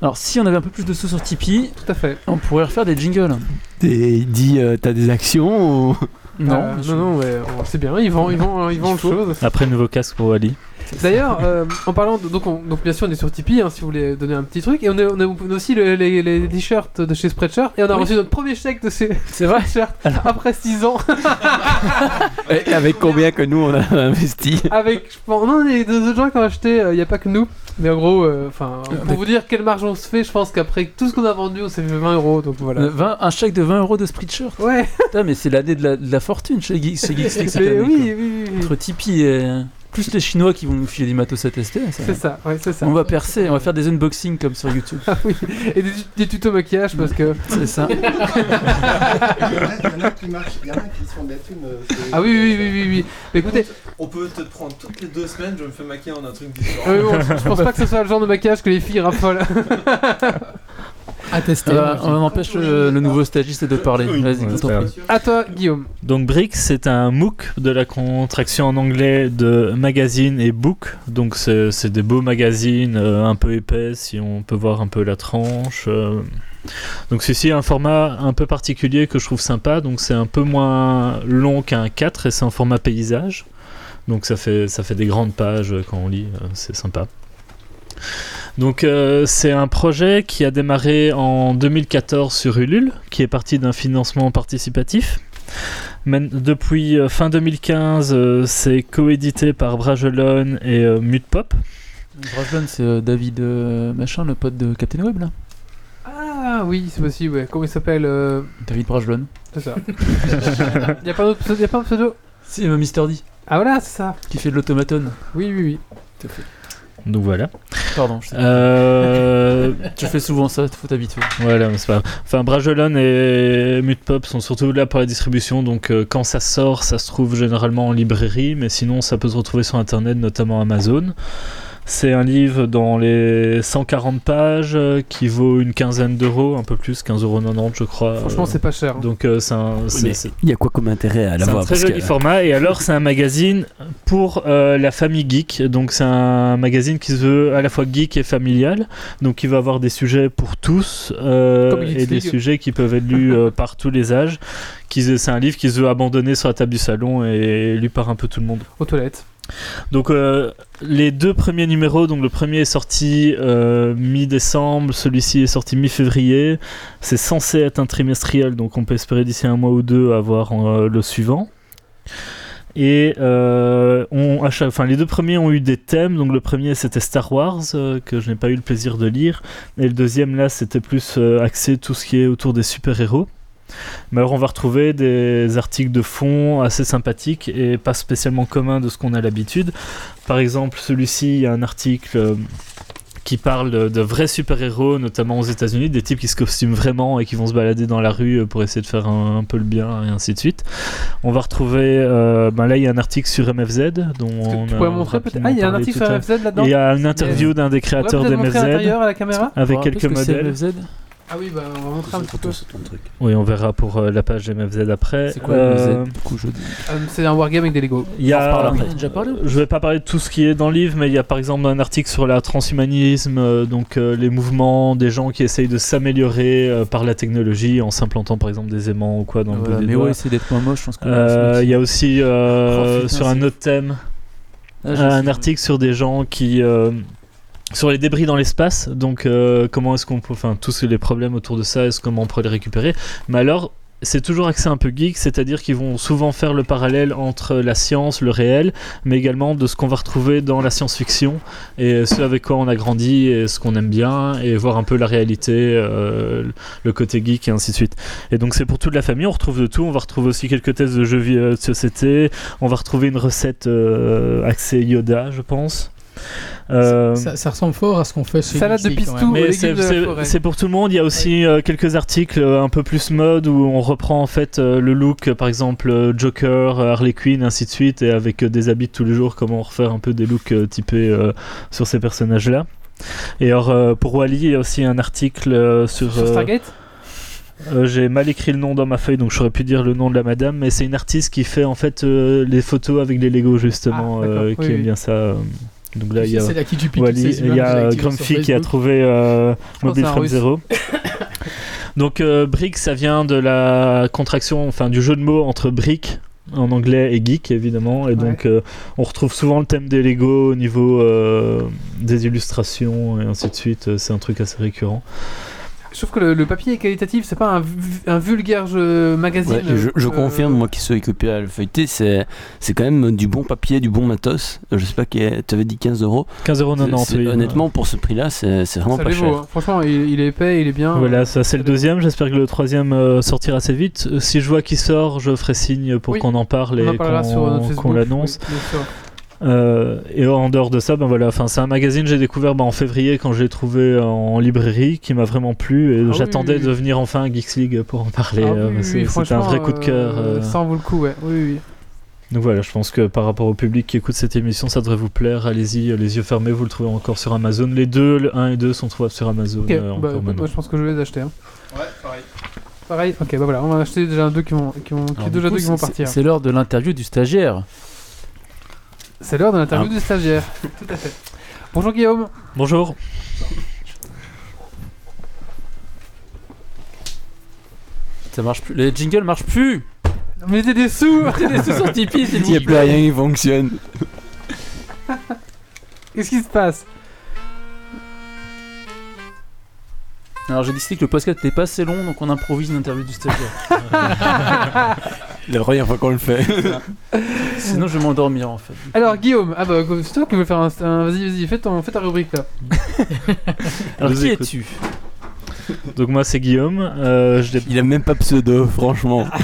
Alors, si on avait un peu plus de sous sur Tipeee, Tout à fait. on pourrait refaire des jingles. Dit, euh, t'as des actions ou... Non, Euh, non, non, mais on- c'est bien. Ils vendent, ils vendent, ils vendent chose. Après, nouveau casque pour Wally. D'ailleurs, euh, en parlant de, donc, on- donc bien sûr on est sur Tipeee hein, si vous voulez donner un petit truc et on a, on a- aussi le- les, les t-shirts de chez Spreadshirt et on a Oui. reçu notre premier chèque de [laughs] vrai Spreadshirt après 6 ans [laughs] Et avec combien que nous on a investi? Avec je pense non il y a d'autres gens qui ont acheté il n'y a pas que nous mais en gros euh, enfin pour vous dire quelle marge on se fait je pense qu'après tout ce qu'on a vendu on s'est fait 20 euros donc voilà Euh, 20 un chèque de 20 euros de Spreadshirt. ouais Putain, mais c'est l'année de la, de la fortune chez, Geek- chez Geeks League cette année, oui, oui, oui, oui. Entre Tipeee et plus les Chinois qui vont nous filer du matos à tester, ça- c'est ça ouais c'est ça on va percer, on va faire des unboxings comme sur YouTube. Ah oui. et des, des tutos maquillage parce que [laughs] C'est ça. Il y en a qui marchent, il y en a qui se font des thunes. c'est- ah oui oui oui oui oui mais écoutez On peut te prendre toutes les deux semaines, je me fais maquiller en un truc différent. euh, bon, je pense pas que ce soit le genre de maquillage que les filles raffolent [laughs] À tester. Euh, on empêche le, le nouveau stagiste de parler. Vas-y, Ouais, à toi Guillaume Donc Bricks, c'est un MOOC de la contraction en anglais de magazine et book. Donc c'est des beaux magazines euh, un peu épais, si on peut voir un peu la tranche. euh. Donc ceci est un format un peu particulier que je trouve sympa. Donc c'est un peu moins long qu'un 4 et c'est en format paysage. Donc ça fait, ça fait des grandes pages euh, quand on lit, euh, c'est sympa. Donc euh, c'est un projet qui a démarré en 2014 sur Ulule, qui est parti d'un financement participatif. Men- depuis euh, fin 2015, euh, c'est coédité par Bragelonne et euh, Mute Pop. Brajlon, c'est euh, David euh, machin, le pote de Captain Web là. Ah oui, c'est possible, ouais. Comment il s'appelle euh, David Brajlon. C'est ça. [laughs] y a pas d'autre pseudo, y a pas un pseudo? C'est Mister D Ah voilà, c'est ça. qui fait de l'automaton. Oui, oui, oui. Tout à fait. Donc voilà. Pardon, je, sais. Euh, [laughs] je fais souvent ça, faut t'habituer. Voilà, mais c'est pas grave. Enfin, Bragelonne et Mute Pop sont surtout là pour la distribution, donc euh, quand ça sort, ça se trouve généralement en librairie, mais sinon ça peut se retrouver sur internet, notamment Amazon. C'est un livre dans les 140 pages euh, qui vaut une quinzaine d'euros, un peu plus, 15,90€ je crois. Franchement, Euh, c'est pas cher. hein. Donc euh, c'est un, c'est- Mais c'est- il y a quoi comme intérêt à c'est l'avoir un très joli que- format. Et alors, c'est un magazine pour euh, la famille geek. Donc, c'est un magazine qui se veut à la fois geek et familial. Donc, il va avoir des sujets pour tous euh, et des sujets qui peuvent être lus euh, par tous les âges. C'est un livre qui se veut abandonné sur la table du salon et lu par un peu tout le monde. Aux toilettes. Donc euh, les deux premiers numéros, donc le premier est sorti euh, mi-décembre, celui-ci est sorti mi-février. C'est censé être un trimestriel, donc on peut espérer d'ici un mois ou deux avoir euh, le suivant. Et on, les deux premiers ont eu des thèmes. Donc le premier c'était Star Wars que je n'ai pas eu le plaisir de lire, et le deuxième là c'était plus axé tout ce qui est autour des super héros. Mais alors on va retrouver des articles de fond assez sympathiques et pas spécialement communs de ce qu'on a l'habitude. Par exemple, celui-ci, il y a un article euh, qui parle de, de vrais super-héros, notamment aux États-Unis, des types qui se costument vraiment et qui vont se balader dans la rue euh, pour essayer de faire un, un peu le bien et ainsi de suite. On va retrouver, euh, ben là il y a un article sur MFZ dont on tu a pourrais montrer peut-être Ah, il y a un article sur à- FZ là-dedans Il y a une interview d'un des créateurs à la caméra avec quelques modèles. Ah oui, bah on va montrer un petit peu. Oui, on verra pour euh, la page MFZ après. C'est quoi Euh, MFZ Du coup, je dis. Euh, C'est un wargame avec des Lego. Il y On en reparle a, déjà parlé je vais pas parler de tout ce qui est dans le livre, mais il y a par exemple un article sur la transhumanisme, euh, donc euh, les mouvements des gens qui essayent de s'améliorer euh, par la technologie en s'implantant par exemple des aimants ou quoi dans le bout mais ouais, c'est d'être moins moche, je pense que. Euh, Il y a aussi euh, Oh, putain, sur un autre thème Ah, un article sur des gens qui euh, sur les débris dans l'espace donc euh, comment est-ce qu'on peut enfin tous les problèmes autour de ça est-ce comment on pourrait les récupérer mais alors c'est toujours axé un peu geek, c'est-à-dire qu'ils vont souvent faire le parallèle entre la science, le réel, mais également de ce qu'on va retrouver dans la science-fiction et ce avec quoi on a grandi et ce qu'on aime bien et voir un peu la réalité, euh, le côté geek et ainsi de suite. Et donc c'est pour toute la famille, on retrouve de tout, on va retrouver aussi quelques tests de jeux de société, on va retrouver une recette euh, axée Yoda, je pense. Euh, Ça, ça ressemble fort à ce qu'on fait chez Salade de pistou. mais c'est- pour tout le monde. Il y a aussi euh, quelques articles euh, un peu plus mode où on reprend en fait euh, le look, par exemple Joker, Harley Quinn, ainsi de suite, et avec euh, des habits de tous les jours, comment refaire un peu des looks euh, typés euh, sur ces personnages-là. Et alors euh, pour Wally, il y a aussi un article euh, sur. Sur Stargate euh, J'ai mal écrit le nom dans ma feuille, donc j'aurais pu dire le nom de la madame, mais c'est une artiste qui fait en fait euh, les photos avec les Lego justement, Ah, euh, Oui, qui aime bien ça. Euh. Donc là, il y a. Wally, il y a sur Grumpy qui a trouvé euh, Mobile. Zero. [laughs] Donc euh, Brick, ça vient de la contraction, enfin du jeu de mots entre brick en anglais et geek évidemment, et donc euh, on retrouve souvent le thème des Lego au niveau euh, des illustrations et ainsi de suite. euh, C'est un truc assez récurrent. Trouve que le, le papier est qualitatif, c'est pas un, vu- un vulgaire jeu magazine. Ouais, je, je euh, confirme, moi qui suis occupé à le feuilleter, c'est, c'est quand même du bon papier, du bon matos. Euh, Je sais pas, tu avais dit 15 euros. 15,90€. C'est- oui. Honnêtement, pour ce prix-là, c'est, c'est vraiment Ça pas cher. hein. Franchement, il, il est épais, il est bien. Voilà, ça c'est le deuxième. J'espère que le troisième euh, sortira assez vite. Euh, Si je vois qu'il sort, je ferai signe pour Oui. qu'on en parle On en et parlera sur notre qu'on, qu'on l'annonce. oui, bien sûr. Euh, et en dehors de ça, ben voilà, enfin c'est un magazine que j'ai découvert ben, en février quand je l'ai trouvé en librairie, qui m'a vraiment plu et Ah j'attendais oui, de venir enfin à Geeks League pour en parler. Ah euh, oui, c'est- oui, un vrai coup de cœur. euh. Ça en vaut le coup, ouais. Oui, oui. Donc voilà, je pense que par rapport au public qui écoute cette émission, ça devrait vous plaire. Allez-y, les yeux fermés, vous le trouvez encore sur Amazon. Les deux, le 1 et 2 sont trouvables sur Amazon. Ok, euh, bah, moi je pense que je vais les acheter. hein. Ouais, pareil. Pareil, ok, bah voilà, on va acheter déjà deux qui vont, qui vont, qui- Alors, déjà coup, deux qui vont partir. C'est l'heure de l'interview du stagiaire. C'est l'heure de l'interview du stagiaire. [laughs] Tout à fait. Bonjour Guillaume. Bonjour. Ça marche plus. Les jingles marchent plus. Mettez des sous [laughs] Mettez des sous sur Tipeee, s'il [laughs] Il n'y a plus rien qui fonctionne. Qu'est-ce qui se passe? Alors j'ai décidé que le podcast n'était pas assez long, donc on improvise une interview du stagiaire. La première fois qu'on le fait. [laughs] Sinon, je vais m'endormir en fait. Alors Guillaume, ah bah c'est toi qui veux faire un, un- vas-y vas-y fais, ton, fais ta rubrique là. [laughs] Alors, Je vous qui écoute. es-tu? Donc moi c'est Guillaume. Euh, je l'ai- Il a même pas pseudo, franchement. [laughs]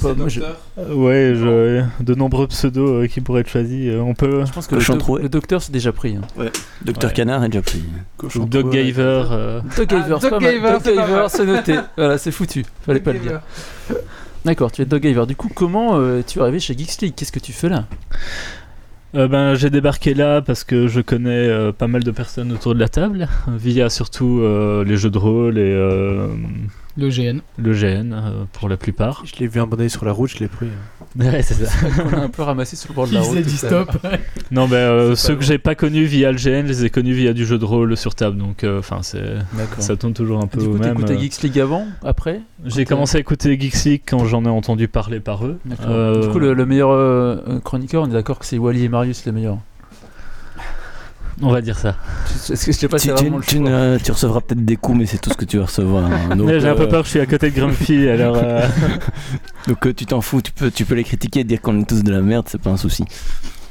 Pas- moi, je- euh, ouais, je- de nombreux pseudos euh, qui pourraient être choisis. Euh, on peut. Je pense que le, Cochon doc- troué. le docteur c'est déjà pris. hein. Docteur Ouais. Canard est déjà pris. Ou Doc Giver. euh, Doc Giver, c'est Doc pas mal. Giver, Doc c'est pas mal. c'est noté. Voilà, c'est foutu. Fallait pas le dire. D'accord, tu es Doc Giver. Du coup, comment euh, tu es arrivé chez Geeks League? Qu'est-ce que tu fais là? Euh, ben, j'ai débarqué là parce que je connais euh, pas mal de personnes autour de la table, [laughs] via surtout euh, les jeux de rôle et Le GN. le GN euh, pour la plupart. Je l'ai vu abandonné sur la route, je l'ai pris. hein. [laughs] Ouais, c'est ça. [laughs] On a un peu ramassé sur le bord de la route. à l'heure. stop. [laughs] Non, ben euh, ceux que j'ai pas connus via le GN, je les ai connus via du jeu de rôle sur table, donc euh, enfin c'est ça tourne toujours un peu Du au coup, même. euh. Geeks League avant Après J'ai commencé à écouter Geeks League quand j'en ai entendu parler par eux. Euh, Du coup, le, le meilleur chroniqueur, on est d'accord que c'est Wally et Marius les meilleurs. On va dire ça. Que je sais pas si tu, tu- tu choix ne- tu recevras peut-être des coups, mais c'est tout ce que tu vas recevoir. hein. [laughs] Donc, Mais j'ai un peu euh, peur je suis à côté de Grumpy, [laughs] alors. euh, Donc euh, tu t'en fous, tu peux, tu peux les critiquer et dire qu'on est tous de la merde, c'est pas un souci.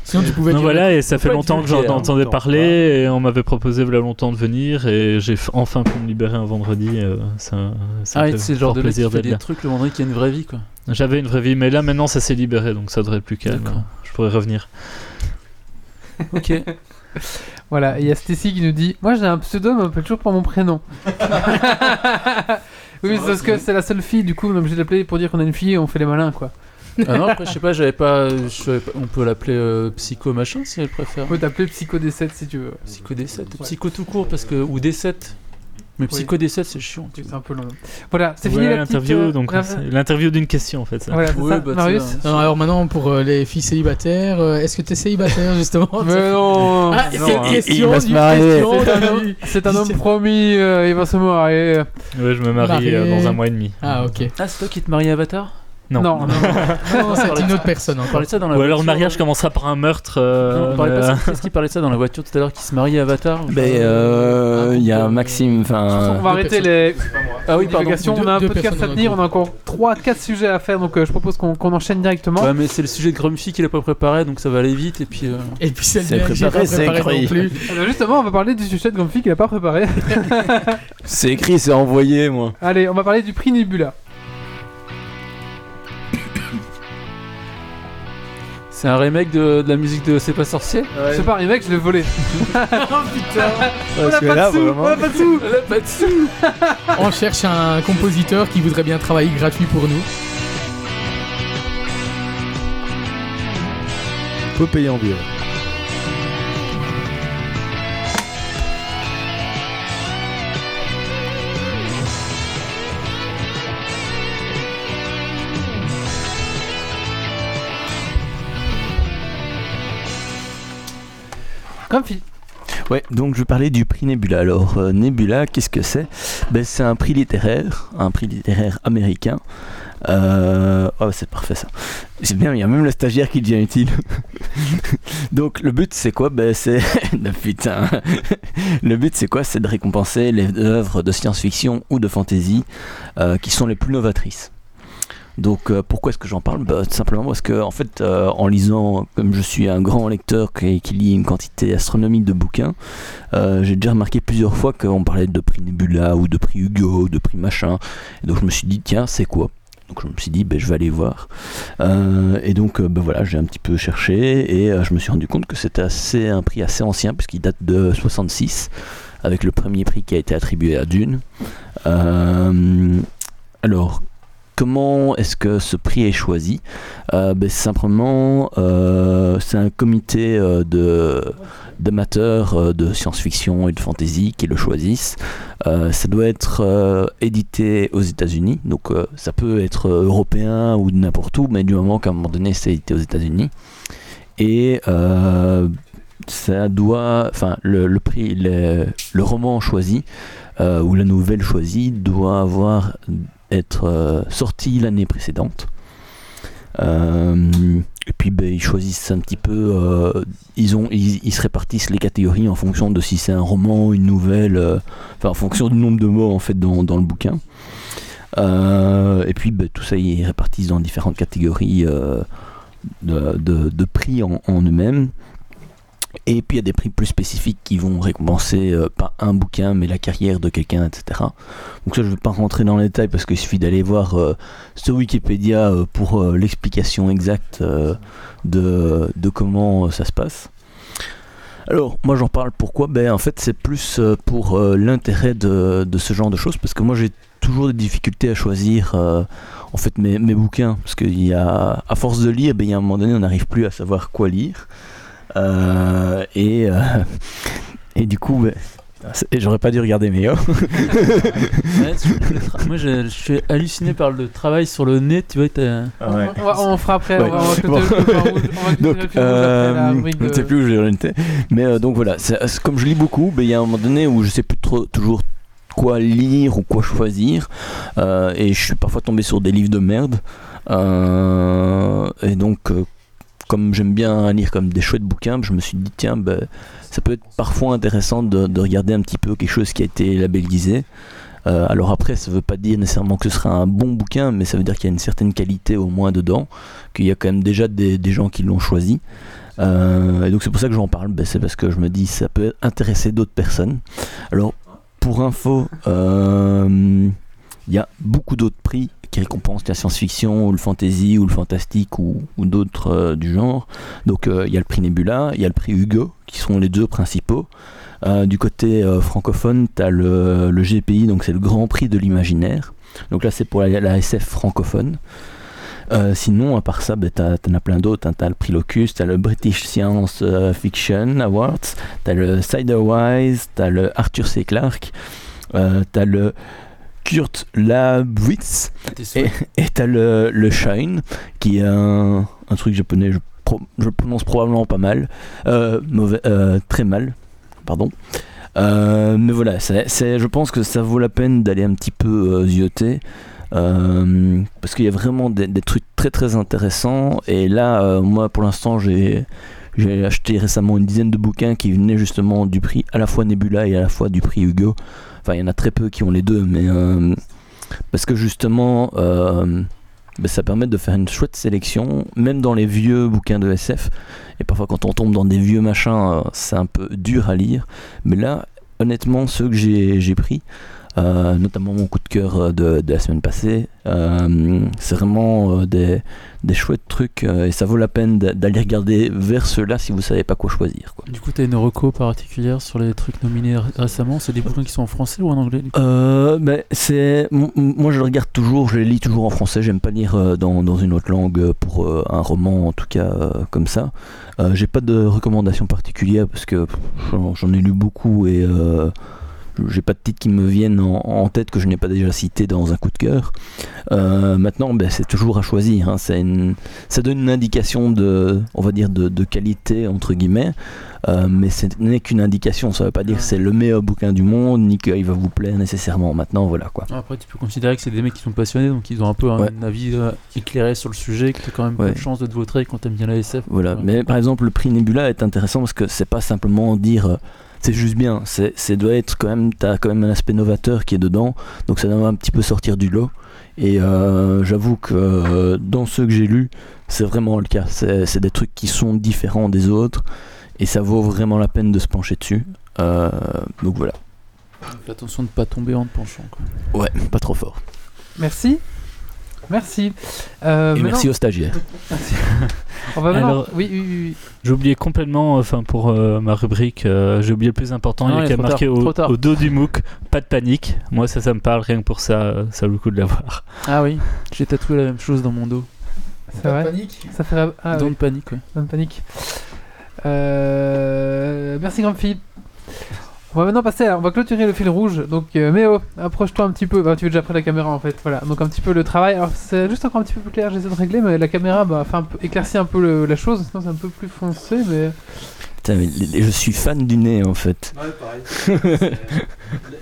Sinon, tu pouvais Non, dire. voilà, et ça fait longtemps que j'en entendais temps, parler, et on m'avait proposé voilà longtemps de venir, et j'ai enfin pu me libérer un vendredi. euh, ça, ça Ah, me et fait c'est le genre de plaisir d'être des là. trucs le vendredi qui a une vraie vie quoi. J'avais une vraie vie, mais là maintenant ça s'est libéré, donc ça devrait être plus calme. D'accord. Je pourrais revenir. Ok. [laughs] [laughs] Voilà, et il y a Stacy qui nous dit Moi j'ai un pseudo, mais on m'appelle toujours par mon prénom. [laughs] oui, mais c'est parce que c'est la seule fille, du coup on est obligé de l'appeler pour dire qu'on a une fille et on fait les malins quoi. Ah non, après, je sais pas, j'avais pas, [laughs] je savais pas- On peut l'appeler euh, Psycho machin si elle préfère. On peut t'appeler Psycho D7 si tu veux. Psycho D7. Psycho tout court parce que. Ou D7. Mais Psycho D7 c'est chiant. tu C'est un peu long. Voilà, c'est Ouais, fini l'interview, euh, donc l'interview d'une question en fait. Ça. Voilà, bah, Marius Non, alors maintenant, pour euh, les filles célibataires, euh, est-ce que t'es célibataire justement? Mais [laughs] non Ah, Non, c'est une hein. question, Il se une C'est un homme- C'est un homme promis, euh, il va se marier. Ouais, je me marie euh, dans un mois et demi. Ah, ok. Ah, c'est toi qui te marie Avatar? Non. Non, non, non. [laughs] Non, c'est une autre personne On encore. parlait de ça dans la Ou alors le mariage commencera par un meurtre. Euh, on parlait mais, pas euh, ça. Qu'est-ce qui parlait de ça dans la voiture tout à l'heure qui se marie à Avatar euh, il y a Maxime, on enfin. va arrêter les Ah oui, pardon. On a un deux podcast à tenir, on a encore 3-4 sujets à faire, donc euh, je propose qu'on enchaîne directement. Ouais, mais c'est le sujet de Grumpy qu'il a pas préparé, donc ça va aller vite. Et puis. euh, Et puis C'est préparé, c'est écrit. [laughs] justement, on va parler du sujet de Grumpy qu'il a pas préparé. C'est écrit, c'est envoyé, moi. Allez, on va parler du prix Nebula. C'est un remake de, de la musique de C'est pas sorcier C'est pas un remake, je l'ai volé. [laughs] Oh putain on a pas de sous, on a pas de sous. Elle a pas [laughs] de sous On cherche un compositeur qui voudrait bien travailler gratuit pour nous. Peu payant bien. Grumpy. Ouais, donc je parlais du prix Nebula. Alors, euh, Nebula, qu'est-ce que c'est? Ben, C'est un prix littéraire, un prix littéraire américain. Euh... Oh, c'est parfait ça. C'est bien, il y a même le stagiaire qui devient utile. [laughs] donc, le but, c'est quoi? Ben, c'est. [laughs] Putain. le but, c'est quoi? C'est de récompenser les œuvres de science-fiction ou de fantasy euh, qui sont les plus novatrices. Donc euh, pourquoi est-ce que j'en parle? Bah, simplement parce que en fait euh, en lisant, comme je suis un grand lecteur qui, qui lit une quantité astronomique de bouquins, euh, j'ai déjà remarqué plusieurs fois qu'on parlait de prix Nebula ou de prix Hugo, de prix machin. Donc je me suis dit tiens c'est quoi? Donc je me suis dit ben, je vais aller voir. Et donc ben, voilà j'ai un petit peu cherché et je me suis rendu compte que c'était assez un prix assez ancien puisqu'il date de 66 avec le premier prix qui a été attribué à Dune. Alors Comment est-ce que ce prix est choisi Euh, ben, Simplement, euh, c'est un comité euh, d'amateurs euh, de science-fiction et de fantasy qui le choisissent. Ça doit être édité aux États-Unis, donc ça peut être européen ou n'importe où, mais du moment qu'à un moment donné c'est édité aux États-Unis. Et ça doit, enfin, le, prix, le, roman choisi ou la nouvelle choisie doit avoir être euh, sorti l'année précédente. Euh, et puis ben, ils choisissent un petit peu, euh, ils, ont, ils, se répartissent les catégories en fonction de si c'est un roman, une nouvelle, enfin en fonction du nombre de mots en fait dans, le bouquin. Et puis, bah, tout ça, ils répartissent dans différentes catégories de, prix en eux-mêmes. Et puis, il y a des prix plus spécifiques qui vont récompenser euh, pas un bouquin, mais la carrière de quelqu'un, etc. Donc ça, je ne vais pas rentrer dans les détails parce qu'il suffit d'aller voir euh, sur Wikipédia euh, pour euh, l'explication exacte de, de comment ça se passe. Alors, moi j'en parle pourquoi? Ben en fait, c'est plus pour l'intérêt de, de ce genre de choses parce que moi j'ai toujours des difficultés à choisir en fait mes, mes bouquins parce a à force de lire, ben, il y a un moment donné on n'arrive plus à savoir quoi lire et euh, et du coup, j'aurais pas dû regarder [laughs] le tra- Moi, je, je suis halluciné par le travail sur le nez. Tu vois, On, va- on fera après. Ouais. On va, [laughs] on Bon. on euh, rubrique je ne de- sais plus où j'ai orienté. Mais euh, donc voilà, comme je lis beaucoup, ben, il y a un moment donné où je sais plus trop, toujours quoi lire ou quoi choisir. Euh, et je suis parfois tombé sur des livres de merde. Euh, et donc, euh, comme j'aime bien lire comme des chouettes bouquins, je me suis dit, tiens, ben, ça peut être parfois intéressant de, de regarder un petit peu quelque chose qui a été labellisé. Euh, alors après, ça veut pas dire nécessairement que ce sera un bon bouquin, mais ça veut dire qu'il y a une certaine qualité au moins dedans, qu'il y a quand même déjà des, gens qui l'ont choisi. Euh, et donc c'est pour ça que j'en parle, ben, c'est parce que je me dis ça peut intéresser d'autres personnes. Alors pour info, euh, il y a beaucoup d'autres prix qui récompensent la science-fiction ou le fantasy ou le fantastique ou, d'autres euh, du genre. Donc euh, il y a le prix Nebula, il y a le prix Hugo, qui sont les deux principaux. Euh, du côté francophone, tu as le, GPI, donc c'est le Grand Prix de l'imaginaire. Donc là c'est pour la, SF francophone. Sinon, à part ça, t'as- t'en as plein d'autres. hein. T'as le prix Locus, t'as le British Science Fiction Awards, t'as le Ciderwise, t'as le Arthur C. Clarke, euh, t'as le Kurt Labwitz et et t'as le, le Shine, qui est un, un truc japonais, je, pro- je le prononce probablement pas mal, euh, mauvais, euh, très mal, pardon. Euh, mais voilà, c'est, c'est- je pense que ça vaut la peine d'aller un petit peu zioter. parce qu'il y a vraiment des, des trucs très très intéressants et là moi pour l'instant j'ai j'ai acheté récemment une dizaine de bouquins qui venaient justement du prix à la fois Nebula et à la fois du prix Hugo il y en a très peu qui ont les deux mais euh, parce que justement euh, ben, ça permet de faire une chouette sélection même dans les vieux bouquins de SF et parfois quand on tombe dans des vieux machins euh, c'est un peu dur à lire. Mais là honnêtement ceux que j'ai pris euh, notamment mon coup de cœur euh, de, de la semaine passée. Euh, c'est vraiment des, des chouettes trucs et ça vaut la peine d'a- d'aller regarder vers ceux-là si vous savez pas quoi choisir. Quoi. Du coup, t'as une reco particulière sur les trucs nominés ré- récemment? C'est des bouquins qui sont en français ou en anglais ben, c'est moi je le regarde toujours, je les lis toujours en français. J'aime pas lire dans, dans une autre langue pour un roman en tout cas comme ça. J'ai pas de recommandations particulières parce que j'en j'en ai lu beaucoup et euh, j'ai pas de titres qui me viennent en, en tête que je n'ai pas déjà cité dans un coup de cœur. Euh, maintenant, ben, c'est toujours à choisir. hein. Une- ça donne une indication de, on va dire, de, de qualité entre guillemets. Euh, mais ce n'est qu'une indication. Ça veut pas dire que c'est le meilleur bouquin du monde, ni qu'il va vous plaire nécessairement. Maintenant, voilà quoi. Après, tu peux considérer que c'est des mecs qui sont passionnés, donc ils ont un peu un Ouais. avis euh, éclairé sur le sujet, que t'as quand même Ouais. de chance de te voter quand t'aimes bien la SF. Voilà. Mais par exemple, le prix Nebula est intéressant parce que c'est pas simplement dire c'est juste bien. C'est, doit être quand même, t'as quand même un aspect novateur qui est dedans. Donc ça doit un petit peu sortir du lot. Et euh, j'avoue que euh, dans ceux que j'ai lus, c'est vraiment le cas. C'est, des trucs qui sont différents des autres. Et ça vaut vraiment la peine de se pencher dessus. Euh, donc voilà. Fais attention de pas tomber en te penchant. Quoi. Ouais, pas trop fort. Merci. Merci. Euh, Et maintenant- merci aux stagiaires. [laughs] On va. Alors- Oui, oui, oui. J'ai oublié complètement, enfin pour euh, ma rubrique, euh, j'ai oublié le plus important. Il y a est qu'à marquer au, au dos du MOOC, pas de panique. Moi, ça, ça me parle, rien que pour ça, euh, ça vaut le coup de l'avoir. Ah oui, j'ai tatoué la même chose dans mon dos. C'est vrai. Ça fait. Ah, Don't oui. panique, ouais. Don't panique. Euh, Merci Grumpy. On va maintenant passer, à- on va clôturer le fil rouge. Donc euh, Méo, approche-toi un petit peu. Bah, tu es déjà près de la caméra en fait. Voilà. Donc un petit peu le travail. Alors c'est juste encore un petit peu plus clair. J'essaie de régler, mais la caméra bah, fait un peu, éclaircit un peu le- la chose. Sinon c'est un peu plus foncé, mais. Putain, mais les- les- je suis fan du nez en fait. Ouais, pareil. [laughs]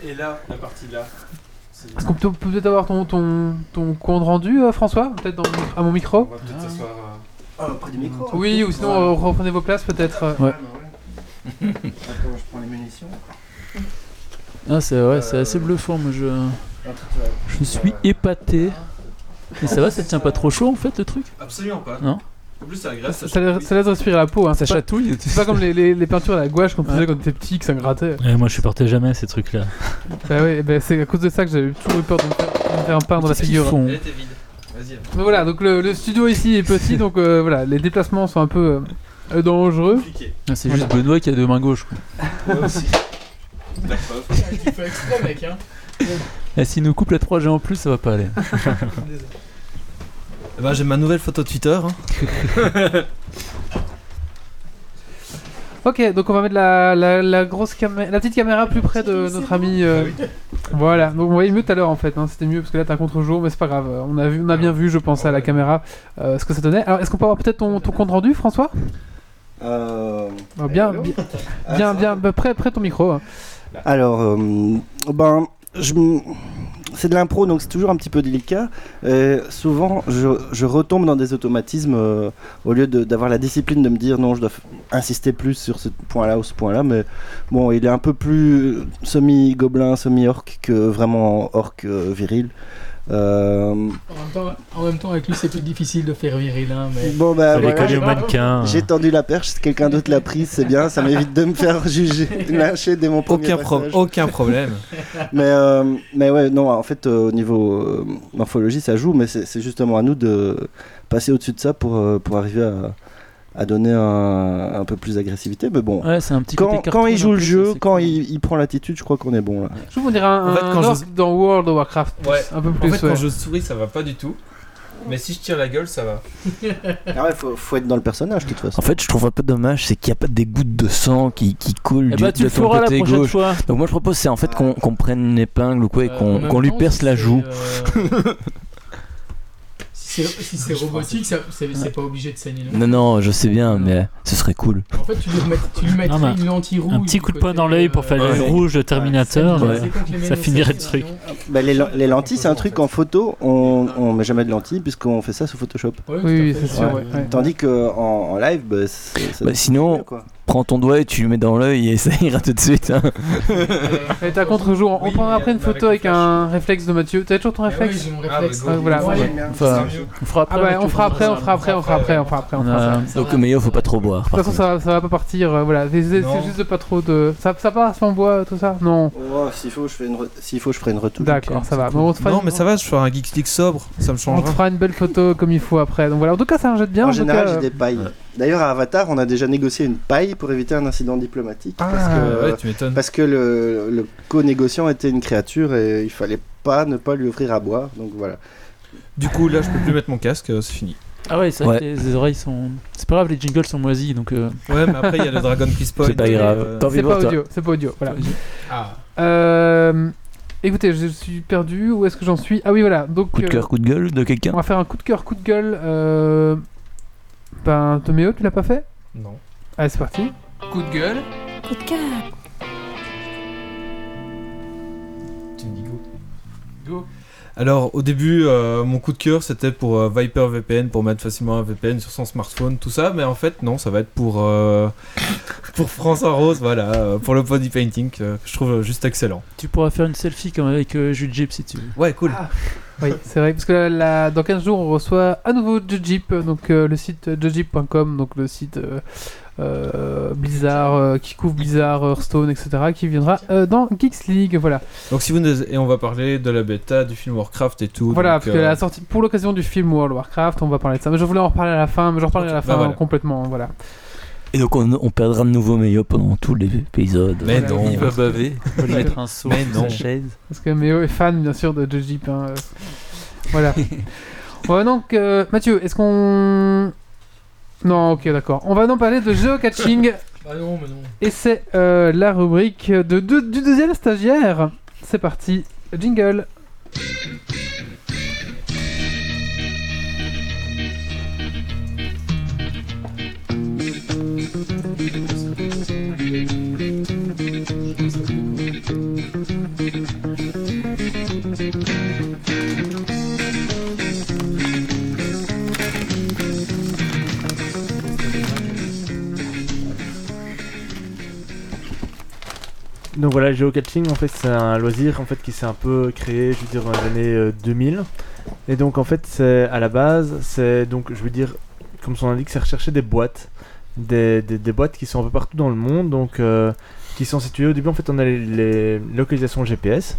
Et là, la partie là. Est-ce qu'on peut peut peut-être avoir ton, ton, ton compte rendu, euh, François? Peut-être à mon micro? Va peut-être s'asseoir. près du micro. Oui, ou sinon euh, reprenez vos places peut-être. euh. Ouais. [laughs] Attends, je prends les munitions. Ah, c'est ouais, c'est assez bluffant, moi je. Je suis épaté. Mais ça va, ça tient pas trop chaud en fait le truc? Absolument pas. Non? En plus, c'est agréable. Ça, ça laisse- ça laisse respirer la peau. Hein. Ça chatouille. c'est pas comme les, les, les peintures à la gouache qu'on faisait quand on était petit, que ça grattait. Et moi je supportais jamais ces trucs-là. Bah oui, bah c'est à cause de ça que j'avais toujours eu peur de me faire, de me faire peindre la figure. Elle était vide. Vas-y. Mais voilà, donc le, le studio ici est petit, [laughs] donc euh, voilà, les déplacements sont un peu euh, dangereux. Ah, C'est juste Benoît qui a deux mains gauches. Quoi. Moi aussi. [laughs] Tu fais exprès, mec, hein. Et s'il nous coupe la 3G en plus, ça va pas aller. Eh ben, j'ai ma nouvelle photo Twitter. hein. [laughs] Ok, donc on va mettre la, la, la grosse caméra, la petite caméra plus près de notre ami. euh, Voilà, donc on voyait mieux tout à l'heure en fait, hein, c'était mieux parce que là t'as un contre-jour, mais c'est pas grave. On a, vu, on a bien vu, je pense, à la caméra euh, ce que ça donnait. Alors est-ce qu'on peut avoir peut-être ton, ton compte rendu, François? Euh, Ah, Bien, bien, Ah, bien, bien, bah, près, près ton micro. hein. Alors, euh, ben, c'est de l'impro, donc c'est toujours un petit peu délicat. Et souvent, je, retombe dans des automatismes euh, au lieu d'avoir la discipline de me dire non, je dois insister plus sur ce point-là ou ce point-là. Mais bon, il est un peu plus semi-gobelin, semi-orc que vraiment orc euh, viril. Euh, En même, temps, en même temps, avec lui, c'est plus difficile de faire viril, hein, mais... bon, bah voilà. au mannequin. J'ai tendu la perche, quelqu'un d'autre l'a prise, c'est bien, ça m'évite de me faire juger, lâcher dès mon premier Aucun, pro- aucun problème. [laughs] Mais, euh, mais ouais, non, en fait, euh, au niveau morphologie, ça joue, mais c'est c'est justement à nous de passer au-dessus de ça pour, euh, pour arriver à, à donner un, un peu plus d'agressivité. Mais bon, Ouais, c'est un petit quand, côté quand cartoon, il joue en le jeu, quand cool. il, il prend l'attitude, je crois qu'on est bon là. Je trouve qu'on dirait un, En fait, un quand je- dans World of Warcraft. Ouais. Un peu En plus, fait, ouais. quand je souris, ça va pas du tout. Mais si je tire la gueule, ça va. Ah ouais, faut, faut être dans le personnage de toute façon. En fait, je trouve un peu dommage, c'est qu'il n'y a pas des gouttes de sang qui, qui coulent Eh du, bah, tu de ton côté prochaine gauche. fois. Donc moi, je propose, c'est en fait qu'on qu'on prenne une épingle ou quoi et Euh, en qu'on qu'on lui perce la joue. euh, Si c'est robotique, c'est pas obligé de saigner. non Non, non, je sais bien, mais ce serait cool. En fait, tu lui, remets, tu lui mettrais Non, mais une lentille rouge. Un petit coup de poing dans l'œil pour faire euh, le rouge de Terminator. ça, mêmes finirait le truc. Bah, les, les lentilles, c'est un truc en photo, on, on met jamais de lentilles puisqu'on fait ça sous Photoshop. Ouais, Oui, oui, c'est sûr, Ouais. ouais, ouais. Tandis que en, en live, bah, c'est- ça Bah, sinon, quoi. Prends ton doigt et tu le mets dans l'œil et ça [laughs] ira tout de suite. hein. [laughs] Et t'as contre-jour. On Oui, prendra après une photo avec un réflexe de Mathieu. T'as toujours ton Ah oui, réflexe j'ai mon Ah, réflexe. bah, voilà, Ouais, ouais. Enfin, on fera après. Ah bah on fera après, on fera après, on fera après, on fera après, on On fera ça. a- Donc, mais il faut pas trop boire. De toute façon, ça, ça va pas partir. euh, voilà, c'est juste de pas trop de. Ça, ça passe en bois, tout ça? Non. Oh, S'il faut, je fais une re- s'il faut, je ferai une retouche. D'accord, ça va. Bon, on te fera Non, une- mais ça va, je ferai un Geek League sobre, ça me On te changera. fera une belle photo comme il faut après. Donc voilà, en tout cas, ça jette bien. En général, j'ai des pailles. D'ailleurs, à Avatar, on a déjà négocié une paille pour éviter un incident diplomatique. Ah, parce que, Ouais, tu m'étonnes. parce que le, le co-négociant était une créature et il fallait pas ne pas lui offrir à boire. Donc voilà. Du coup, là, je peux plus mettre mon casque, euh, c'est fini. Ah ouais, c'est vrai Ouais. que les, les oreilles sont. C'est pas grave, les jingles sont moisis donc. euh, Ouais, mais après, il y a le Dragon Quiz Point. C'est pas grave. euh, C'est pour pas toi. audio, c'est pas audio. Voilà. Ah. Euh, écoutez, je suis perdu. Où est-ce que j'en suis? Ah oui, voilà. Donc, Coup de euh, cœur, coup de gueule de quelqu'un? on va faire un coup de cœur, coup de gueule. Euh... Ben, Toméo, tu l'as pas fait? Non. Allez, c'est parti. Coup de gueule. Coup de cœur. Alors, au début, euh, mon coup de cœur, c'était pour euh, Viper VPN, pour mettre facilement un VPN sur son smartphone, tout ça. Mais en fait, non, ça va être pour, euh, [laughs] pour François Rose, voilà, euh, pour le body painting, que que je trouve juste excellent. Tu pourras faire une selfie comme avec euh, Jules Jeep si tu veux. Ouais, cool. Oui, c'est vrai, parce que là, là, dans 15 jours, on reçoit à nouveau Jujip, donc euh, le site jujip.com, donc le site euh, Blizzard, euh, qui couvre Blizzard, Hearthstone, etc., qui viendra euh, dans Geeks League, voilà. Donc, si vous nous... Et on va parler de la bêta, du film Warcraft et tout. Voilà, donc, parce que euh, la sortie, pour l'occasion du film World Warcraft, on va parler de ça, mais je voulais en reparler à la fin, mais j'en reparlerai à la fin bah voilà. complètement, voilà. Et donc, on, on perdra de nouveau Meilleur pendant tout l'épisode. Mais Voilà. non. Il va baver, il va [laughs] mettre un saut Mais sur sa chaise. Parce que Méo est fan, bien sûr, de Jujip. Hein. euh. Voilà. [laughs] on va donc, euh, Mathieu, est-ce qu'on... Non, ok, d'accord. On va donc parler de geocaching. [laughs] Bah Et c'est euh, la rubrique du deuxième stagiaire. C'est parti, jingle. Donc voilà, le geocaching, en fait, c'est un loisir en fait qui s'est un peu créé, je veux dire, dans les années euh, 2000. Et donc en fait, c'est à la base, c'est donc, je veux dire, comme son indique, c'est rechercher des boîtes, des, des, boîtes qui sont un peu partout dans le monde, donc euh, qui sont situées. Au début, en fait, on a les, localisations GPS.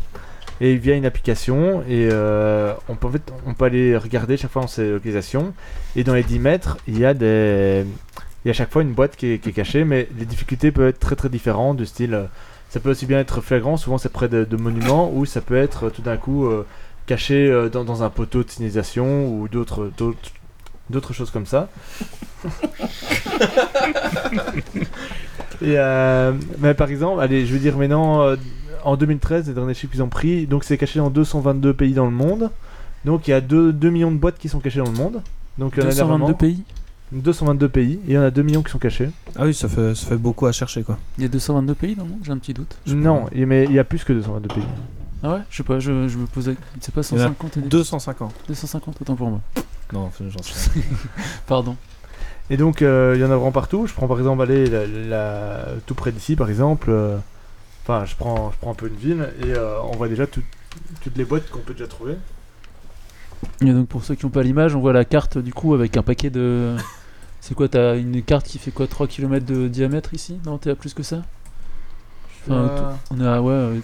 Et via une application, et euh, on, peut, en fait, on peut aller regarder chaque fois dans ces localisations. Et dans les 10 mètres, il y a des, il y a chaque fois une boîte qui est, qui est cachée, mais les difficultés peuvent être très très différentes, du style, euh, ça peut aussi bien être flagrant, souvent c'est près de, de monuments, ou ça peut être euh, tout d'un coup euh, caché euh, dans, dans un poteau de signalisation, ou d'autres d'autres d'autres choses comme ça. [laughs] Et euh, mais par exemple, allez, je veux dire maintenant, euh, en 2013, les derniers chiffres qu'ils ont pris, donc c'est caché dans 222 pays dans le monde. Donc il y a 2, 2 millions de boîtes qui sont cachées dans le monde. Donc il y en a 222 énormément. pays? 222 pays, et il y en a 2 millions qui sont cachés. Ah oui, ça fait, ça fait beaucoup à chercher quoi. Il y a 222 pays dans le monde J'ai un petit doute. Je. Non, et- mais il y a plus que 222 pays. Ah ouais? Je sais pas, je, je me posais. C'est pas Il y en a 150 et des- 250. 250 autant pour moi. Non, j'en sais [laughs] rien. Pardon. Et donc euh, il y en a vraiment partout. Je prends par exemple, allez, la, la- tout près d'ici par exemple. euh, Enfin, je prends, je prends un peu une ville et euh, on voit déjà tout- toutes les boîtes qu'on peut déjà trouver. Et donc pour ceux qui n'ont pas l'image, on voit la carte du coup avec un paquet de. [laughs] C'est quoi T'as une carte qui fait quoi 3 km de diamètre ici? Non, t'es à plus que ça? Enfin, Euh, tout- On est à ouais. euh,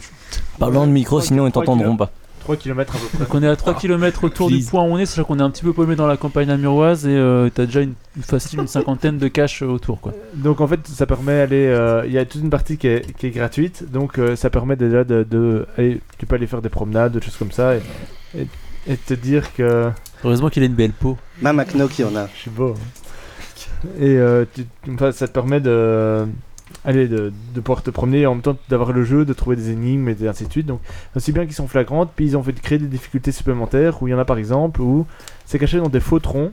Parlant de micro, sinon ils t'entendront pas. 3 km à peu près. Donc on est à 3 km autour du point où on est, sachant qu'on est un petit peu paumé dans la campagne namuroise et euh, t'as déjà une, une facile une cinquantaine de caches euh, autour quoi. Donc en fait, ça permet d'aller. euh, Il y a toute une partie qui est, qui est gratuite, donc euh, ça permet déjà de. de aller- tu peux aller faire des promenades, des choses comme ça, et, et, et te dire que Heureusement qu'il a une belle peau. Même à y en a. je suis beau. hein. Et euh, tu- enfin, ça te permet de. Allez, de, de pouvoir te promener et en même temps d'avoir le jeu, de trouver des énigmes et ainsi de suite. Donc, aussi bien qu'ils sont flagrantes, puis ils ont fait créer des difficultés supplémentaires où il y en a par exemple où c'est caché dans des faux troncs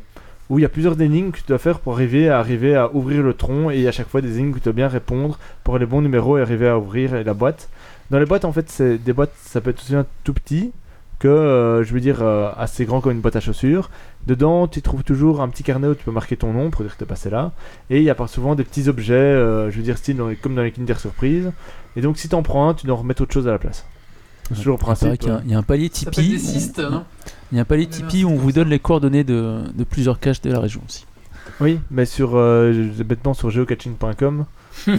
où il y a plusieurs énigmes que tu dois faire pour arriver à, arriver à ouvrir le tronc et à chaque fois des énigmes que tu dois bien répondre pour les bons numéros et arriver à ouvrir la boîte. Dans les boîtes, en fait, c'est des boîtes, ça peut être aussi bien tout petit que, euh, je veux dire, euh, assez grand comme une boîte à chaussures. Dedans, tu trouves toujours un petit carnet où tu peux marquer ton nom pour dire que tu es passé là. Et il y a par souvent des petits objets, euh, je veux dire, style dans les- comme dans les Kinder Surprise. Et donc, si tu en prends un, tu dois en remettre autre chose à la place. C'est toujours le principe. qu'il y a- il y, a un palier Ça s'appelle Tipeee. des cystes, non Il y a un palier Tipeee où on vous donne les coordonnées de, de plusieurs caches de la région aussi. Oui, mais sur euh, bêtement sur geocaching.com. [laughs]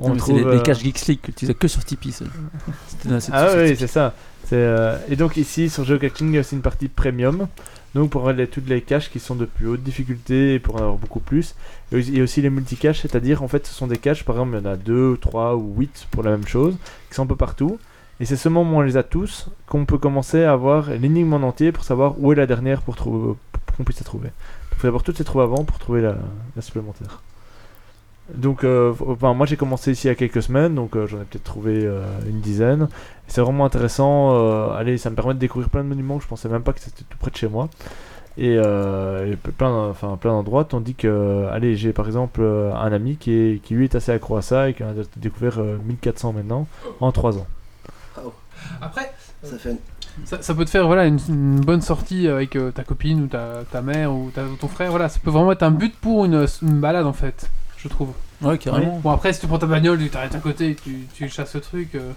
Non, mais c'est les, les caches Geeks League que tu as que sur Tipeee. ça. [laughs] C'était Ah sur oui, c'est ça. Euh, Et donc ici sur geocaching, il une partie premium. Donc pour avoir toutes les caches qui sont de plus haute difficulté et pour en avoir beaucoup plus. Et aussi- Il y a aussi les multicaches, c'est-à-dire en fait ce sont des caches, par exemple il y en a 2, 3 ou 8 pour la même chose, qui sont un peu partout. Et c'est seulement moment où on les a tous qu'on peut commencer à avoir l'énigme en entier pour savoir où est la dernière pour, pour qu'on puisse la trouver. Il faut d'abord toutes les trouver avant pour trouver la supplémentaire. Donc, euh, enfin, moi j'ai commencé ici il y a quelques semaines, donc euh, j'en ai peut-être trouvé euh, une dizaine. C'est vraiment intéressant. euh, allez, ça me permet de découvrir plein de monuments que je pensais même pas que c'était tout près de chez moi. Et, euh, plein, enfin, plein d'endroits, tandis que, allez, j'ai par exemple euh, un ami qui, est, qui lui est assez accro à ça et qui en a découvert euh, 1400 maintenant en 3 ans. Après, Ça fait une- ça, ça peut te faire voilà, une, une bonne sortie avec euh, ta copine ou ta, ta mère ou ta- ton frère. Voilà, ça peut vraiment être un but pour une, une balade en fait, je trouve. Ouais, carrément. Bon, après, si tu prends ta bagnole, tu t'arrêtes à côté et tu, tu chasses le truc, euh,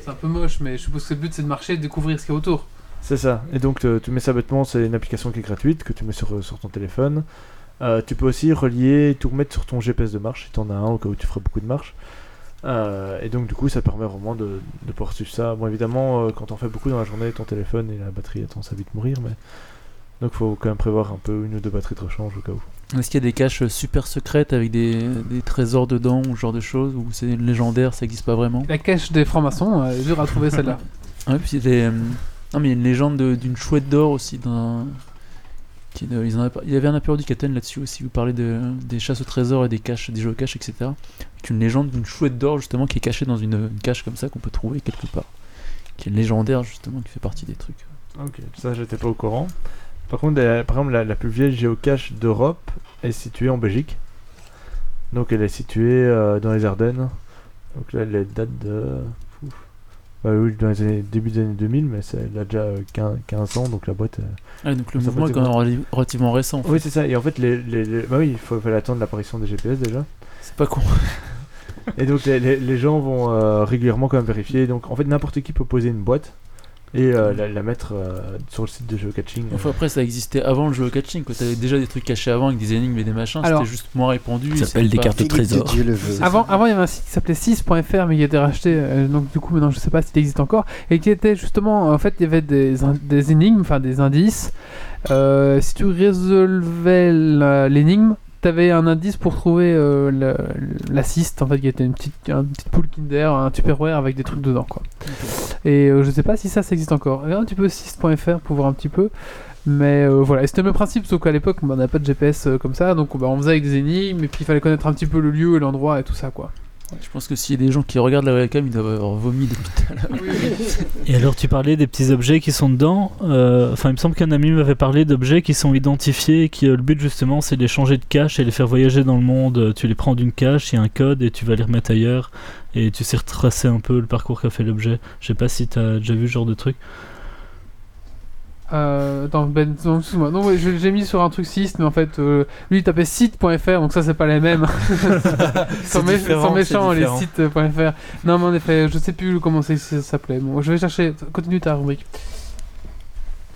c'est un peu moche, mais je suppose que le but c'est de marcher et de découvrir ce qu'il y a autour. C'est ça. Et donc, te- tu mets ça bêtement, c'est une application qui est gratuite, que tu mets sur, sur ton téléphone. Euh, tu peux aussi relier, tout remettre sur ton GPS de marche, si tu en as un, au cas où tu ferais beaucoup de marche. Euh, et donc, du coup, ça permet vraiment de, de pouvoir suivre ça. Bon, évidemment, euh, quand on fait beaucoup dans la journée, ton téléphone et la batterie a tendance à vite mourir, mais. Donc, faut quand même prévoir un peu une ou deux batteries de rechange au cas où. Est-ce qu'il y a des caches super secrètes avec des, des trésors dedans ou ce genre de choses Ou c'est légendaire, ça existe pas vraiment La cache des francs-maçons, euh, est dure à trouver celle-là. [laughs] Ouais, puis il y a euh, Non, mais il y a une légende de- d'une chouette d'or aussi. Dans... Qui, euh, ils en avaient par- il y avait un apéro du Capitaine là-dessus aussi. Vous parlez de, des chasses au trésor et des caches, des jeux caches, etc. Avec une légende d'une chouette d'or justement qui est cachée dans une, une cache comme ça qu'on peut trouver quelque part. Qui est légendaire justement, qui fait partie des trucs. Ok, ça, j'étais pas au courant. Par contre, la- par exemple, la, la plus vieille géocache d'Europe est située en Belgique. Donc, elle est située euh, dans les Ardennes. Donc là, elle date de. Ouf. Bah oui, dans les années, début des années 2000, mais elle a déjà euh, 15, 15 ans, donc la boîte. euh, Ah, donc le mouvement est quand même rela- relativement récent. en fait. Oui, c'est ça. Et en fait, les, les- les- bah oui, il faut, fallait attendre l'apparition des GPS déjà. C'est pas con. [laughs] Et donc les, les- gens vont euh, régulièrement quand même vérifier. Donc en fait n'importe qui peut poser une boîte et euh, la, la mettre euh, sur le site de geocaching. Enfin, après, ça existait avant le catching. Quand t'avais déjà des trucs cachés avant avec des énigmes et des machins, c'était juste moins répandu. Ça s'appelle des pas- cartes au trésor. Dieu le veut. Avant, avant, il y avait un site qui s'appelait 6.fr, mais qui a été racheté. euh, donc, du coup, maintenant, je sais pas s'il existe encore. Et qui était justement, en fait, il y avait des, des énigmes, enfin des indices. Euh, si tu résolvais l'énigme, tu avais un indice pour trouver euh, l'assist, en fait, qui était une petite, une petite poule Kinder, un Tupperware avec des trucs dedans, quoi. Et euh, je sais pas si ça, ça existe encore. Regarde un petit peu 6.fr pour voir un petit peu. Mais euh, voilà, c'était le même principe, sauf qu'à l'époque, on n'avait pas de GPS euh, comme ça, donc bah, on faisait avec des énigmes, et puis il fallait connaître un petit peu le lieu et l'endroit et tout ça, quoi. Je pense que s'il y a des gens qui regardent la webcam, ils doivent avoir vomi depuis tout à l'heure. Et alors, tu parlais des petits objets qui sont dedans. euh, Enfin, il me semble qu'un ami m'avait parlé d'objets qui sont identifiés et qui, euh, le but justement, c'est de les changer de cache et les faire voyager dans le monde. Tu les prends d'une cache, il y a un code et tu vas les remettre ailleurs. Et tu sais retracer un peu le parcours qu'a fait l'objet. Je sais pas si tu as déjà vu ce genre de truc. Euh, attends, Ben, non, excuse-moi. Non, ouais, je- j'ai mis sur un truc 6, mais en fait, euh, lui il tapait site.fr, donc ça c'est pas les mêmes. Sans, mé- sans méchant, les sites.fr. Non, mais en effet, je sais plus comment ça, ça s'appelait. Bon, je vais chercher. Continue ta rubrique.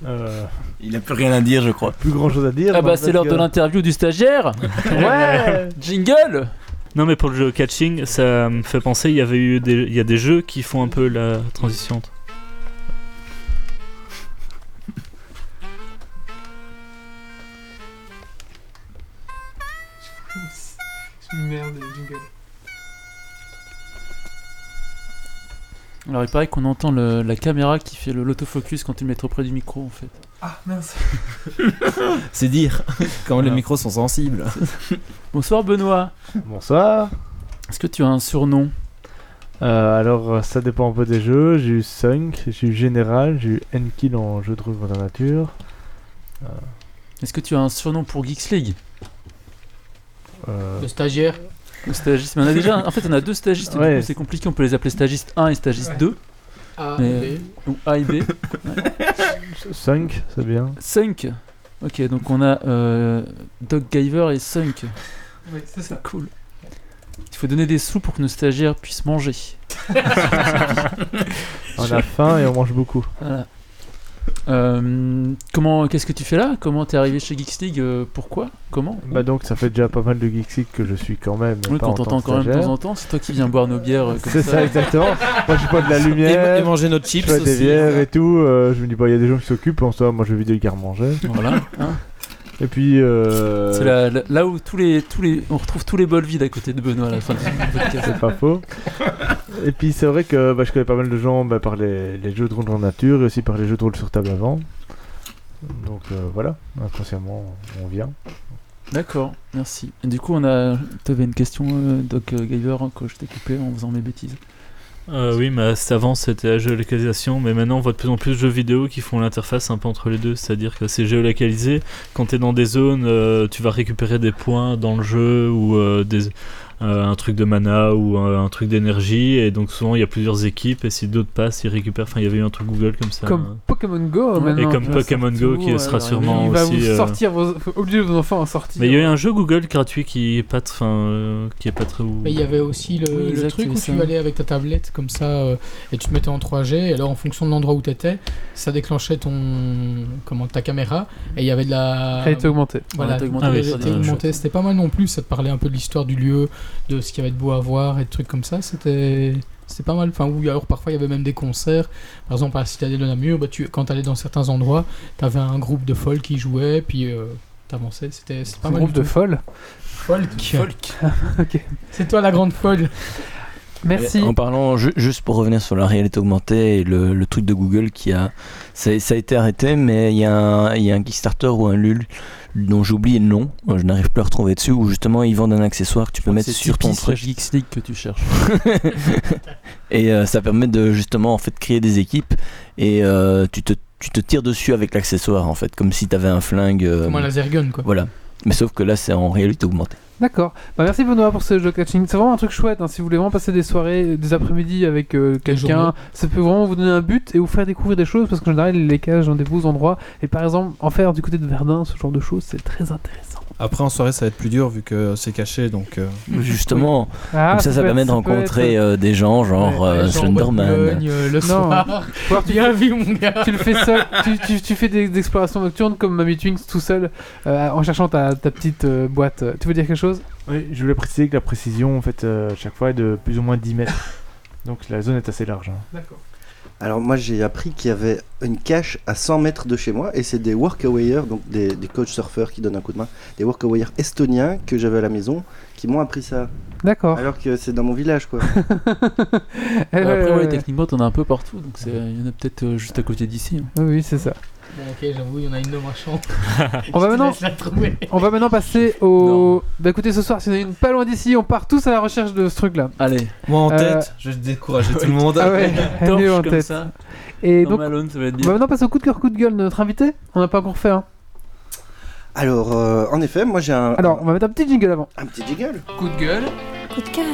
Euh, Il a plus rien à dire, je crois. plus grand chose à dire. Ah bah, c'est l'heure de l'interview du stagiaire [laughs] Ouais Jingle Non, mais pour le jeu catching, ça me fait penser, il y avait eu des, il y a des jeux qui font un peu la transition. Merde, jingle. Alors, il paraît qu'on entend le- la caméra qui fait le- l'autofocus quand tu le mets trop près du micro, en fait. Ah, mince. [laughs] C'est dire [laughs] quand les Voilà. micros sont sensibles. [laughs] Bonsoir, Benoît Bonsoir. Est-ce que tu as un surnom? Euh, alors euh, ça dépend un peu des jeux. J'ai eu Sunk, j'ai eu Général, j'ai eu N-Kill en jeu de rôle dans la nature. Est-ce que tu as un surnom pour Geeks League? Euh, Le stagiaire. Le stagiste Mais on a déjà. En fait, on a deux stagistes, Ouais. du coup, c'est compliqué. On peut les appeler stagiste 1 et stagiste 2, A, Mais- B. ou A et B. [laughs] Sunk, c'est bien. Sunk Ok, donc on a euh, Doc Giver et Sunk. Oui, c'est ça. Cool. Il faut donner des sous pour que nos stagiaires puissent manger. [laughs] On a faim et on mange beaucoup. Voilà. Euh, comment, qu'est-ce que tu fais là? Comment t'es arrivé chez Geeks League? Euh, Pourquoi? Comment? Bah donc ça fait déjà pas mal de Geeksy que je suis quand même. Oui, pas qu'on en tant t'entend que quand même de temps en temps. C'est toi qui viens boire nos bières euh, comme C'est ça. ça exactement. Moi je bois de la Et, lumière. et manger notre Je chips fais des aussi. bières et tout, euh, je me dis bah il y a des gens qui s'occupent, en soi moi je vais vider le garde-manger. Voilà. hein. Et puis euh, C'est la- là où tous les, tous les, on retrouve tous les bols vides à côté de Benoît à la fin [laughs] c'est pas faux. Et puis c'est vrai que bah, je connais pas mal de gens bah, par les, les jeux de rôle en nature et aussi par les jeux de rôle sur table avant. Donc euh, voilà, inconsciemment on vient. D'accord, merci. Et du coup, on a. T'avais une question, euh, Doc euh, Giver, hein, que je t'ai coupé en faisant mes bêtises. Euh, oui, mais avant c'était la géolocalisation, mais maintenant on voit de plus en plus de jeux vidéo qui font l'interface un peu entre les deux, c'est-à-dire que c'est géolocalisé. Quand tu es dans des zones, euh, tu vas récupérer des points dans le jeu ou euh, des, un truc de mana ou euh, un truc d'énergie, et donc souvent il y a plusieurs équipes, et si d'autres passent, ils récupèrent. Enfin, il y avait eu un truc Google comme ça. Comme Pokémon Go Ouais, maintenant. et comme Pokémon. Go qui sera ouais, sûrement Il va aussi. vous euh, sortir vos. obliger vos enfants à sortir. Mais il y a eu un jeu Google gratuit qui est pas, enfin, euh, qui est pas très. Mais il y avait aussi le, Oui, le exact, truc où avait tu ça. allais avec ta tablette comme ça euh, et tu te mettais en 3G et alors en fonction de l'endroit où tu étais, ça déclenchait ton comment ta caméra et il y avait de la Réalité augmentée. voilà, Réalité augmentée, oui, ça, augmentée. c'était pas mal non plus, ça te parlait un peu de l'histoire du lieu, de ce qu'il y avait de beau à voir et de trucs comme ça, c'était c'était pas mal. Enfin, ou alors parfois il y avait même des concerts. Par exemple, à la Citadelle de Namur, bah, tu, quand tu allais dans certains endroits, tu avais un groupe de folk qui jouait, puis euh, t'avançais. C'était pas Un mal. groupe de folk. Folk. [laughs] ok. C'est toi la grande folle. Merci. En parlant, ju- juste pour revenir sur la réalité augmentée et le, le truc de Google qui a. Ça, ça a été arrêté, mais il y, a un- il y a un Kickstarter ou un LUL dont j'oublie le nom, euh, je n'arrive plus à retrouver dessus, où justement ils vendent un accessoire que tu peux mettre sur ton truc. Geeks League que tu cherches. [laughs] et euh, ça permet de justement en fait créer des équipes et euh, tu, te, tu te tires dessus avec l'accessoire en fait, comme si tu avais un flingue. euh, Comme un laser gun quoi. Voilà. Mais sauf que là c'est en réalité augmentée. D'accord. Bah, merci Benoît pour ce jeu catching. C'est vraiment un truc chouette. hein. Si vous voulez vraiment passer des soirées, des après-midi avec euh, quelqu'un, ça peut vraiment vous donner un but et vous faire découvrir des choses parce qu'en général, les cages ont des beaux endroits. Et par exemple, en faire du côté de Verdun, ce genre de choses, c'est très intéressant. Après, en soirée, ça va être plus dur vu que c'est caché. Donc, euh, Justement, Ah, comme ça, ça permet être- de rencontrer être- euh, des gens genre Ouais, euh, Slenderman. Le Non. soir. [laughs] Alors tu, vu, mon gars. tu le fais seul, tu, tu- tu fais des explorations nocturnes comme Mamie Twinks tout seul euh, en cherchant ta, ta petite euh, boîte. Tu veux dire quelque chose? Oui, je voulais préciser que la précision, en fait, euh, chaque fois est de plus ou moins 10 mètres. [laughs] Donc la zone est assez large. hein. D'accord. Alors moi j'ai appris qu'il y avait une cache à 100 mètres de chez moi et c'est des workawayers, donc des, des coach surfeurs qui donnent un coup de main, des workawayers estoniens que j'avais à la maison qui m'ont appris ça. D'accord. Alors que c'est dans mon village quoi. Eh, [laughs] Après, ouais, ouais. techniquement, t'en as un peu partout, donc c'est- il y en a peut-être euh, juste à côté d'ici. hein. Oui, c'est ça. Bon, ok, j'avoue, il y en a une de marchand. On va [laughs] maintenant, la trouver. on va maintenant passer au. Bah écoutez, ce soir, si on a une pas loin d'ici, on part tous à la recherche de ce truc-là. Allez, moi en Euh, tête, je vais décourager tout le monde. Ah ouais, [laughs] en torche comme tête. ça. Et Dans donc, Malone, ça va être on va maintenant passer au coup de cœur, coup de gueule de notre invité. On n'a pas encore fait. Hein. Alors euh, en effet, moi j'ai un, Alors, on va mettre un petit jingle avant. un petit jiggle. Coup de gueule. Coup de cœur.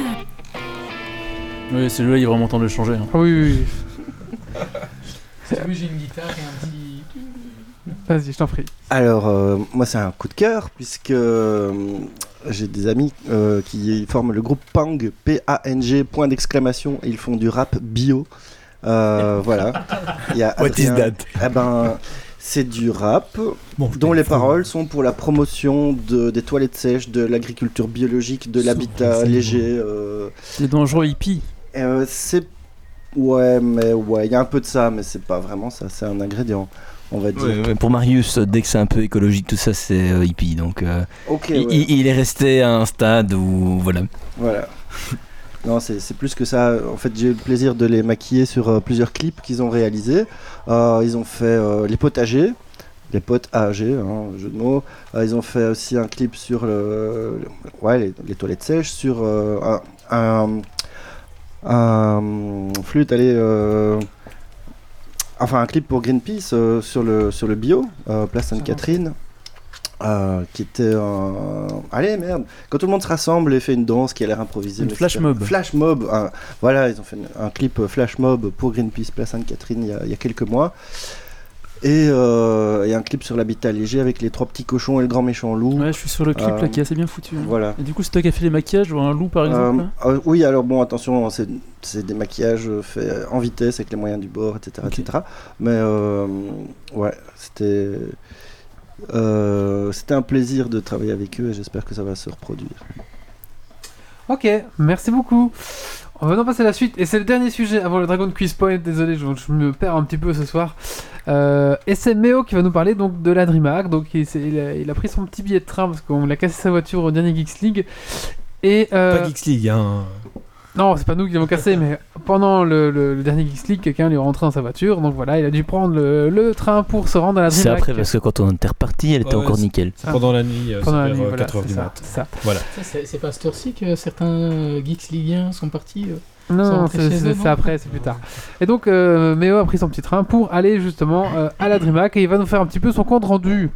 Oui, celui-là, il est vraiment temps de le changer. hein. Ah oui, oui, oui. J'ai une guitare et un petit. Vas-y, je t'en prie. Alors euh, moi c'est un coup de cœur puisque euh, j'ai des amis euh, qui forment le groupe Pang, P-A-N-G, point d'exclamation, et ils font du rap bio. Euh, [laughs] voilà. Il y a What is that? Eh ben, c'est du rap Bon, dont les paroles sont pour la promotion de, des toilettes sèches, de l'agriculture biologique, de l'habitat léger. euh, C'est dangereux hippie. euh, c'est ouais, mais ouais, il y a un peu de ça, mais c'est pas vraiment ça. C'est un ingrédient, on va dire. Ouais, ouais, pour Marius, dès que c'est un peu écologique, tout ça, c'est euh, hippie. Donc, euh, il, ouais. il- il est resté à un stade où, voilà. Voilà. Non, c'est plus que ça. En fait, j'ai eu le plaisir de les maquiller sur euh, plusieurs clips qu'ils ont réalisés. Ils ont fait les potagers, les potes AG, hein, jeu de mots. Ils ont fait aussi un clip sur le, les, les toilettes sèches, sur un, un, un flûte, allez, enfin un clip pour Greenpeace euh, sur le sur le bio, euh, Place Sainte-Catherine. euh, qui était un... Allez, merde Quand tout le monde se rassemble et fait une danse qui a l'air improvisée. Une flash mob. Flash mob. Voilà, ils ont fait un clip flash mob pour Greenpeace Place il, y a- il y a quelques mois. Et, euh, et un clip sur l'habitat léger avec les trois petits cochons et le grand méchant loup. Ouais, je suis sur le clip Euh, là qui est assez bien foutu. hein. Voilà. Et du coup, c'est toi qui as fait les maquillages ou un loup par exemple Euh, euh, oui, alors bon, attention, c'est des maquillages faits en vitesse avec les moyens du bord, etc. Etc. Mais euh, ouais, c'était euh, c'était un plaisir de travailler avec eux et j'espère que ça va se reproduire. Ok, merci beaucoup. On va maintenant passer à la suite. Et c'est le dernier sujet avant le Dragon Quiz Point. Désolé, je, je me perds un petit peu ce soir. Euh, et c'est Méo qui va nous parler donc de la DreamHack. Donc il, a, il a pris son petit billet de train parce qu'on a cassé sa voiture au dernier Geeks League. Et euh, Pas Geeks League, hein. non, c'est pas nous qui l'avons cassé, mais pendant le, le- le dernier Geeks League, quelqu'un lui est rentré dans sa voiture. Donc voilà, il a dû prendre le, le train pour se rendre à la C'est DreamHack. après, parce que quand on était reparti, elle était Ouais, encore c'est- nickel. C'est pendant la nuit, euh, Pendant la c'est nuit, vers, euh, voilà, 4h c'est du ça, mat. c'est ça. Voilà. C'est c'est pas à cette heure-ci que certains geeks ligiens sont partis. Non, c'est après, c'est plus tard. Et donc, euh, Méo a pris son petit train pour aller justement euh, à la DreamHack et il va nous faire un petit peu son compte rendu.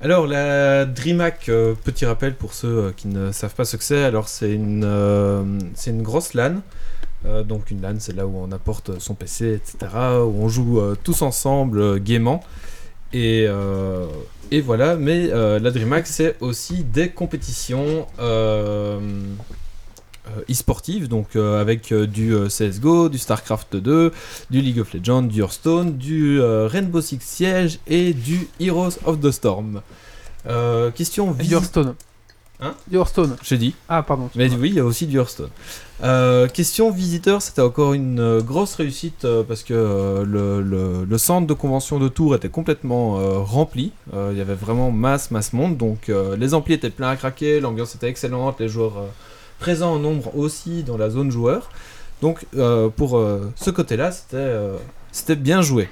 Alors, la DreamHack, euh, petit rappel pour ceux euh, qui ne savent pas ce que c'est. Alors, c'est une, euh, grosse LAN. Donc, une LAN, c'est là où on apporte son PC, etc. Où on joue tous ensemble gaiement. Et, et voilà. Mais la DreamHack, c'est aussi des compétitions euh, e-sportives. Donc, euh, avec euh, du euh, CSGO, du StarCraft 2, du League of Legends, du Hearthstone, du Rainbow Six Siege et du Heroes of the Storm. Question vis- Hearthstone. Hein Du Hearthstone. J'ai dit. Ah, pardon. Mais oui, il y a aussi du Hearthstone. Question visiteur, c'était encore une grosse réussite parce que le, le- le centre de convention de Tours était complètement rempli. Il y avait vraiment masse, masse monde. Donc les amplis étaient pleins à craquer, l'ambiance était excellente, les joueurs présents en nombre aussi dans la zone joueur. Donc euh, pour euh, ce côté-là, c'était euh, c'était bien joué.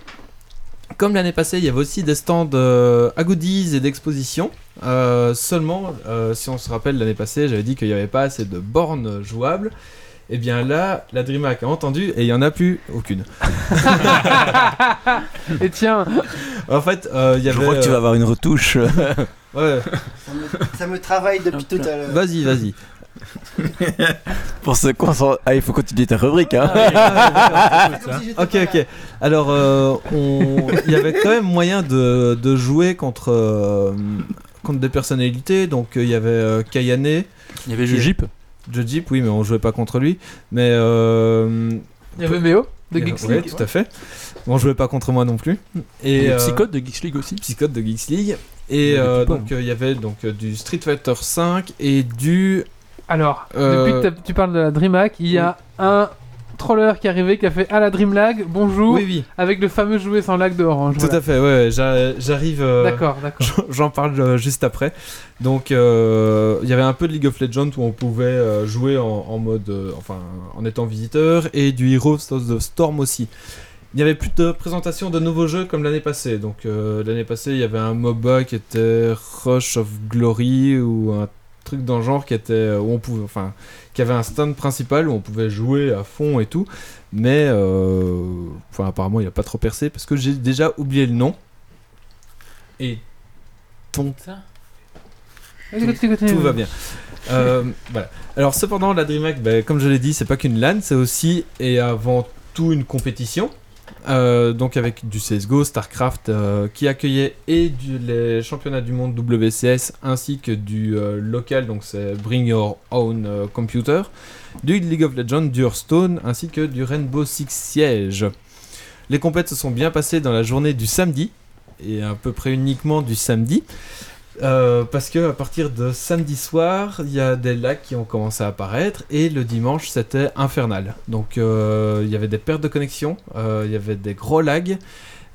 Comme l'année passée, il y avait aussi des stands euh, à goodies et d'exposition. Euh, seulement, euh, si on se rappelle l'année passée, j'avais dit qu'il n'y avait pas assez de bornes jouables. Et bien là, la DreamHack a entendu et il n'y en a plus aucune. [laughs] Et tiens, En fait, euh, il y Je avait. crois que tu vas avoir une retouche. [laughs] ouais, Ça me, ça me travaille depuis tout à l'heure. vas-y, vas-y. [laughs] Pour se concentrer. Ah, il faut continuer ta rubrique, hein. J'étais Ok, ok. Alors, euh, on- il y avait quand même moyen de, de jouer contre, euh, contre des personnalités. Donc, euh, il y avait euh, Kayane, Il y avait. Joe Jeep, oui, mais on jouait pas contre lui. Mais. Euh, il y avait Méo de Geeks ouais, League. tout à fait. Bon, on jouait pas contre moi non plus. Et, Et euh, Psychote de Geeks League aussi. Psychote de Geeks League. Et Il y avait euh, du pas, donc, euh, il y avait donc euh, du Street Fighter 5 et du. Alors, Euh, depuis que tu parles de la DreamHack, il y a un troller qui est arrivé qui a fait à la DreamLag, bonjour, Oui, oui, avec le fameux jouet sans lag de Orange. tout à fait. Ouais, j'a- j'arrive. euh, D'accord, d'accord. J'en- parle euh, juste après. Donc, il y avait un peu de League of Legends où on pouvait jouer en, en mode, enfin, en étant visiteur, et du Heroes of the Storm aussi. Il n'y avait plus de présentation de nouveaux jeux comme l'année passée. Donc, l'année passée, il y avait un MOBA qui était Rush of Glory ou un truc dans le genre qui était euh, où on pouvait, enfin, qui avait un stand principal où on pouvait jouer à fond et tout. Mais, euh, enfin, apparemment, il n'a pas trop percé parce que j'ai déjà oublié le nom. Et ton tout va bien. Euh, voilà. Alors cependant, la DreamHack, ben, comme je l'ai dit, c'est pas qu'une LAN, c'est aussi et avant tout une compétition. Euh, donc avec du CSGO, StarCraft, euh, qui accueillait et du, les championnats du monde WCS ainsi que du euh, local, donc c'est Bring Your Own Computer, du League of Legends, du Hearthstone ainsi que du Rainbow Six Siege. Les compètes se sont bien passées dans la journée du samedi et à peu près uniquement du samedi. Euh, parce que à partir de samedi soir, il y a des lags qui ont commencé à apparaître et le dimanche c'était infernal. Donc euh, il y avait des pertes de connexion, euh, il y avait des gros lags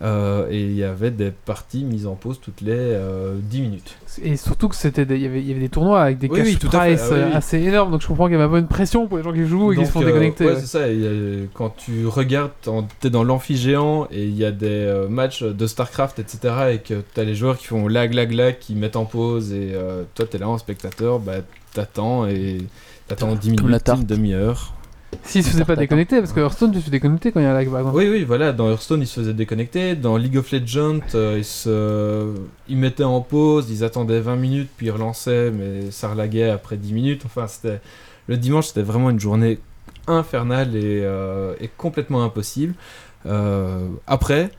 euh, et il y avait des parties mises en pause toutes les euh, 10 minutes. Et surtout que c'était des- il y avait, il y avait des tournois avec des Oui, cash oui, tout à fait. price Ah oui, oui. euh, assez énormes, donc je comprends qu'il y avait peu une pression pour les gens qui jouent et qui se font euh, déconnecter. ouais, ouais. c'est ça. et, euh, quand tu regardes, t'es dans l'amphi géant et il y a des euh, matchs de StarCraft, etc. Et que t'as les joueurs qui font lag, lag, lag, qui mettent en pause et euh, toi t'es là en spectateur, bah t'attends et t'attends 10 Comme la minutes, une demi-heure. S'ils se faisaient pas déconnecter, parce que Hearthstone, tu te fais déconnecter quand il y a un lag, par exemple. Oui, oui, voilà, dans Hearthstone ils se faisaient déconnecter, dans League of Legends euh, ils, se... ils mettaient en pause, ils attendaient 20 minutes puis ils relançaient, mais ça relaguait après 10 minutes. Enfin, c'était. Le dimanche c'était vraiment une journée infernale et, euh, et complètement impossible. Euh, après,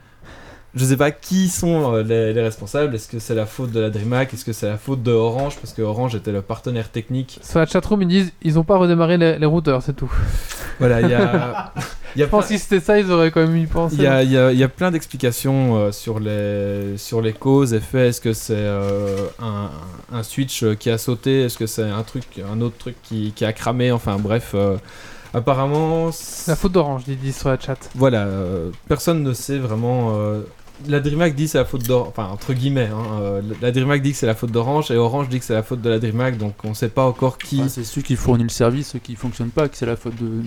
je sais pas qui sont euh, les, les responsables, est-ce que c'est la faute de la DreamHack, est-ce que c'est la faute de Orange, parce que Orange était le partenaire technique. Sur la chatroom, ils disent ils ont pas redémarré les, les routeurs, c'est tout. Voilà, il y a. [laughs] y a Je pense que si c'était ça, ils auraient quand même y pensé. Il y a, y a- y a plein d'explications euh, sur, les, sur les causes, effets. Est-ce que c'est euh, un, un switch qui a sauté? Est-ce que c'est un truc, un autre truc qui, qui a cramé? Enfin bref, euh, apparemment, la faute d'Orange, disent sur la chat. voilà, euh, personne ne sait vraiment. euh, la DreamHack dit c'est la faute d'Orange, enfin entre guillemets. hein, euh, la DreamHack dit que c'est la faute d'Orange et Orange dit que c'est la faute de la DreamHack, donc on sait pas encore qui. C'est ceux qui fournissent le service, ceux qui fonctionnent pas, que c'est la faute de.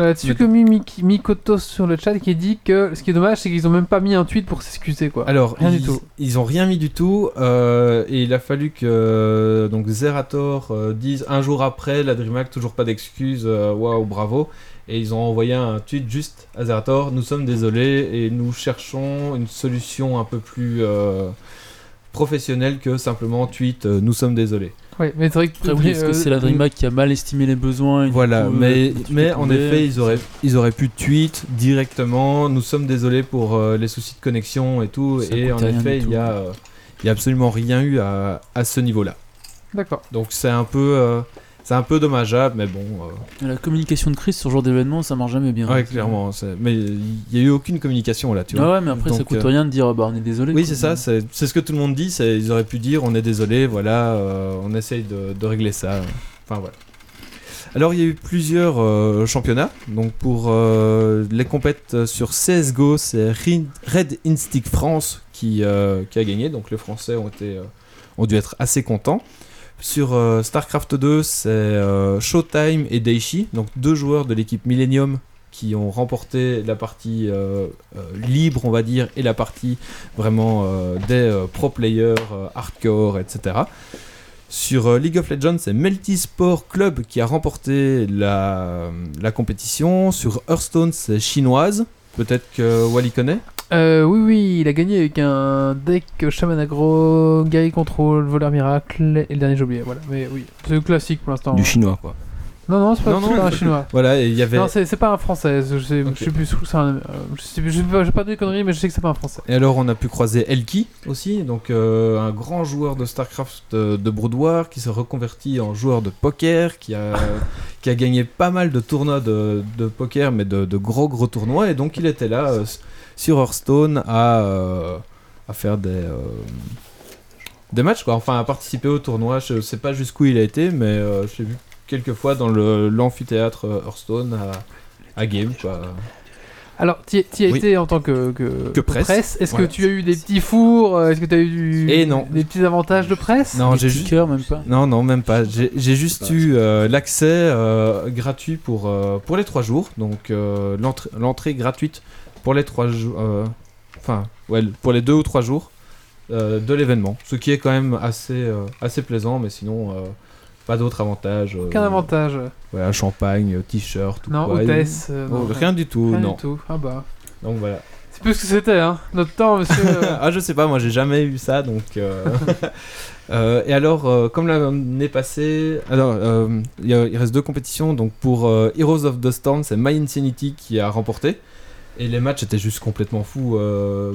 Euh, Tsukumi Miki- Mikoto sur le chat qui dit que ce qui est dommage, c'est qu'ils ont même pas mis un tweet pour s'excuser quoi. Alors, Rien ils, du tout. ils ont rien mis du tout, euh, et il a fallu que euh, donc Zerator euh, dise un jour après la DreamHack toujours pas d'excuses, euh, waouh bravo, et ils ont envoyé un tweet juste à Zerator, nous sommes désolés et nous cherchons une solution un peu plus euh, professionnelle que simplement tweet euh, nous sommes désolés. Ouais, mais c'est vrai que. Après, oui, est-ce que euh, c'est la DreamHack qui a mal estimé les besoins Voilà, coup, mais, en tomber, effet, ils auraient, ils auraient pu tweet directement. Nous sommes désolés pour euh, les soucis de connexion et tout. Ça et en effet, il y, a, euh, il y a absolument rien eu à, à ce niveau-là. D'accord. Donc c'est un peu. euh, c'est un peu dommageable, mais bon. euh, La communication de crise sur ce genre d'événement, ça marche jamais bien. ouais, clairement. Mais il n'y a eu aucune communication là, tu vois. Ah ouais, mais après, ça Donc, coûte euh, rien de dire bah on est désolé. Oui, c'est ça, c'est ce que tout le monde dit. Ils auraient pu dire on est désolé, voilà, euh, on essaye de, de régler ça. Enfin voilà. Alors il y a eu plusieurs euh, championnats. Donc pour euh, les compètes sur CSGO, c'est Red Instinct France qui, euh, qui a gagné. Donc les Français ont, été, ont dû être assez contents. Sur euh, StarCraft 2, c'est euh, Showtime et Daichi, donc deux joueurs de l'équipe Millennium qui ont remporté la partie euh, libre, on va dire, et la partie vraiment des pro players hardcore, etc. Sur League of Legends, c'est Melty Sport Club qui a remporté la, la compétition. Sur Hearthstone, c'est chinoise. Peut-être que Wally connaît. Euh, oui, oui, il a gagné avec un deck Shaman Agro, Guerrier Control, Voleur Miracle et le dernier j'ai oublié. Voilà, mais oui, c'est le classique pour l'instant. Du chinois, quoi. Non, non, c'est pas, Non, c'est non. pas un chinois. Voilà, il y avait. Non, c'est c'est pas un français. Je sais, Ok. je sais plus. je trouve que c'est un- euh, je sais plus. Je sais pas, pas de conneries, mais je sais que c'est pas un français. Et alors, on a pu croiser Elki aussi, donc euh, un grand joueur de StarCraft euh, de Broudoir qui s'est reconverti en joueur de poker, qui a, [laughs] qui a gagné pas mal de tournois de, de poker, mais de, de gros gros tournois. Et donc, il était là euh, s- sur Hearthstone à, euh, à faire des, euh, des matchs, quoi. Enfin, à participer au tournoi. Je sais pas jusqu'où il a été, mais euh, je l'ai vu quelques fois dans le- l'amphithéâtre euh, Hearthstone à, à Game, quoi. Alors, tu y as Oui. été en tant que, que, Que presse. Est-ce que tu as eu des petits fours Est-ce que tu as eu du- Et non. des petits avantages de presse? Non, j'ai juste. même pas. Non, non, même pas. J'ai juste eu euh, l'accès euh, gratuit pour, euh, pour les trois jours. Donc euh, l'entrée l'entrée gratuite pour les trois jours. euh, Enfin, ouais, pour les deux ou trois jours euh, de l'événement. Ce qui est quand même assez, euh, assez plaisant, mais sinon, pas d'autres avantages. euh, Aucun avantage. Voilà, champagne, t-shirt, Non, quoi. hôtesse. euh, non, rien du tout, rien non. du tout. Ah bah. Donc voilà. C'est plus ce que c'était, hein. Notre temps, monsieur. [laughs] ah, je sais pas, moi j'ai jamais eu ça, donc. euh, [laughs] et alors, comme l'année passée, alors il reste deux compétitions. Donc pour Heroes of the Storm, c'est My Insanity qui a remporté. Et les matchs étaient juste complètement fous. euh,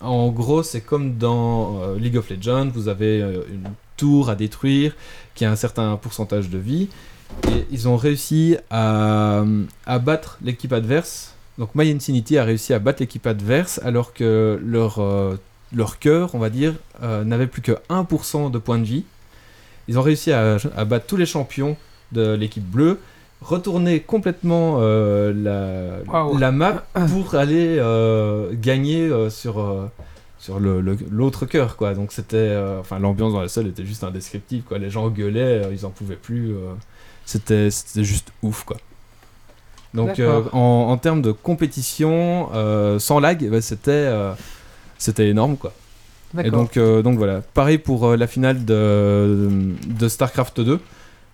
en gros, c'est comme dans euh, League of Legends, vous avez euh, une tour à détruire qui a un certain pourcentage de vie. Et ils ont réussi à, battre l'équipe adverse. Donc My Insanity a réussi à battre l'équipe adverse alors que leur, leur cœur, on va dire, n'avait plus que 1% de points de vie. Ils ont réussi à battre tous les champions de l'équipe bleue, retourner complètement euh, la, Waouh. la map pour aller euh, gagner euh, sur, sur l'autre cœur. Quoi. Donc c'était, enfin, l'ambiance dans la salle était juste indescriptible. Quoi. Les gens gueulaient, ils en pouvaient plus. c'était, juste ouf. Quoi. Donc en, en termes de compétition, sans lag, bah, c'était, c'était énorme. Quoi. Et donc, donc voilà. Pareil pour la finale de, de StarCraft 2.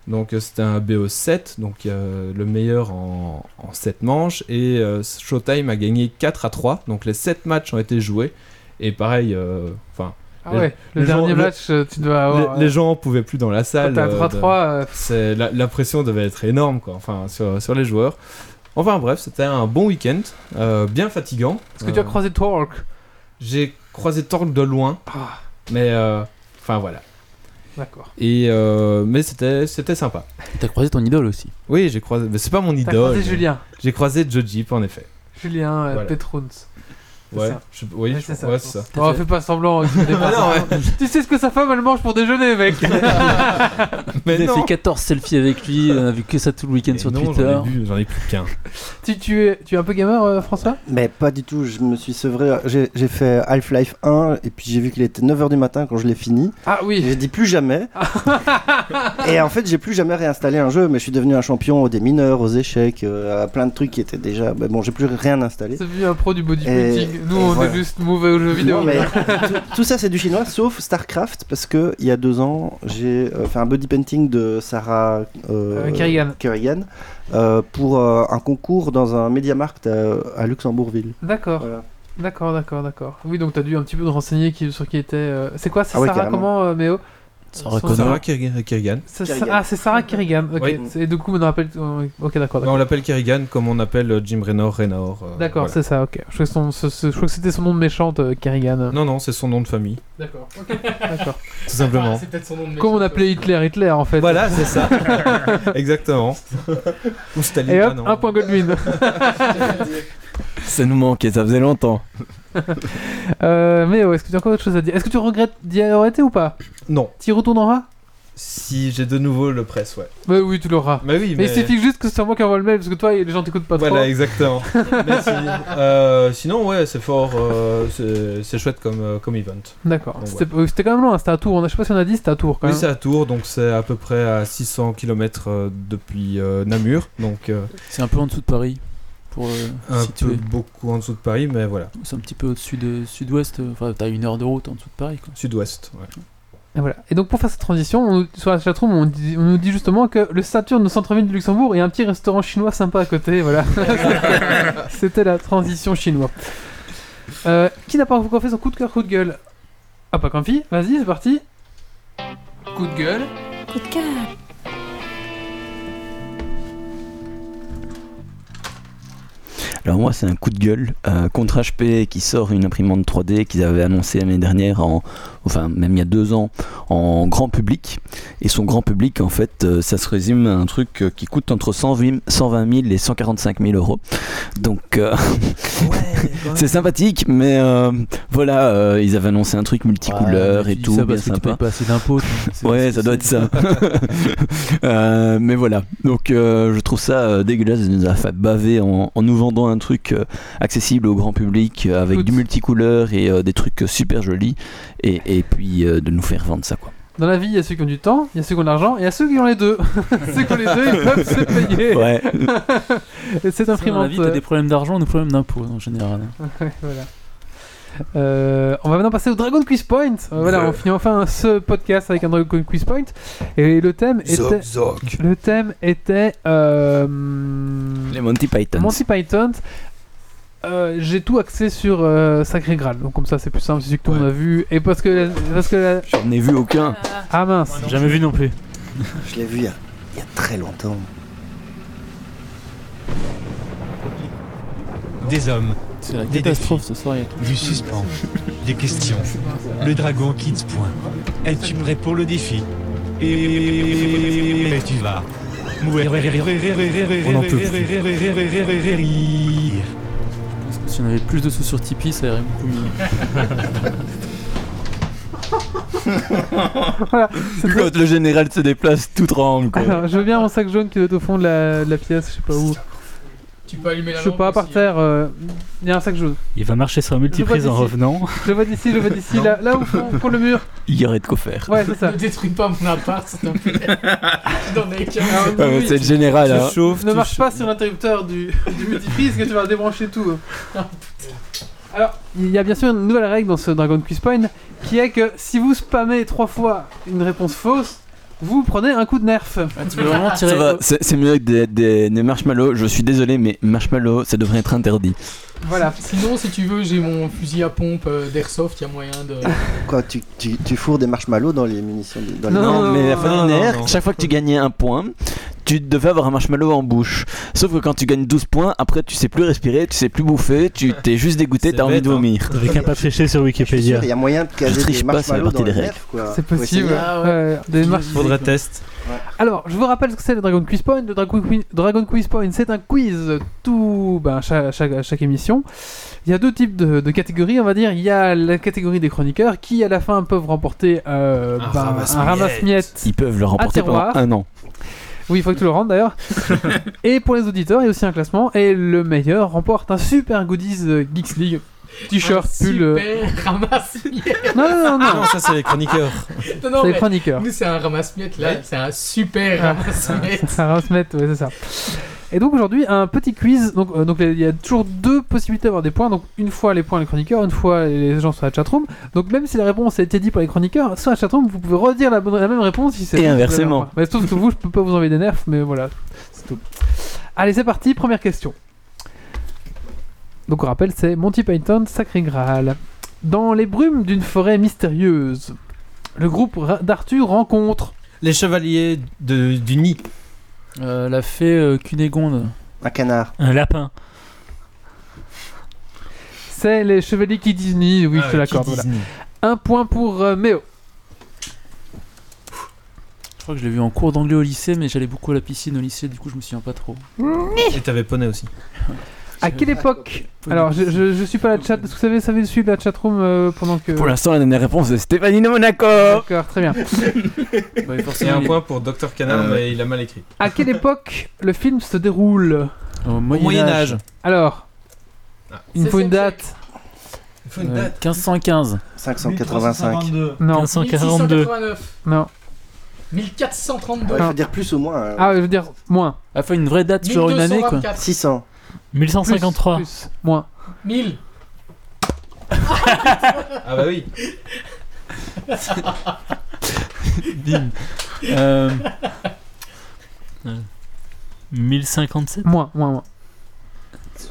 Donc euh, c'était un BO7, donc euh, le meilleur en, en 7 manches. Et euh, Showtime a gagné 4 à 3. Donc les 7 matchs ont été joués. Et pareil, euh, enfin, Ah ouais, le gens- dernier le- match, tu dois avoir. les, les gens pouvaient plus dans la salle. euh, 3-3, de- euh, c'est la, la pression devait être énorme quoi enfin sur, sur les joueurs enfin bref c'était un bon week-end bien fatigant est-ce que tu as croisé Torque? J'ai croisé Torque de loin Ah, mais enfin voilà d'accord. et euh, mais c'était c'était sympa T'as croisé ton idole aussi. oui j'ai croisé mais c'est pas mon T'as idole croisé mais Julien. j'ai croisé Joe Jeep en effet Julien euh, Voilà. Ouais je- oui Ouais, je- c'est ça. ouais, ça Oh, fais pas semblant. [laughs] [laughs] tu Ah sais ce que sa femme elle mange pour déjeuner, mec. [laughs] mais Il a fait 14 selfies avec lui, on a vu que ça tout le week-end sur non, Twitter. j'en ai ai plus qu'un tu, tu, es, tu es un peu gamer, euh, François? Mais pas du tout, je me suis sevré. J'ai j'ai fait Half-Life 1 et puis j'ai vu qu'il était 9h du matin quand je l'ai fini. Ah oui. J'ai dit plus jamais. et en fait, j'ai plus jamais réinstallé un jeu, mais je suis devenu un champion des mineurs, aux échecs, euh, à plein de trucs qui étaient déjà. Mais bon, j'ai plus rien installé. C'est vu un pro du bodybuilding. Et- Nous, et on voilà. est juste mauvais aux jeux vidéo. Non, mais [laughs] tout, tout ça c'est du chinois, sauf StarCraft, parce que il y a deux ans, j'ai euh, fait un body painting de Sarah euh, Euh, Kerrigan. Kerrigan, euh, pour euh, un concours dans un MediaMarkt à, à Luxembourgville. D'accord. Voilà. D'accord, d'accord, d'accord. Oui, donc t'as dû un petit peu te renseigner qui, sur qui était. euh, C'est quoi, c'est Ah Sarah comment, euh, Méo? Sarah Connor. Sarah Kerrigan. Kerrigan. C'est Kerrigan. Sa- Ah, c'est Sarah Kerrigan. Ok. Oui. Et du coup, on rappelle. euh, Ok, d'accord. On D'accord, l'appelle Kerrigan comme on appelle euh, Jim Raynor Raynor. euh, D'accord, voilà. c'est ça. Ok. Je crois que, son- ce- ce- je crois que c'était son nom de méchante, euh, Kerrigan. Non, non, c'est son nom de famille, D'accord. [laughs] D'accord. tout simplement. c'est peut-être son nom de Comme on appelait Hitler, Hitler en fait. Voilà, c'est ça. [laughs] Exactement. Ou Staline. Et ah hop, non. un point Goldwyn. [laughs] Ça nous manquait, ça faisait longtemps. [laughs] Euh, mais ouais, est-ce que tu as encore autre chose à dire? Est-ce que tu regrettes d'y avoir été ou pas? Non. Tu y retourneras? Si j'ai de nouveau le presse, ouais. Bah oui, tu l'auras. Mais oui, Mais mais. il suffit juste que ce soit moi qui envoie le mail parce que toi, les gens t'écoutent pas trop. Voilà, exactement. [laughs] Mais si- euh, sinon, ouais, c'est fort. euh, c'est- c'est chouette comme, euh, comme event. D'accord. C'était quand même loin, c'était à Tours. Je sais pas si on a dit, c'était à Tours quand Oui, même. c'est à Tours, donc c'est à peu près à 600 km depuis euh, Namur. Donc euh, C'est un peu en dessous de Paris. Pour euh, un situer. peu beaucoup en dessous de Paris, mais voilà. C'est un petit peu au-dessus de sud-ouest. euh, Enfin, t'as une heure de route en dessous de Paris. Quoi. Sud-ouest. ouais. Et voilà. Et donc pour faire cette transition, on- sur la chatroom, on, dit- on nous dit justement que le Saturne au centre-ville du Luxembourg et un petit restaurant chinois sympa à côté. Voilà. [laughs] [laughs] C'était la transition chinois. Euh, qui n'a pas encore fait son coup de cœur, coup de gueule? Ah, pas Campi Vas-y, c'est parti. Coup de gueule. Coup de cœur. Alors moi c'est un coup de gueule euh, contre HP qui sort une imprimante 3D qu'ils avaient annoncé l'année dernière, en, enfin même il y a deux ans, en grand public. Et son grand public en fait euh, ça se résume à un truc euh, qui coûte entre 120 120 000 et 145 000 euros. Donc euh, [laughs] c'est sympathique mais euh, voilà euh, ils avaient annoncé un truc multicouleur Ouais, et tout, ça bien sympa. pas assez [laughs] Ouais, ça doit être ça. [laughs] Mais voilà, donc je trouve ça dégueulasse de nous avoir fait baver en, en nous vendant un truc accessible au grand public avec Écoute. du multicouleur et des trucs super jolis et, et puis euh, de nous faire vendre ça quoi. Dans la vie, il y a ceux qui ont du temps, il y a ceux qui ont de l'argent, et il y a ceux qui ont les deux. [laughs] ceux qui ont les deux, ils peuvent se payer. Ouais, [laughs] Et cette Dans la imprimante. vie, t'as des problèmes d'argent ou des problèmes d'impôts en général. [laughs] Ouais, voilà. Euh, on va maintenant passer au Dragon Quiz Point. Euh, voilà, on finit enfin ce podcast avec un Dragon Quiz Point. Et le thème était. Le thème était. euh, les Monty Python. Monty Python. Euh, J'ai tout axé sur euh, Sacré Graal, donc comme ça c'est plus simple, c'est celui que tout le monde a vu. Et parce que, parce que la- J'en ai vu aucun. ah mince, Jamais vu non plus. Je l'ai vu il y, a, il y a très longtemps. Des hommes, C'est la Des catastrophe ce soir. il y a tout. du suspens, des questions. Le dragon quitte point. Es-tu prêt pour le défi? Et tu vas. On en peut Si on avait plus de sous sur Tipeee, ça irait beaucoup mieux. [laughs] Quand le général se déplace, tout tremble quoi. Alors, je veux bien mon sac jaune qui doit être au fond de la, de la pièce, je sais pas où. Tu peux allumer la Je sais lampe pas, par aussi, terre, euh, il y a un sac jaune. Il va marcher sur la multiprise en d'ici. revenant. Je le vois d'ici, je le vois d'ici, là, là au fond, pour le mur. Il y aurait de quoi faire. Ouais, c'est hein. ça. Ne détruis pas mon appart, s'il te plaît. [laughs] N'en qu'un. Alors, mais oui, c'est le général. hein. chauffe, ne marche pas sur l'interrupteur du, du multiprise que tu vas débrancher tout. hein. [laughs] Alors, il y a bien sûr une nouvelle règle dans ce Dragon Quiz Point qui est que si vous spammez trois fois une réponse fausse, vous prenez un coup de nerf. Ah, tu veux vraiment tirer Ça va, c'est mieux que des, des, des marshmallows. Je suis désolé, mais marshmallows, ça devrait être interdit. Voilà. Sinon, si tu veux, j'ai mon fusil à pompe euh, d'airsoft, il y a moyen de. Quoi, tu, tu, tu fourres des marshmallows dans les munitions de- dans les- Non, Non, mais la non, fin non, non. chaque fois que tu gagnais un point, tu devais avoir un marshmallow en bouche. Sauf que quand tu gagnes 12 points, après tu sais plus respirer, tu sais plus bouffer, tu t'es juste dégoûté, C'est t'as envie bête, de hein. vomir. T'avais qu'à pas sur Je suis sûr, Wikipédia. il y a moyen de caser triche des pas, fait marshmallows partie dans des les règles. nerfs, quoi. C'est Faut possible. essayer. Ah ouais. Ouais, des marches- Faudrait test. Alors, je vous rappelle ce que c'est le Dragon Quiz Point. Le Dragon, Qui- Dragon Quiz Point, c'est un quiz tout, ben, chaque, chaque, chaque émission. Il y a deux types de, de catégories, on va dire. Il y a la catégorie des chroniqueurs qui, à la fin, peuvent remporter euh, Un ben, ramasse-miettes. Ils peuvent le remporter pendant un an. Oui, il faut que tu le rendes d'ailleurs. [laughs] et pour les auditeurs, il y a aussi un classement. Et le meilleur remporte un super goodies euh, Geeks League. T-shirt, pull. euh, Super ramasse-miettes. Non, non, non, non. Non, ça c'est les chroniqueurs. Non, non, c'est les mais chroniqueurs. nous, c'est un ramasse-miettes là, c'est un super ramasse-miettes. [laughs] Ça va se mettre, ouais, c'est ça. Et donc aujourd'hui, un petit quiz. Donc, euh, donc il y a toujours deux possibilités d'avoir des points. Donc une fois les points les chroniqueurs, une fois les gens sur la chatroom. Donc même si la réponse a été dite par les chroniqueurs, sur la chatroom, vous pouvez redire la, bonne- la même réponse si c'est. Et inversement. Mais sauf que vous, je peux pas vous envoyer des nerfs, mais voilà, c'est tout. Allez, c'est parti. Première question. Donc on rappelle, c'est Monty Python, Sacré Graal. Dans les brumes d'une forêt mystérieuse, le groupe d'Arthur rencontre. Les chevaliers de, du nid. Euh, la fée euh, Cunégonde. Un canard. Un lapin. C'est les chevaliers qui disent ni, oui, je te l'accorde. voilà. Un point pour euh, Méo. Je crois que je l'ai vu en cours d'anglais au lycée, mais j'allais beaucoup à la piscine au lycée, du coup je me souviens pas trop. Et t'avais poney aussi. [laughs] À quelle époque Alors, je, je, je suis pas la chat. Est-ce que vous savez, savez suivre la chatroom euh, pendant que. Pour l'instant, la dernière réponse de Stéphanie de Monaco. D'accord, très bien. Ouais, [laughs] C'est forcément, un il- point pour Dr Canard, Euh, mais il a mal écrit. À quelle époque le film se déroule Au Moyen, Moyen Âge. Âge. Alors, Ah. il me faut une 16e date. Il faut une Euh, date. 1515. 585. Non, 1542. 1689. non. 1432. Ouais, il faut dire plus ou moins. hein. Ah, je veux dire moins. Ah, faut une vraie date sur une année quoi. 1224. 600. 1153. Plus, plus, moins. 1000. [laughs] Ah bah oui. [laughs] Bim. Euh, 1057. Moins, moins, moins.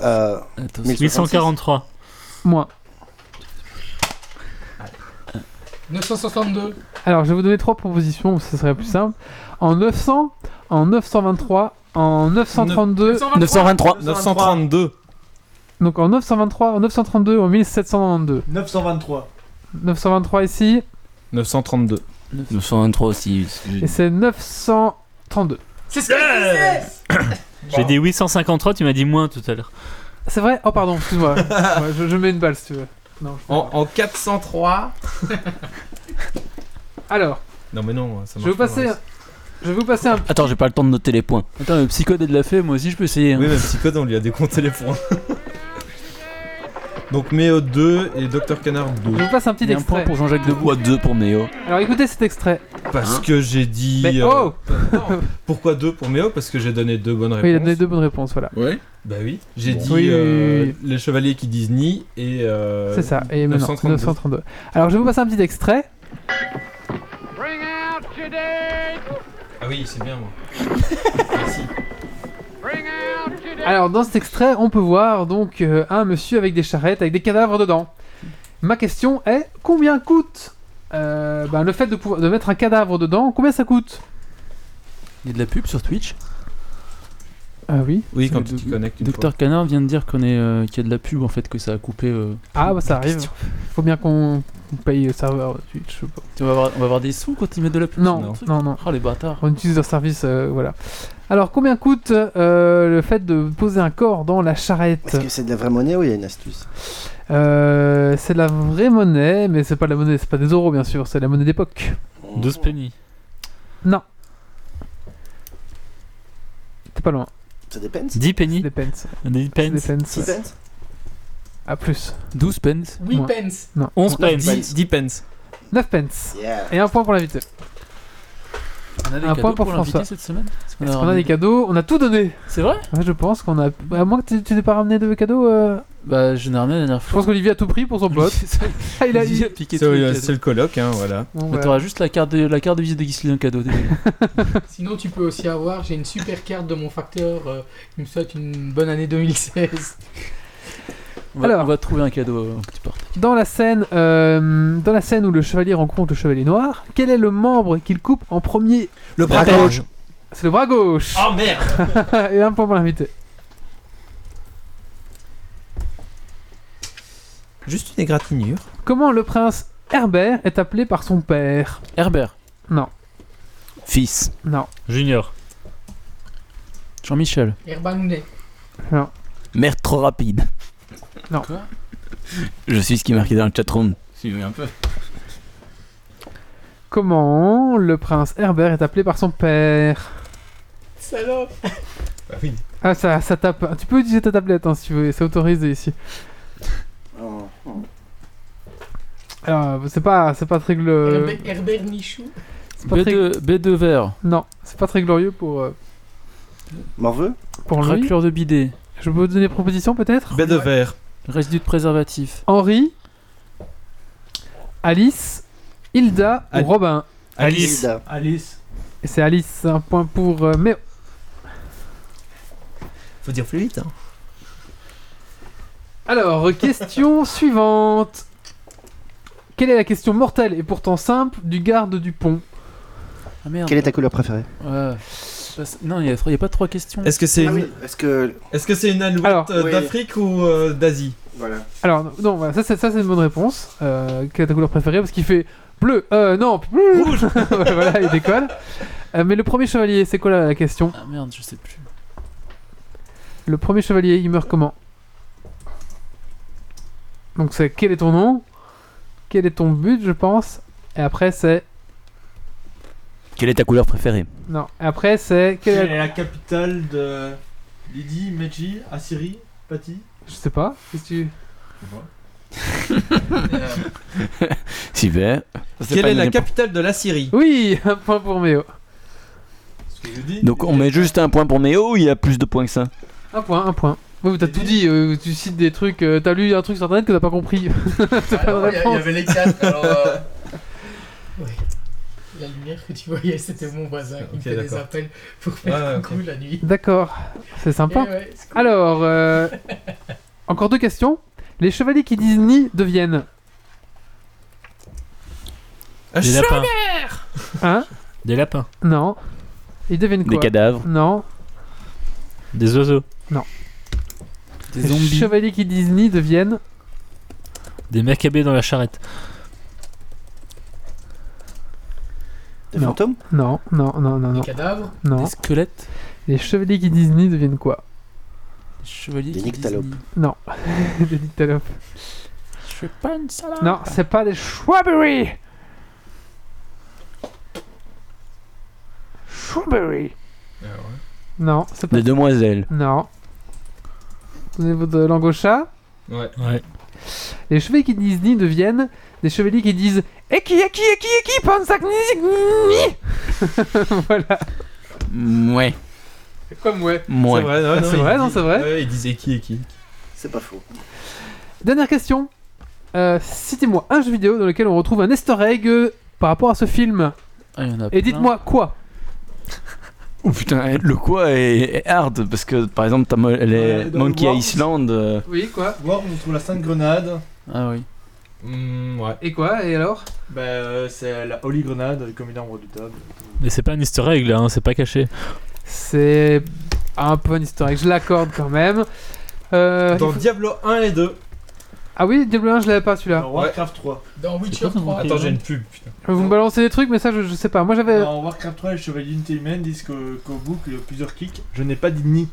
Euh, attends, 843. Moins. 962. Alors, je vais vous donner trois propositions, ce serait plus simple. En 900, en 923, en 932, 923. 932. donc en 923, en 932, en 1792. 923. 923 ici, 932. 923 aussi. et c'est 932. C'est ce que J'ai dit 853, tu m'as dit moins tout à l'heure. C'est vrai Oh, pardon, excuse-moi. Ouais, je, je mets une balle si tu veux. Non, je- En, en 403. Alors, Non mais non, ça je vais vous marche pas, passer. Je vais vous passer un. Attends, j'ai pas le temps de noter les points. Attends, le psychode est de la fée, moi aussi je peux essayer. hein. Oui, mais Psychode, on lui a décompté les points. Donc Méo 2 et Dr Canard 2. Je vous passe un petit Il y a un point extrait. pour Jean-Jacques Debout. Pourquoi 2 pour Méo? Alors écoutez cet extrait. Parce que j'ai dit. Mais euh, oh. [laughs] Pourquoi 2 pour Méo? Parce que j'ai donné deux bonnes réponses. Oui, il a donné deux bonnes réponses, voilà. Ouais. Bah oui. J'ai dit Oui, oui, euh, oui, les chevaliers qui disent ni et. euh, C'est ça, et maintenant 932. 932. Alors je vais vous passer un petit extrait. Ah oui, c'est bien moi. [laughs] Merci. Alors dans cet extrait, on peut voir donc euh, un monsieur avec des charrettes, avec des cadavres dedans. Ma question est combien coûte euh, ben, le fait de, pouvoir, de mettre un cadavre dedans Combien ça coûte? Il y a de la pub sur Twitch. Ah oui. Oui, quand tu te connectes. Docteur Canard vient de dire qu'on est, euh, qu'il y a de la pub en fait, que ça a coupé. euh. Ah bah ça arrive. Faut bien qu'on paye le serveur Twitch. je sais pas. On va, avoir, on va avoir des sous quand ils mettent de la pub. Non, truc. non, non. Oh les bâtards. On utilise leur service, euh, voilà. Alors combien coûte euh, le fait de poser un corps dans la charrette? Est-ce que c'est de la vraie monnaie ou il y a une astuce? Euh, C'est de la vraie monnaie, mais c'est pas de la monnaie, c'est pas des euros bien sûr, c'est la monnaie d'époque. 12 pennies. Non. T'es pas loin. Ça dépend. 10 C'est pennies. des pence. 10 C'est pence. des pence. 6 pence À plus. 12 pence. 8 Moi. pence. Non. 11 pence. 10, 10 pence. 9 pence. Yeah. Et un point pour l'invité. On a des Un cadeaux point pour François. cette semaine Est-ce qu'on a des cadeaux On a tout donné. C'est vrai Ouais, je pense qu'on a. À moins que tu- tu n'aies pas ramené de cadeaux. euh, Bah je n'ai ramené la dernière Je pense qu'Olivier a tout pris pour son pote. [laughs] Ah, il a. Il a piqué C'est tous les cadeaux. c'est le colloque, hein, voilà. Bon, voilà. t'auras juste la carte de, la carte de visite de Gisli en cadeau. [laughs] Sinon, tu peux aussi avoir. J'ai une super carte de mon facteur euh, qui me souhaite une bonne année 2016. On va, Alors. on va trouver un cadeau que tu partes. Dans la scène, euh, dans la scène où le chevalier rencontre le chevalier noir, quel est le membre qu'il coupe en premier Le Bras gauche. C'est le bras gauche. Oh merde [laughs] Et un point pour l'invité. Juste une égratignure. Comment le prince Herbert est appelé par son père Herbert. Non, Fils. non, Junior. Jean-Michel. Herbanounet. non. Mère trop rapide. Non. Quoi Je suis ce qui est marqué dans le chatroom. Suivez un peu. Comment le prince Herbert est appelé par son père Salope. Bah oui. Ah, ça, ça tape. Tu peux utiliser ta tablette hein, si tu veux, c'est autorisé ici. Oh, oh. Alors, c'est pas, c'est pas très glorieux. Herbert, Herbert Michou. C'est pas très- B2, B2 vert. Non, c'est pas très glorieux pour, euh, Morveux pour lui. Raclure de bidet. Je peux vous donner des propositions peut-être Baie de verre. Résidu de préservatif. Henri, Alice, Hilda ou Robin? Alice. Hilda. Alice. Et c'est Alice, un point pour euh, Méo. Faut dire plus vite. Hein. Alors, question [laughs] suivante. Quelle est la question mortelle et pourtant simple du garde du pont? Ah merde. Quelle est ta couleur préférée? Ouais. Non, il n'y a, il y a pas trois questions. Est-ce que c'est Ah une... oui, Est-ce que. Est-ce que c'est une alouette Alors, euh, oui. d'Afrique ou euh, d'Asie? Voilà. Alors, non, voilà, ça, c'est, ça c'est une bonne réponse. Euh, quelle est ta couleur préférée Parce qu'il fait bleu, euh, non, [laughs] rouge Ouais, Voilà, il décolle. Euh, mais le premier chevalier, c'est quoi la, la question? Ah merde, je sais plus. Le premier chevalier, il meurt comment? Donc c'est quel est ton nom? Quel est ton but, je pense? Et après c'est... Quelle est ta couleur préférée Non, après c'est... Quelle est la- capitale de Lydie, Meiji, Assyrie, Pati Je sais pas. Qu'est-ce que tu... [laughs] Super. Quelle est la capitale de la Syrie Oui [laughs] Un point pour Méo. Donc on met juste un point pour Méo ou il y a plus de points que ça? Un point, un point. Oui, mais t'as tout dit, euh, tu cites des trucs, euh, t'as lu un truc sur internet que t'as pas compris. [laughs] c'est pas de réponse. les quatre, alors. La lumière que tu voyais, c'était mon voisin qui Ok, me fait des appels pour faire Ouais, coucou la nuit. D'accord, c'est sympa. Eh ouais, c'est cool. Alors, euh, encore deux questions. Les chevaliers qui disent ni deviennent. Un Des lapins. Hein Des lapins. Non. Ils deviennent Des quoi cadavres. Non. Des oiseaux. Des Les zombies. chevaliers qui disent ni deviennent. Des macabées dans la charrette. Des Non. fantômes Non, non, non, non, Les non. cadavres Non. Des squelettes. Les chevaliers qui disent ni deviennent quoi Des chevaliers Des qui nyctalopes. disent Non. [laughs] Des nyctalopes. ni. Je fais pas une salade. Non, c'est pas des shrubbery. Shrubbery. Non, c'est pas. Des demoiselles. Non. Au niveau de langue au chat, Ouais. Ouais. les chevaliers qui disent ni deviennent des chevaliers qui disent Eki, eki, eki, eki, pansak. Voilà. Ouais. C'est comme ouais. Ouais. C'est vrai, non, c'est vrai, dit- non, c'est vrai. Ouais, il disait qui et qui. C'est pas faux. Dernière question. Euh, Citez-moi un jeu vidéo dans lequel on retrouve un easter egg euh, par rapport à ce film. Ah, y en a Et plein. dites-moi quoi [laughs] Oh putain, le quoi est, est hard parce que par exemple t'as les Ouais, Monkey Worms. Island. euh, Oui, quoi Voir, on trouve la Sainte Grenade. Ah oui. Hmm, ouais. Et quoi Et alors? Bah, euh, c'est la Holy Grenade, le comédien redoutable. Mais c'est pas un easter egg là, hein, c'est pas caché. C'est un peu un easter egg, je l'accorde quand même. Euh, Dans faut- Diablo 1 et 2. Ah oui, Diablo 1, je l'avais pas celui-là. Dans Warcraft 3. Dans Witcher pas comme 3. Ok. Attends, j'ai une pub, putain. Vous me balancez des trucs, mais ça, je, je sais pas. Moi, j'avais. Dans Warcraft 3, les chevaliers Intellimen disent qu'au qu'au bout, qu'il y a plusieurs kicks. Je n'ai pas dit ni.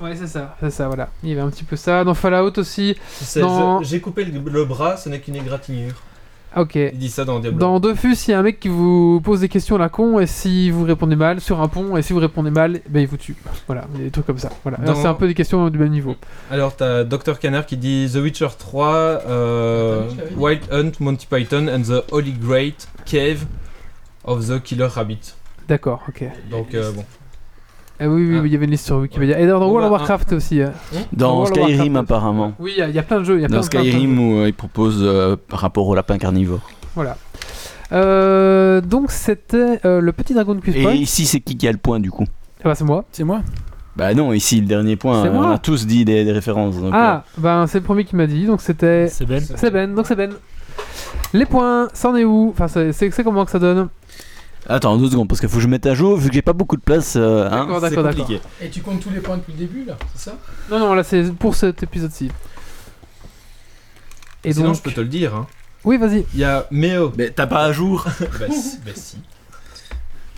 Ouais, c'est ça, c'est ça, voilà. Il y avait un petit peu ça. Dans Fallout aussi. Dans- J'ai coupé le, le bras, ce n'est qu'une égratignure. Ok. Il dit ça dans Diablo. Dans Dofus, il y a un mec qui vous pose des questions à la con, et si vous répondez mal, sur un pont, et si vous répondez mal, ben il vous tue. Voilà, des trucs comme ça. Voilà. Dans- C'est un peu des questions du même niveau. Alors t'as Dr Canner qui dit The Witcher 3, euh. Wild Hunt, Monty Python and the Holy Great Cave of the Killer Rabbit. D'accord, ok. Donc euh, bon. Ah oui, oui, Ah. oui, il y avait une liste sur Wikipédia. Et dans Bon, World of bah, Warcraft aussi. Dans Skyrim Warcraft. apparemment. Oui, il y, a- il y a plein de jeux. Il y a plein, Dans plein, plein de jeux. Skyrim où euh, il propose euh, par rapport au lapin carnivore. Voilà. Euh, donc c'était euh, le petit dragon de Quiz Et Point. ici c'est qui qui a le point du coup? Ah bah, c'est moi. C'est moi? Bah non, ici le dernier point, euh, moi. on a tous dit des, des références. donc, Ah, ben c'est le premier qui m'a dit, donc c'était. C'est Ben. C'est Ben, donc c'est Ben. Les points, ça en est où? Enfin, c'est comment que ça donne? Attends deux secondes parce qu'il faut que je mette à jour vu que j'ai pas beaucoup de place. euh, hein, D'accord, d'accord, compliqué. Et tu comptes tous les points depuis le début, là, c'est ça? Non, non, là c'est pour cet épisode-ci. Et Sinon donc. je peux te le dire. Hein. Oui, vas-y. Il y a Méo. Mais t'as pas à jour? [laughs] Bah, si, bah si.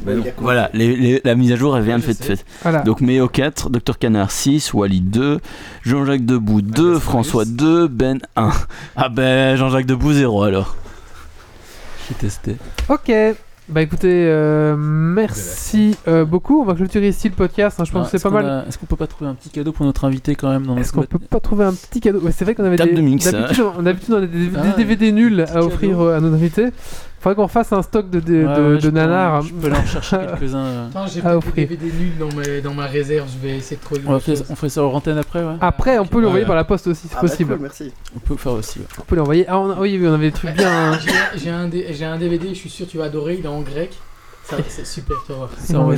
Bah. Voilà, les- les- la mise à jour elle vient de fait. fait. Voilà. Donc Méo 4, Dr Canard 6, Wally 2, Jean-Jacques Debout 2, Astarius. François 2, Ben 1. Ah ben Jean-Jacques Debout 0 alors. J'ai testé. Ok. Bah écoutez, euh, merci euh, beaucoup. On va clôturer ici le podcast. hein, Je pense Ah, que c'est pas mal. a- Est-ce qu'on peut pas trouver un petit cadeau pour notre invité quand même dans Est-ce qu'on peut pas trouver un petit cadeau? Ouais, C'est vrai qu'on avait Table des, de mix, hein. on, a des, des Ah, DVD nuls petit à offrir cadeau. à nos invités. Faudrait qu'on fasse un stock de, de, Ouais, de- ouais, de je peux-. Je peux en chercher [laughs] quelques-uns. euh. Attends, j'ai offrir. des DVD nuls dans, ma réserve, je vais essayer de trouver On, va quelque faire, chose. on ferait ça hors antenne après, ouais. Après, on peut l'envoyer Ouais. par la poste aussi, c'est Ah, bah, possible. cool, merci. On peut faire aussi. ouais. On peut l'envoyer. Ah, on a- oui, oui, on avait des trucs bien. hein. J'ai- un, DVD, je suis sûr que tu vas adorer, il est en grec. C'est super, tu vas voir. Ça Non,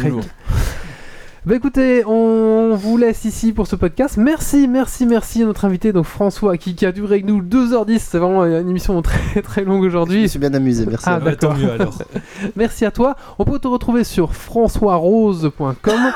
Bah écoutez, on vous laisse ici pour ce podcast. Merci, merci, merci à notre invité, donc François, qui, qui a duré avec nous 2h10. C'est vraiment une émission très très longue Je aujourd'hui. me suis bien amusé, merci. Ah. Ouais, tant mieux alors. [laughs] Merci à toi. On peut te retrouver sur françoisrose.com.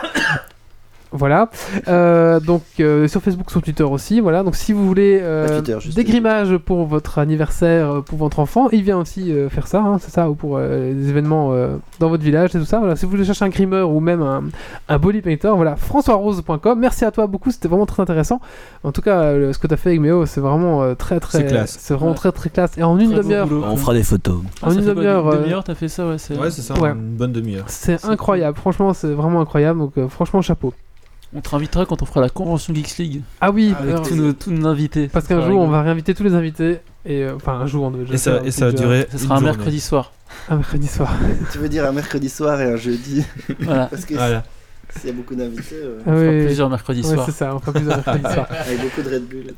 Voilà. Euh, donc euh, sur Facebook, sur Twitter aussi. Voilà. Donc si vous voulez euh, Twitter, juste des grimages pour votre anniversaire, euh, pour votre enfant, il vient aussi euh, faire ça, hein, c'est ça, ou pour euh, des événements euh, dans votre village et tout ça. Voilà. Si vous voulez chercher un grimeur ou même un, un body painter, voilà. françoisrose.com. Merci à toi beaucoup. C'était vraiment très intéressant. En tout cas, ce que tu as fait avec Méo, c'est vraiment euh, très très. C'est classe. C'est vraiment Ouais. très très classe. Et en une demi-heure. On fera des photos. En une demi-heure. euh, demi-heure, t'as fait ça, ouais. C'est... Ouais, c'est ça, Ouais. une bonne demi-heure. c'est incroyable, franchement, c'est vraiment incroyable. Donc, euh, franchement, chapeau. On te réinvitera quand on fera la convention Geeks League Ah oui, avec alors, tous nos, tous nos invités. parce qu'un jour, on va réinviter tous les invités. Et euh, enfin, un jour, on devait Et ça, faire et ça a déjà duré. Ça sera un journée. mercredi soir. un mercredi soir. [laughs] Tu veux dire un mercredi soir et un jeudi Voilà. [laughs] Parce que Voilà. s'il y a beaucoup d'invités, euh, Ah On fera oui, plusieurs mercredis ouais, soirs. c'est ça, on fera plusieurs mercredis [laughs] soirs. avec beaucoup de Red Bull.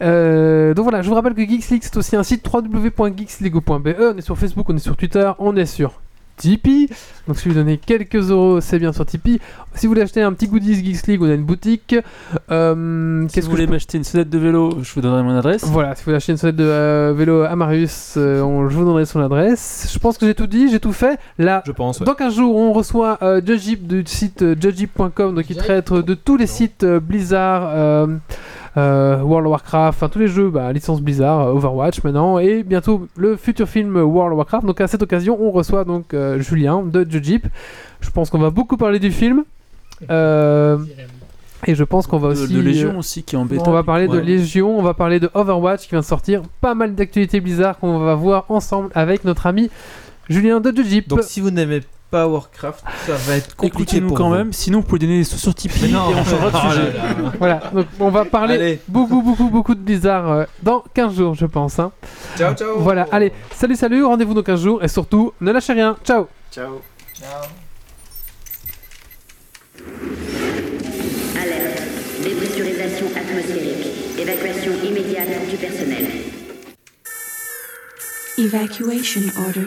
Euh, donc voilà, je vous rappelle que Geeks League, c'est aussi un site www.geekslego.be. On est sur Facebook, on est sur Twitter, on est sur Tipeee. Donc si vous donnez quelques euros, c'est bien sur Tipeee. Si vous voulez acheter un petit goodies Geeks League, on a une boutique. Euh, Si Qu'est-ce vous que je voulez m'acheter une sonnette de vélo, je vous donnerai mon adresse. Voilà, si vous voulez acheter une sonnette de euh, vélo à Marius, euh, on, je vous donnerai son adresse. Je pense que j'ai tout dit, j'ai tout fait. Là, Je pense. ouais. dans 15 jours, on reçoit euh, Judgip du site euh, judgip.com, donc il traite de tous les sites euh, Blizzard, euh, World of Warcraft, enfin tous les jeux, bah, licence Blizzard, euh, Overwatch maintenant, et bientôt le futur film World of Warcraft. Donc à cette occasion, on reçoit donc euh, Julien de Judgip. Je pense qu'on va beaucoup parler du film. Euh, et je pense qu'on va aussi. de Légion aussi qui est en bêta. on va parler de. Légion, on va parler de Overwatch qui vient de sortir. Pas mal d'actualités Blizzard qu'on va voir ensemble avec notre ami Julien de Jujip. Donc si vous n'aimez pas Warcraft, ça va être compliqué Écoutez-nous pour quand vous. même, sinon vous pouvez donner des sous sur Tipeee non. et on changera de [laughs] Oh là sujet. là. Voilà, donc on va parler Allez. beaucoup, beaucoup, beaucoup de Blizzard euh, dans 15 jours, je pense. hein. Ciao, ciao. Voilà, allez, salut, salut, rendez-vous dans 15 jours et surtout, ne lâchez rien. Ciao Ciao. Alerte. Dépressurisation atmosphérique. Évacuation immédiate du personnel. Evacuation order.